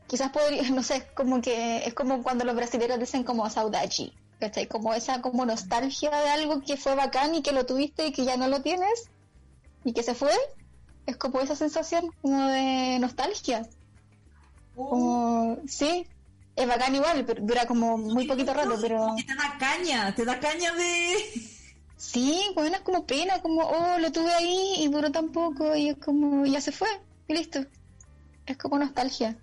Quizás podría, no sé, como que es como cuando los brasileños dicen como saudade, ¿cachai? Como esa como nostalgia de algo que fue bacán y que lo tuviste y que ya no lo tienes y que se fue. Es como esa sensación como de nostalgia. Como, sí, es bacán igual, pero dura como muy poquito rato, pero te da caña, te da caña de... sí, bueno, es como pena, como, oh, lo tuve ahí y duró tan poco y es como, ya se fue y listo. Es como nostalgia.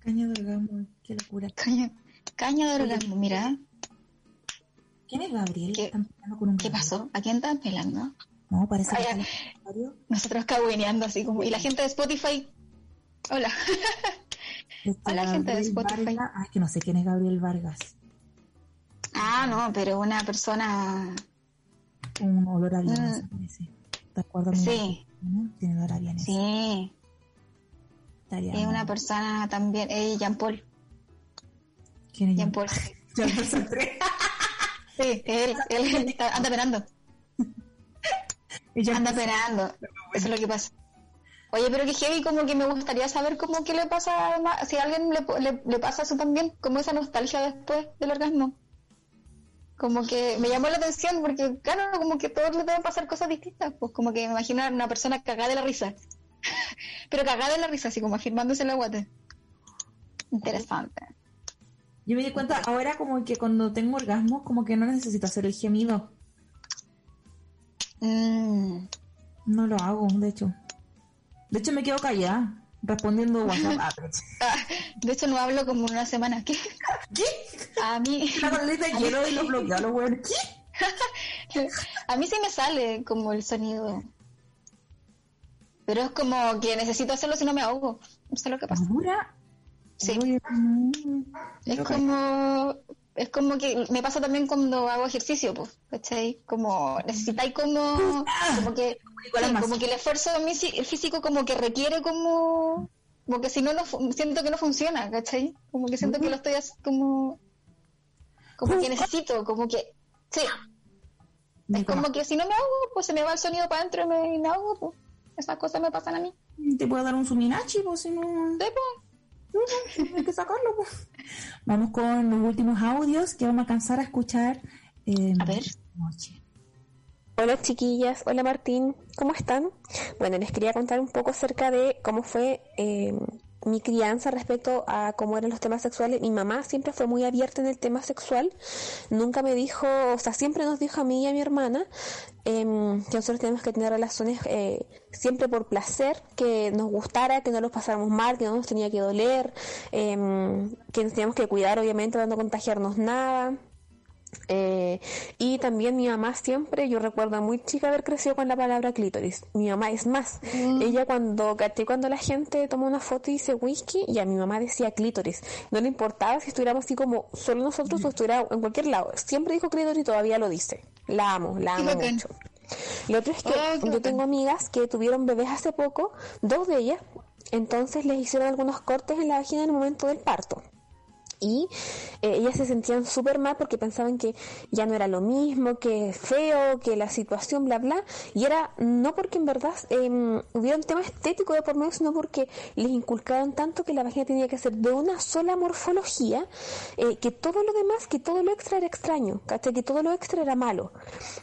Caña de orgasmo, qué locura. Caña, caña de orgasmo, mira, ¿Quién es Gabriel? ¿Qué- ¿Están peleando con un ¿qué Gabriel? pasó? ¿A quién están pelando? No, parece que Ay, comentario. Nosotros cabuineando así como, y la gente de Spotify, hola. Este, Hola, gente de Gabriel Spotify. Vargas. Ay, que no sé quién es Gabriel Vargas. Ah, no, pero una persona, Un olor a Mm. vienesa, parece. ¿Te acuerdas? Sí. ¿no? Tiene olor a vienesa. sí, Estaría es una persona también, eh, Jean Paul, ¿Quién es Jean Paul. Jean Paul Sartre. Sí, él, él está- anda penando, anda penando, eso es lo que pasa. Oye, pero que heavy, como que me gustaría saber cómo que le pasa, si a alguien le, le, le pasa eso también, como esa nostalgia después del orgasmo. Como que me llamó la atención porque, claro, como que todos le deben pasar cosas distintas, pues como que me imagino a una persona cagada de la risa. pero cagada de la risa, así como afirmándose en la guata. Interesante. Yo me di cuenta ahora como que cuando tengo orgasmo como que no necesito hacer el gemido. Mm, No lo hago, de hecho. De hecho me quedo callada. Respondiendo WhatsApp. Ah, Ah, de hecho, no hablo como una semana. ¿Qué? ¿Qué? A mí, hielo y lo. ¿Qué? a mí sí me sale como el sonido. Pero es como que necesito hacerlo si no me ahogo. No sé lo que pasa. ¿Segura? Sí. Es como, es como que me pasa también cuando hago ejercicio, pues, ¿cachai? Como necesitáis como, como que, sí, como que el esfuerzo el físico como que requiere como, como que si no, no siento que no funciona, ¿cachai? Como que siento que lo estoy hac- como, como que necesito, como que, sí, es como que si no me ahogo, pues se me va el sonido para adentro y me, y me ahogo, pues. Esas cosas me pasan a mí. Te puedo dar un suminachi, pues si no. Sí, pues. Hay que sacarlo, pues. Vamos con los últimos audios que vamos a alcanzar a escuchar. eh, A ver. Noche. Hola chiquillas, hola Martín, ¿cómo están? Bueno, les quería contar un poco acerca de cómo fue eh, mi crianza respecto a cómo eran los temas sexuales. Mi mamá siempre fue muy abierta en el tema sexual, nunca me dijo, o sea, siempre nos dijo a mí y a mi hermana em, que nosotros tenemos que tener relaciones eh, siempre por placer, que nos gustara, que no los pasáramos mal, que no nos tenía que doler, em, que nos teníamos que cuidar obviamente para no contagiarnos nada. Eh, y también mi mamá siempre, yo recuerdo muy chica haber crecido con la palabra clítoris. Mi mamá es más, ella cuando, cuando la gente toma una foto y dice whisky, ya mi mamá decía clítoris. No le importaba si estuviéramos así como solo nosotros o estuviera en cualquier lado. Siempre dijo clítoris y todavía lo dice. La amo, la amo mucho. Lo otro es que Oh, yo tengo amigas que tuvieron bebés hace poco, dos de ellas, entonces les hicieron algunos cortes en la vagina en el momento del parto. Y eh, ellas se sentían súper mal porque pensaban que ya no era lo mismo, que feo, que la situación, bla, bla. Y era no porque en verdad eh, hubiera un tema estético de por medio, sino porque les inculcaron tanto que la vagina tenía que ser de una sola morfología, eh, que todo lo demás, que todo lo extra era extraño, ¿cachai? que todo lo extra era malo.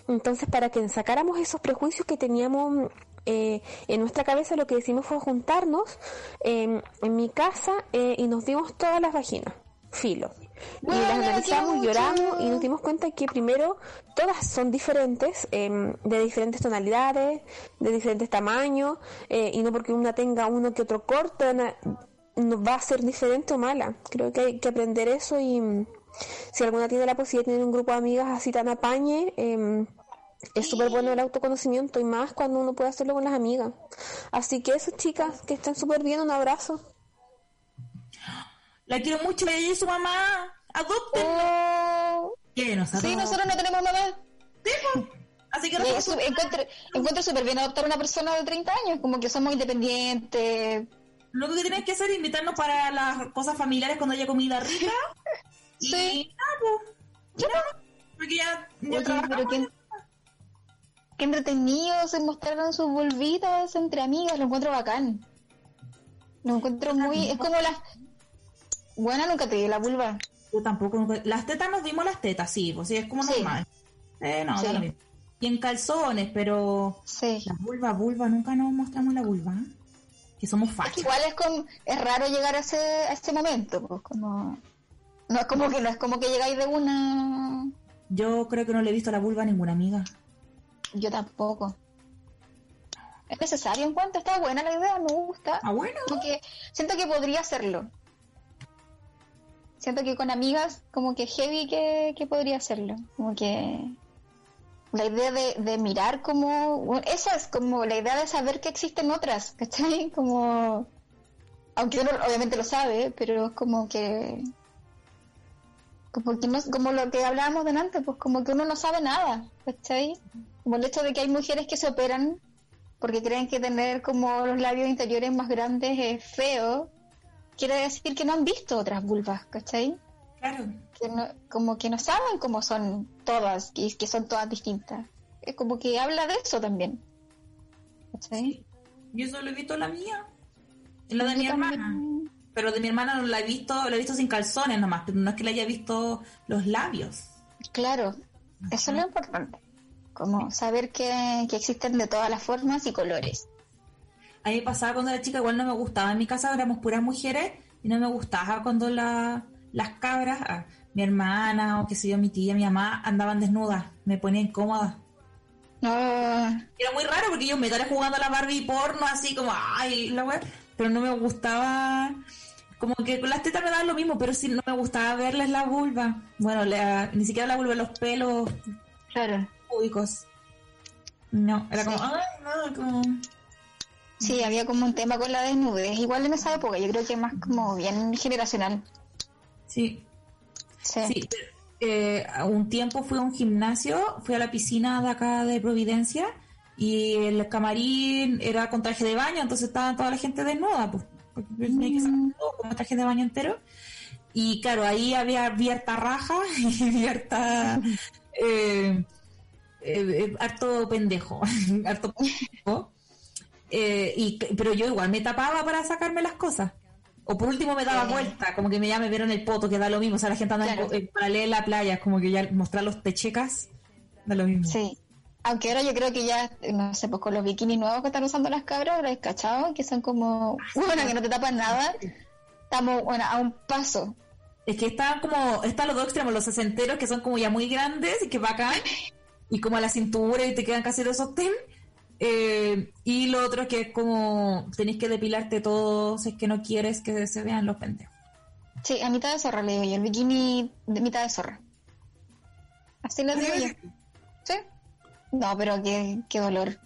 Entonces, para que sacáramos esos prejuicios que teníamos eh, en nuestra cabeza lo que decimos fue juntarnos eh, en mi casa eh, y nos dimos todas las vaginas, filo. Y las analizamos, lloramos y nos dimos cuenta que primero todas son diferentes, eh, de diferentes tonalidades, de diferentes tamaños, eh, y no porque una tenga uno que otro corto, na- no va a ser diferente o mala. Creo que hay que aprender eso y mm, si alguna tiene la posibilidad de tener un grupo de amigas así tan apañe, eh, es súper bueno el autoconocimiento y más cuando uno puede hacerlo con las amigas. Así que eso, chicas, que estén súper bien, un abrazo. La quiero mucho, ella y su mamá. Adopten. Oh, ¿Qué? ¿Nos sí, nosotros no tenemos mamá. Así que eso, encuentro, encuentro súper bien adoptar a una persona de 30 años, como que somos independientes. lo que tienes que hacer es invitarnos para las cosas familiares cuando haya comida rica. y Sí. Ya, porque ya, ya Oye, pero qué, qué entretenido se mostraron sus volvitas entre amigas, lo encuentro bacán. Lo encuentro muy... Es como la... Buena, nunca te di la vulva. Yo tampoco. nunca- Las tetas nos dimos las tetas, sí, pues sí, es como Sí. normal. Eh, no, Sí. lo mismo. Y en calzones, pero Sí. la vulva, vulva, nunca nos mostramos la vulva. Que somos Es que fachas. igual es, como, es raro llegar a ese, a ese momento, pues como... No es como que no es como que llegáis de una... Yo creo que no le he visto la vulva a ninguna amiga. Yo tampoco. Es necesario en cuanto está buena la idea, me gusta. Ah, bueno. Como que siento que podría hacerlo. Siento que con amigas, como que heavy que, que podría hacerlo. Como que la idea de, de mirar como... esa es como la idea de saber que existen otras, ¿cachai? Como... Aunque uno obviamente lo sabe, pero es como que... Como, que no, como lo que hablábamos delante, pues como que uno no sabe nada, ¿cachai? Como el hecho de que hay mujeres que se operan porque creen que tener como los labios interiores más grandes es feo, quiere decir que no han visto otras vulvas, ¿cachai? Claro. Que no, como que no saben cómo son todas, y que son todas distintas. Es como que habla de eso también. ¿Cachai? Yo solo he visto la mía. La de mi también. hermana. Pero de mi hermana no la he visto, la he visto sin calzones nomás, pero no es que le haya visto los labios. Claro, eso es lo importante. Como saber que, que existen de todas las formas y colores. A mí pasaba cuando era chica, igual no me gustaba. En mi casa éramos puras mujeres y no me gustaba cuando la- las cabras, ah, mi hermana o qué sé yo, mi tía, mi mamá, andaban desnudas. Me ponía incómoda. No, Era muy raro porque yo me estaré jugando a la Barbie porno así como, ay, la wea. pero no me gustaba como que con las tetas me daban lo mismo, pero sí no me gustaba verles la vulva. Bueno, la- ni siquiera la vulva, los pelos Claro. públicos. No, era como, Sí. ay, no, como... Sí, había como un tema con la desnudez. Igual en esa época, yo creo que más como bien generacional. Sí, Sí. sí. Eh, un tiempo fui a un gimnasio, fui a la piscina de acá de Providencia y el camarín era con traje de baño, entonces estaba toda la gente desnuda, pues, porque tenía que sacar todo con traje de baño entero. Y claro, ahí había abierta raja y abierta eh, eh, eh, harto pendejo, harto pendejo. Eh, y, pero yo igual me tapaba para sacarme las cosas. O por último me daba vuelta, como que me ya me vieron el poto, que da lo mismo. O sea, la gente anda en- Claro. en paralela en la playa, como que ya mostrar los techecas, da lo mismo. Sí. Aunque ahora yo creo que ya, no sé, pues con los bikinis nuevos que están usando las cabras, ¿lo has cachado? Que son como, bueno, que no te tapan nada. Estamos, bueno, a un paso. Es que están como, están los dos extremos, los sesenteros que son como ya muy grandes y que bacán, y como a la cintura y te quedan casi de sostén. Eh, y lo otro que es como tenés que depilarte todo si es que no quieres que se vean los pendejos. Sí, a mitad de zorra le digo yo, el bikini de mitad de zorra. Así le digo yo. ¿Sí? No, pero qué, qué dolor.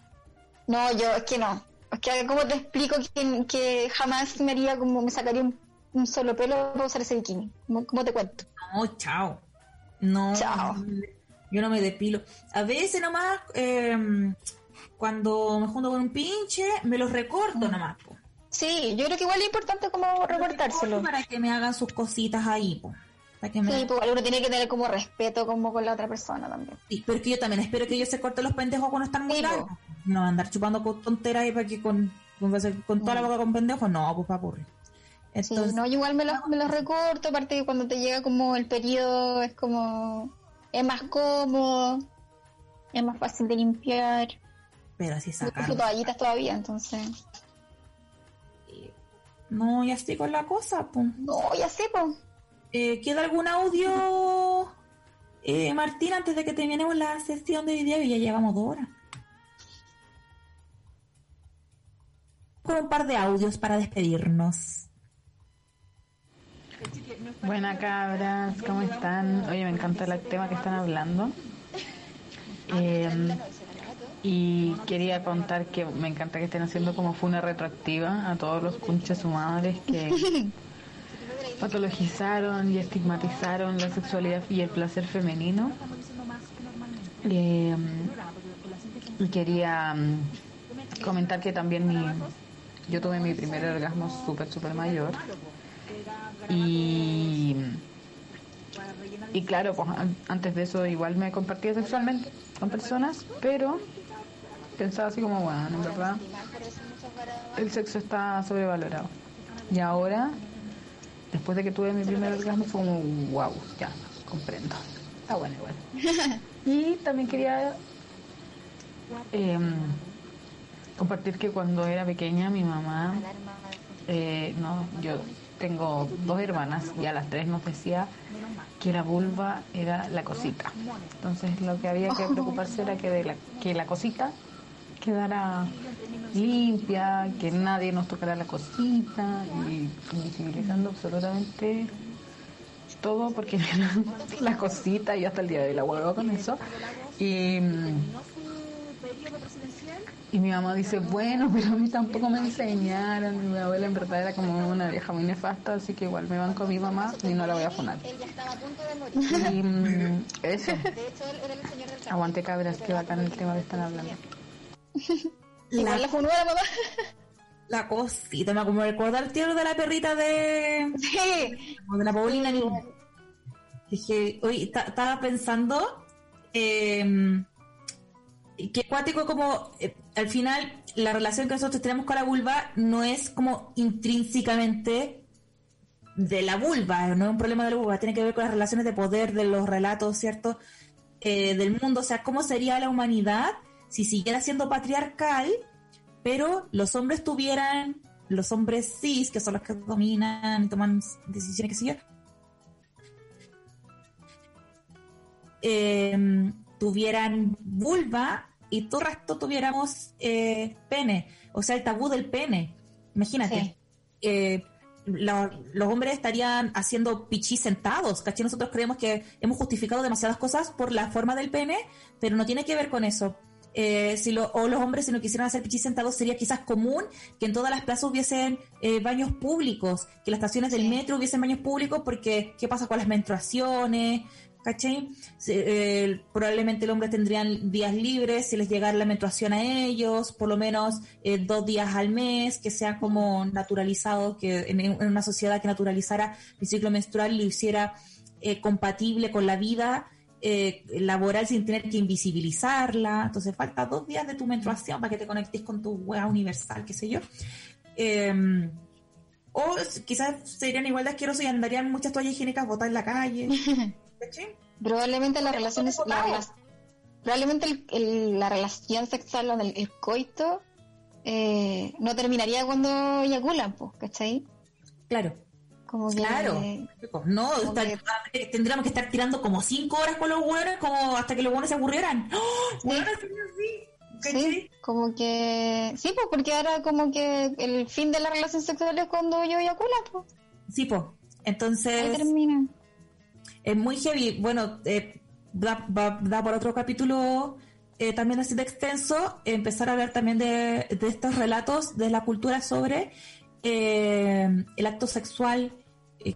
No, yo, es que no. Es que, ¿cómo te explico que, que jamás me haría como, me sacaría un, un solo pelo para usar ese bikini? ¿Cómo, cómo te cuento? No, chao. No, Chao. yo no me depilo. A veces nomás, eh, cuando me junto con un pinche, me los recorto nomás. po. Sí, yo creo que igual es importante como recortárselo. Para que me hagan sus cositas ahí. po. Para que me... Sí, pues uno tiene que tener como respeto como con la otra persona también. Sí, pero es que yo también espero que ellos se corten los pendejos cuando están muy Sí, po. largos. No andar chupando con tonteras y para que con, con, con toda la boca con pendejos, no, pues para aburrir. Sí, Entonces, no, yo igual me los, me los recorto, aparte que cuando te llega como el periodo es como... es más cómodo, es más fácil de limpiar. Pero así Yo sacar. uso toallitas todavía, entonces... No, ya estoy con la cosa, pues. No, ya sé, pues. Eh, ¿Queda algún audio, eh, Martín, antes de que terminemos la sesión de video? Ya llevamos dos horas. Con un par de audios para despedirnos. Buena cabras, ¿cómo están? Oye, me encanta el tema que están hablando. Eh, y quería contar que me encanta que estén haciendo como funa retroactiva a todos los cunches humanos que patologizaron y estigmatizaron la sexualidad y el placer femenino. Eh, y quería mm, comentar que también mi, yo tuve mi primer orgasmo súper, súper mayor. Y, y claro, pues an- antes de eso igual me compartía sexualmente con personas, pero pensaba así como, bueno, en verdad el sexo está sobrevalorado. Y ahora, después de que tuve mi primer orgasmo, fue como, wow, ya, comprendo. Está bueno igual. Y también quería em, compartir que cuando era pequeña mi mamá, eh, no, yo tengo dos hermanas y a las tres nos decía que la vulva era la cosita. Entonces lo que había que preocuparse era que, de la, que la cosita quedara limpia, que nadie nos tocara la cosita y invisibilizando absolutamente todo porque la cosita y hasta el día de hoy la huevo con eso. Y, y mi mamá dice, bueno, pero a mí tampoco me enseñaron. Mi abuela en verdad era como una vieja muy nefasta, así que igual me van con mi mamá y no la voy a funar. Y mm, eso. Aguante cabras, que bacán el tema que están hablando. Igual la funó la mamá. La cosita, me como recordar el tío de la perrita de, Sí. de la Paulina. Dije, oye, ta- estaba pensando eh, que cuático como eh, al final la relación que nosotros tenemos con la vulva no es como intrínsecamente de la vulva, no es un problema de la vulva, tiene que ver con las relaciones de poder, de los relatos, ¿cierto? Eh, del mundo, o sea, cómo sería la humanidad si siguiera siendo patriarcal, pero los hombres tuvieran, los hombres cis, que son los que dominan y toman decisiones, sé yo, eh, tuvieran vulva y todo el resto tuviéramos eh, pene, o sea, el tabú del pene. Imagínate, Sí. eh, la- los hombres estarían haciendo pichí sentados, ¿cachai? Nosotros creemos que hemos justificado demasiadas cosas por la forma del pene, pero no tiene que ver con eso. Eh, si lo, o los hombres si no quisieran hacer pichí sentados sería quizás común que en todas las plazas hubiesen eh, baños públicos, que en las estaciones del metro hubiesen baños públicos porque ¿qué pasa con las menstruaciones? ¿Cachai? Eh, probablemente el hombre tendrían días libres si les llegara la menstruación a ellos, por lo menos eh, dos días al mes, que sea como naturalizado, que en, en una sociedad que naturalizara el ciclo menstrual y lo hiciera eh, compatible con la vida eh, laboral sin tener que invisibilizarla. Entonces falta dos días de tu menstruación para que te conectes con tu wea universal, qué sé yo. Eh, o quizás serían igual de asquerosos y andarían muchas toallas higiénicas botadas en la calle. Probablemente las relaciones, la probablemente el- el- la relación sexual o el, el coito eh, no terminaría cuando eyaculan, pues, ¿cachai? Claro. Como que, Claro. Pues no, que- tendríamos que estar tirando como cinco horas con los hueones como hasta que los hueones se aburrieran. ¡Oh! Hueones, sí, sí. Sí, como que sí, pues porque ahora como que el fin de la relación sexual es cuando yo eyacula, pues. Sí, pues. Entonces. Ahí termina. Es muy heavy. Bueno, eh, da, va- da por otro capítulo eh, también así de extenso, empezar a hablar también de, de estos relatos de la cultura sobre eh, el acto sexual,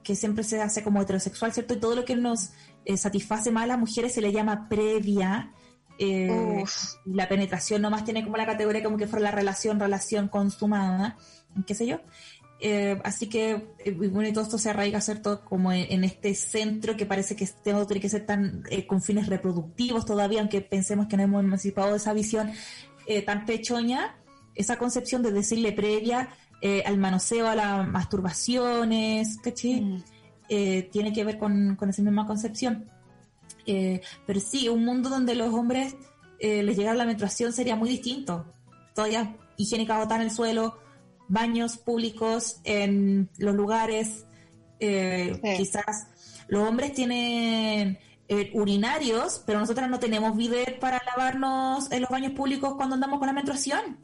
que siempre se hace como heterosexual, ¿cierto? Y todo lo que nos eh, satisface más a las mujeres se le llama previa. eh, la penetración nomás tiene como la categoría como que fuera la relación, relación consumada, qué sé yo. Eh, así que, eh, bueno, y todo esto se arraiga, ¿cierto? Como en, en este centro que parece que este no tiene que ser tan eh, con fines reproductivos todavía, aunque pensemos que no hemos emancipado de esa visión eh, tan pechoña, esa concepción de decirle previa eh, al manoseo, a las masturbaciones, ¿cachai? Eh, tiene que ver con, con esa misma concepción. Eh, pero sí, un mundo donde los hombres eh, les llegara la menstruación sería muy distinto. Todavía higiénica botar en el suelo, baños públicos en los lugares. eh, Quizás los hombres tienen eh, urinarios, pero nosotras no tenemos bidet para lavarnos en los baños públicos cuando andamos con la menstruación.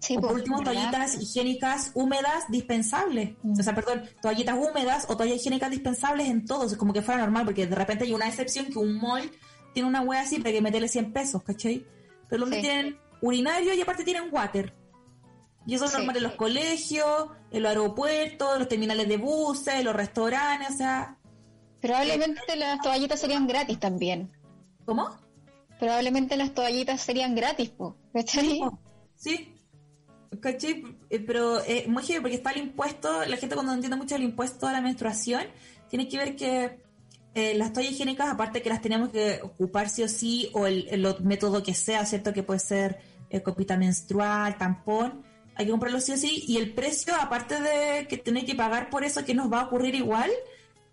O por pues, último, ¿verdad? toallitas higiénicas húmedas dispensables. O sea, perdón, toallitas húmedas o toallas higiénicas dispensables en todos. Es como que fuera normal, porque de repente hay una excepción que un mall tiene una wea así para que meterle 100 pesos, ¿cachai? Pero los hombres tienen urinario y aparte tienen water. Y eso es Sí. normal en los colegios, en los aeropuertos, en los terminales de buses, en los restaurantes, o sea... Probablemente las toallitas serían gratis también. ¿Cómo? Probablemente las toallitas serían gratis, pues. ¿Cachai? Sí. ¿Cachai? Eh, Pero es muy heavy porque está el impuesto, la gente cuando no entiende mucho el impuesto a la menstruación, tiene que ver que eh, las toallas higiénicas, aparte que las tenemos que ocupar sí o sí, o el, el método que sea, ¿cierto? Que puede ser eh, copita menstrual, tampón, hay que comprarlo sí o sí, y el precio, aparte de que tener que pagar por eso, que nos va a ocurrir igual,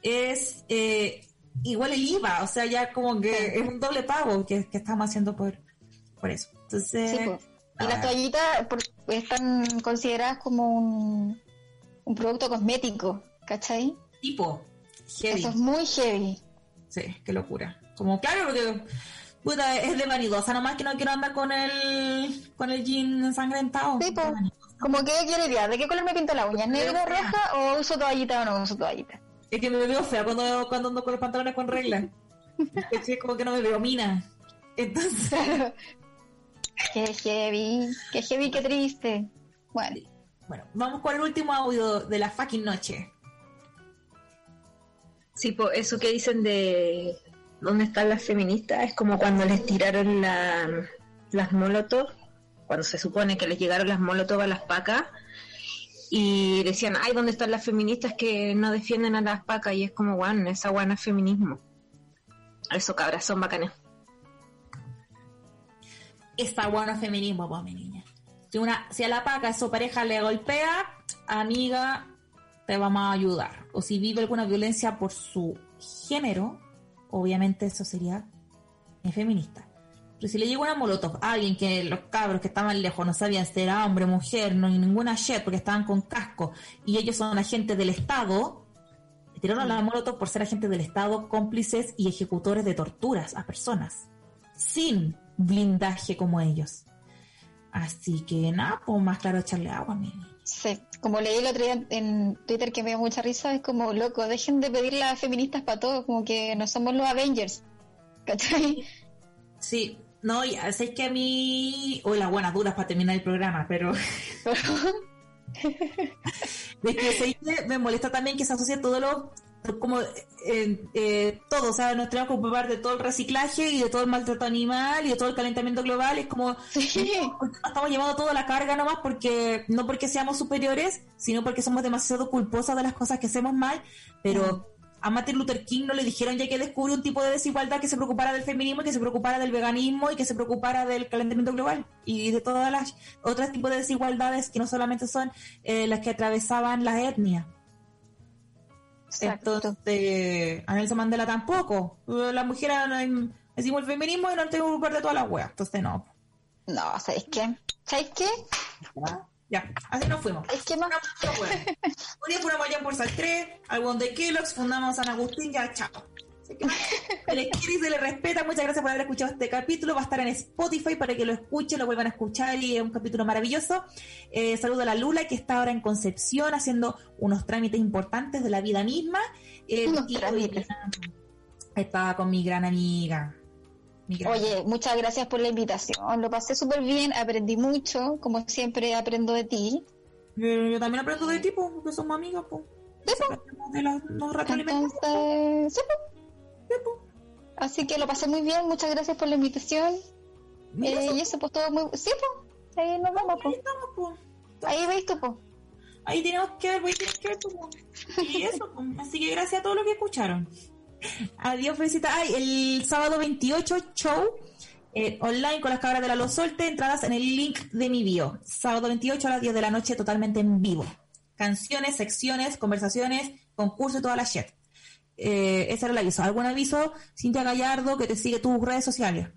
es eh, igual el IVA, o sea, ya como que es un doble pago que, que estamos haciendo por, por eso. Entonces... Sí, pues. Y ah, las toallitas por- están consideradas como un, un producto cosmético, ¿cachai? Tipo, heavy. Eso es muy heavy. Sí, qué locura. Como, claro, porque puta, es de vanidosa, nomás que no quiero andar con el con el jean ensangrentado. Sí, pues. Como que quiero idea, ¿de qué color me pinto la uña? ¿Negro, roja o uso toallita o no uso toallita? Es que me veo fea cuando, cuando ando con los pantalones con regla. Es como que no me veo mina. Entonces, Qué heavy, qué heavy, qué triste. Bueno, bueno, vamos con el último audio de la fucking noche. Sí, po, eso que dicen de dónde están las feministas es como cuando les tiraron la- las molotov, cuando se supone que les llegaron las molotov a las pacas y decían, ay, ¿dónde están las feministas que no defienden a las pacas? Y es como, bueno, esa guana es feminismo. Eso, cabras, son bacanes. Está bueno feminismo, pues, mi niña. Si, una, si a la paca su pareja le golpea, amiga, te vamos a ayudar. O si vive alguna violencia por su género, obviamente eso sería feminista. Pero si le llega una molotov a alguien que los cabros que estaban lejos no sabían si era hombre, mujer, no hay ninguna shit porque estaban con casco y ellos son agentes del Estado, le tiraron la molotov por ser agentes del Estado, cómplices y ejecutores de torturas a personas sin blindaje como ellos. Así que nada, pues más claro echarle agua, mi. Sí, como leí el otro día en Twitter que me dio mucha risa, es como, loco, dejen de pedirle a feministas para todo, como que no somos los Avengers. ¿Cachai? Sí, no, ya sé que a mí. Uy, las buenas duras para terminar el programa, pero. de que me molesta también que se asocie todo lo. Como eh, eh, todo, o sea, nos tenemos que ocupar de todo el reciclaje y de todo el maltrato animal y de todo el calentamiento global. Es como. Estamos llevando toda la carga nomás porque. No porque seamos superiores, sino porque somos demasiado culposas de las cosas que hacemos mal, pero a Martin Luther King no le dijeron ya que descubrió un tipo de desigualdad que se preocupara del feminismo, que se preocupara del veganismo y que se preocupara del calentamiento global y de todas las otros tipos de desigualdades que no solamente son eh, las que atravesaban la etnia. Entonces, a Nelson Mandela tampoco. La mujer decimos el feminismo y no tengo que de todas las weas. Entonces, no. No, ¿sabes qué? ¿Sabes qué? Ya, así nos fuimos. Es que más. Un día fundamos allá por Saltré, algún de Kellogg's, fundamos San Agustín, ya, chao. Se le quiere y se le respeta. Muchas gracias por haber escuchado este capítulo. Va a estar en Spotify para que lo escuchen, lo vuelvan a escuchar y es un capítulo maravilloso. Eh, saludo a la Lula que está ahora en Concepción haciendo unos trámites importantes de la vida misma. Eh, Unos trámites. Estaba con mi gran amiga. Mi gran Oye, muchas gracias por la invitación. Lo pasé súper bien, aprendí mucho. Como siempre, aprendo de ti. Yo, yo también aprendo de ti, po, porque somos amigas, po. De los, los retroalimentamos. Entonces, sí, po. Así que lo pasé muy bien. Muchas gracias por la invitación. Y Eh, eso. y eso, pues todo muy. Sí, pues. Ahí nos vamos, Ahí pues. estamos, po. Ahí veis tú, pues. Ahí tenemos que ver, voy a tener que ver, po. Y eso. Así que gracias a todos los que escucharon. Adiós, felicita. Ay, el sábado 28, show eh, online con las cabras de la Los Solte, entradas en el link de mi bio. Sábado 28 a las 10 de la noche, totalmente en vivo. Canciones, secciones, conversaciones, concurso y toda la shit. Eh, ese era el aviso. ¿Algún aviso, Cintia Gallardo, que te sigue tus redes sociales?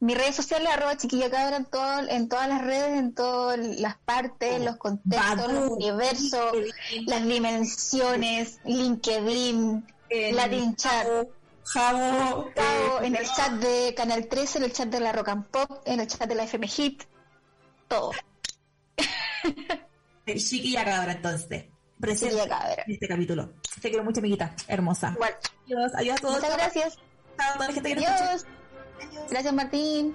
Mis redes sociales, arroba chiquilla cabra en, todo, en todas las redes, en todas las partes, los contextos, Badoo, los universos, las dimensiones, LinkedIn, Latin Chat, eh, en el chat de Canal 13, en el chat de la Rock and Pop, en el chat de la FM Hit, todo. Chiquilla Cabra, entonces presente en este capítulo. Te quiero mucho, amiguita. Hermosa. Igual. Adiós, adiós a todos. Muchas gracias. Chao A toda la gente que nos adiós. Escucha. adiós. Gracias, Martín.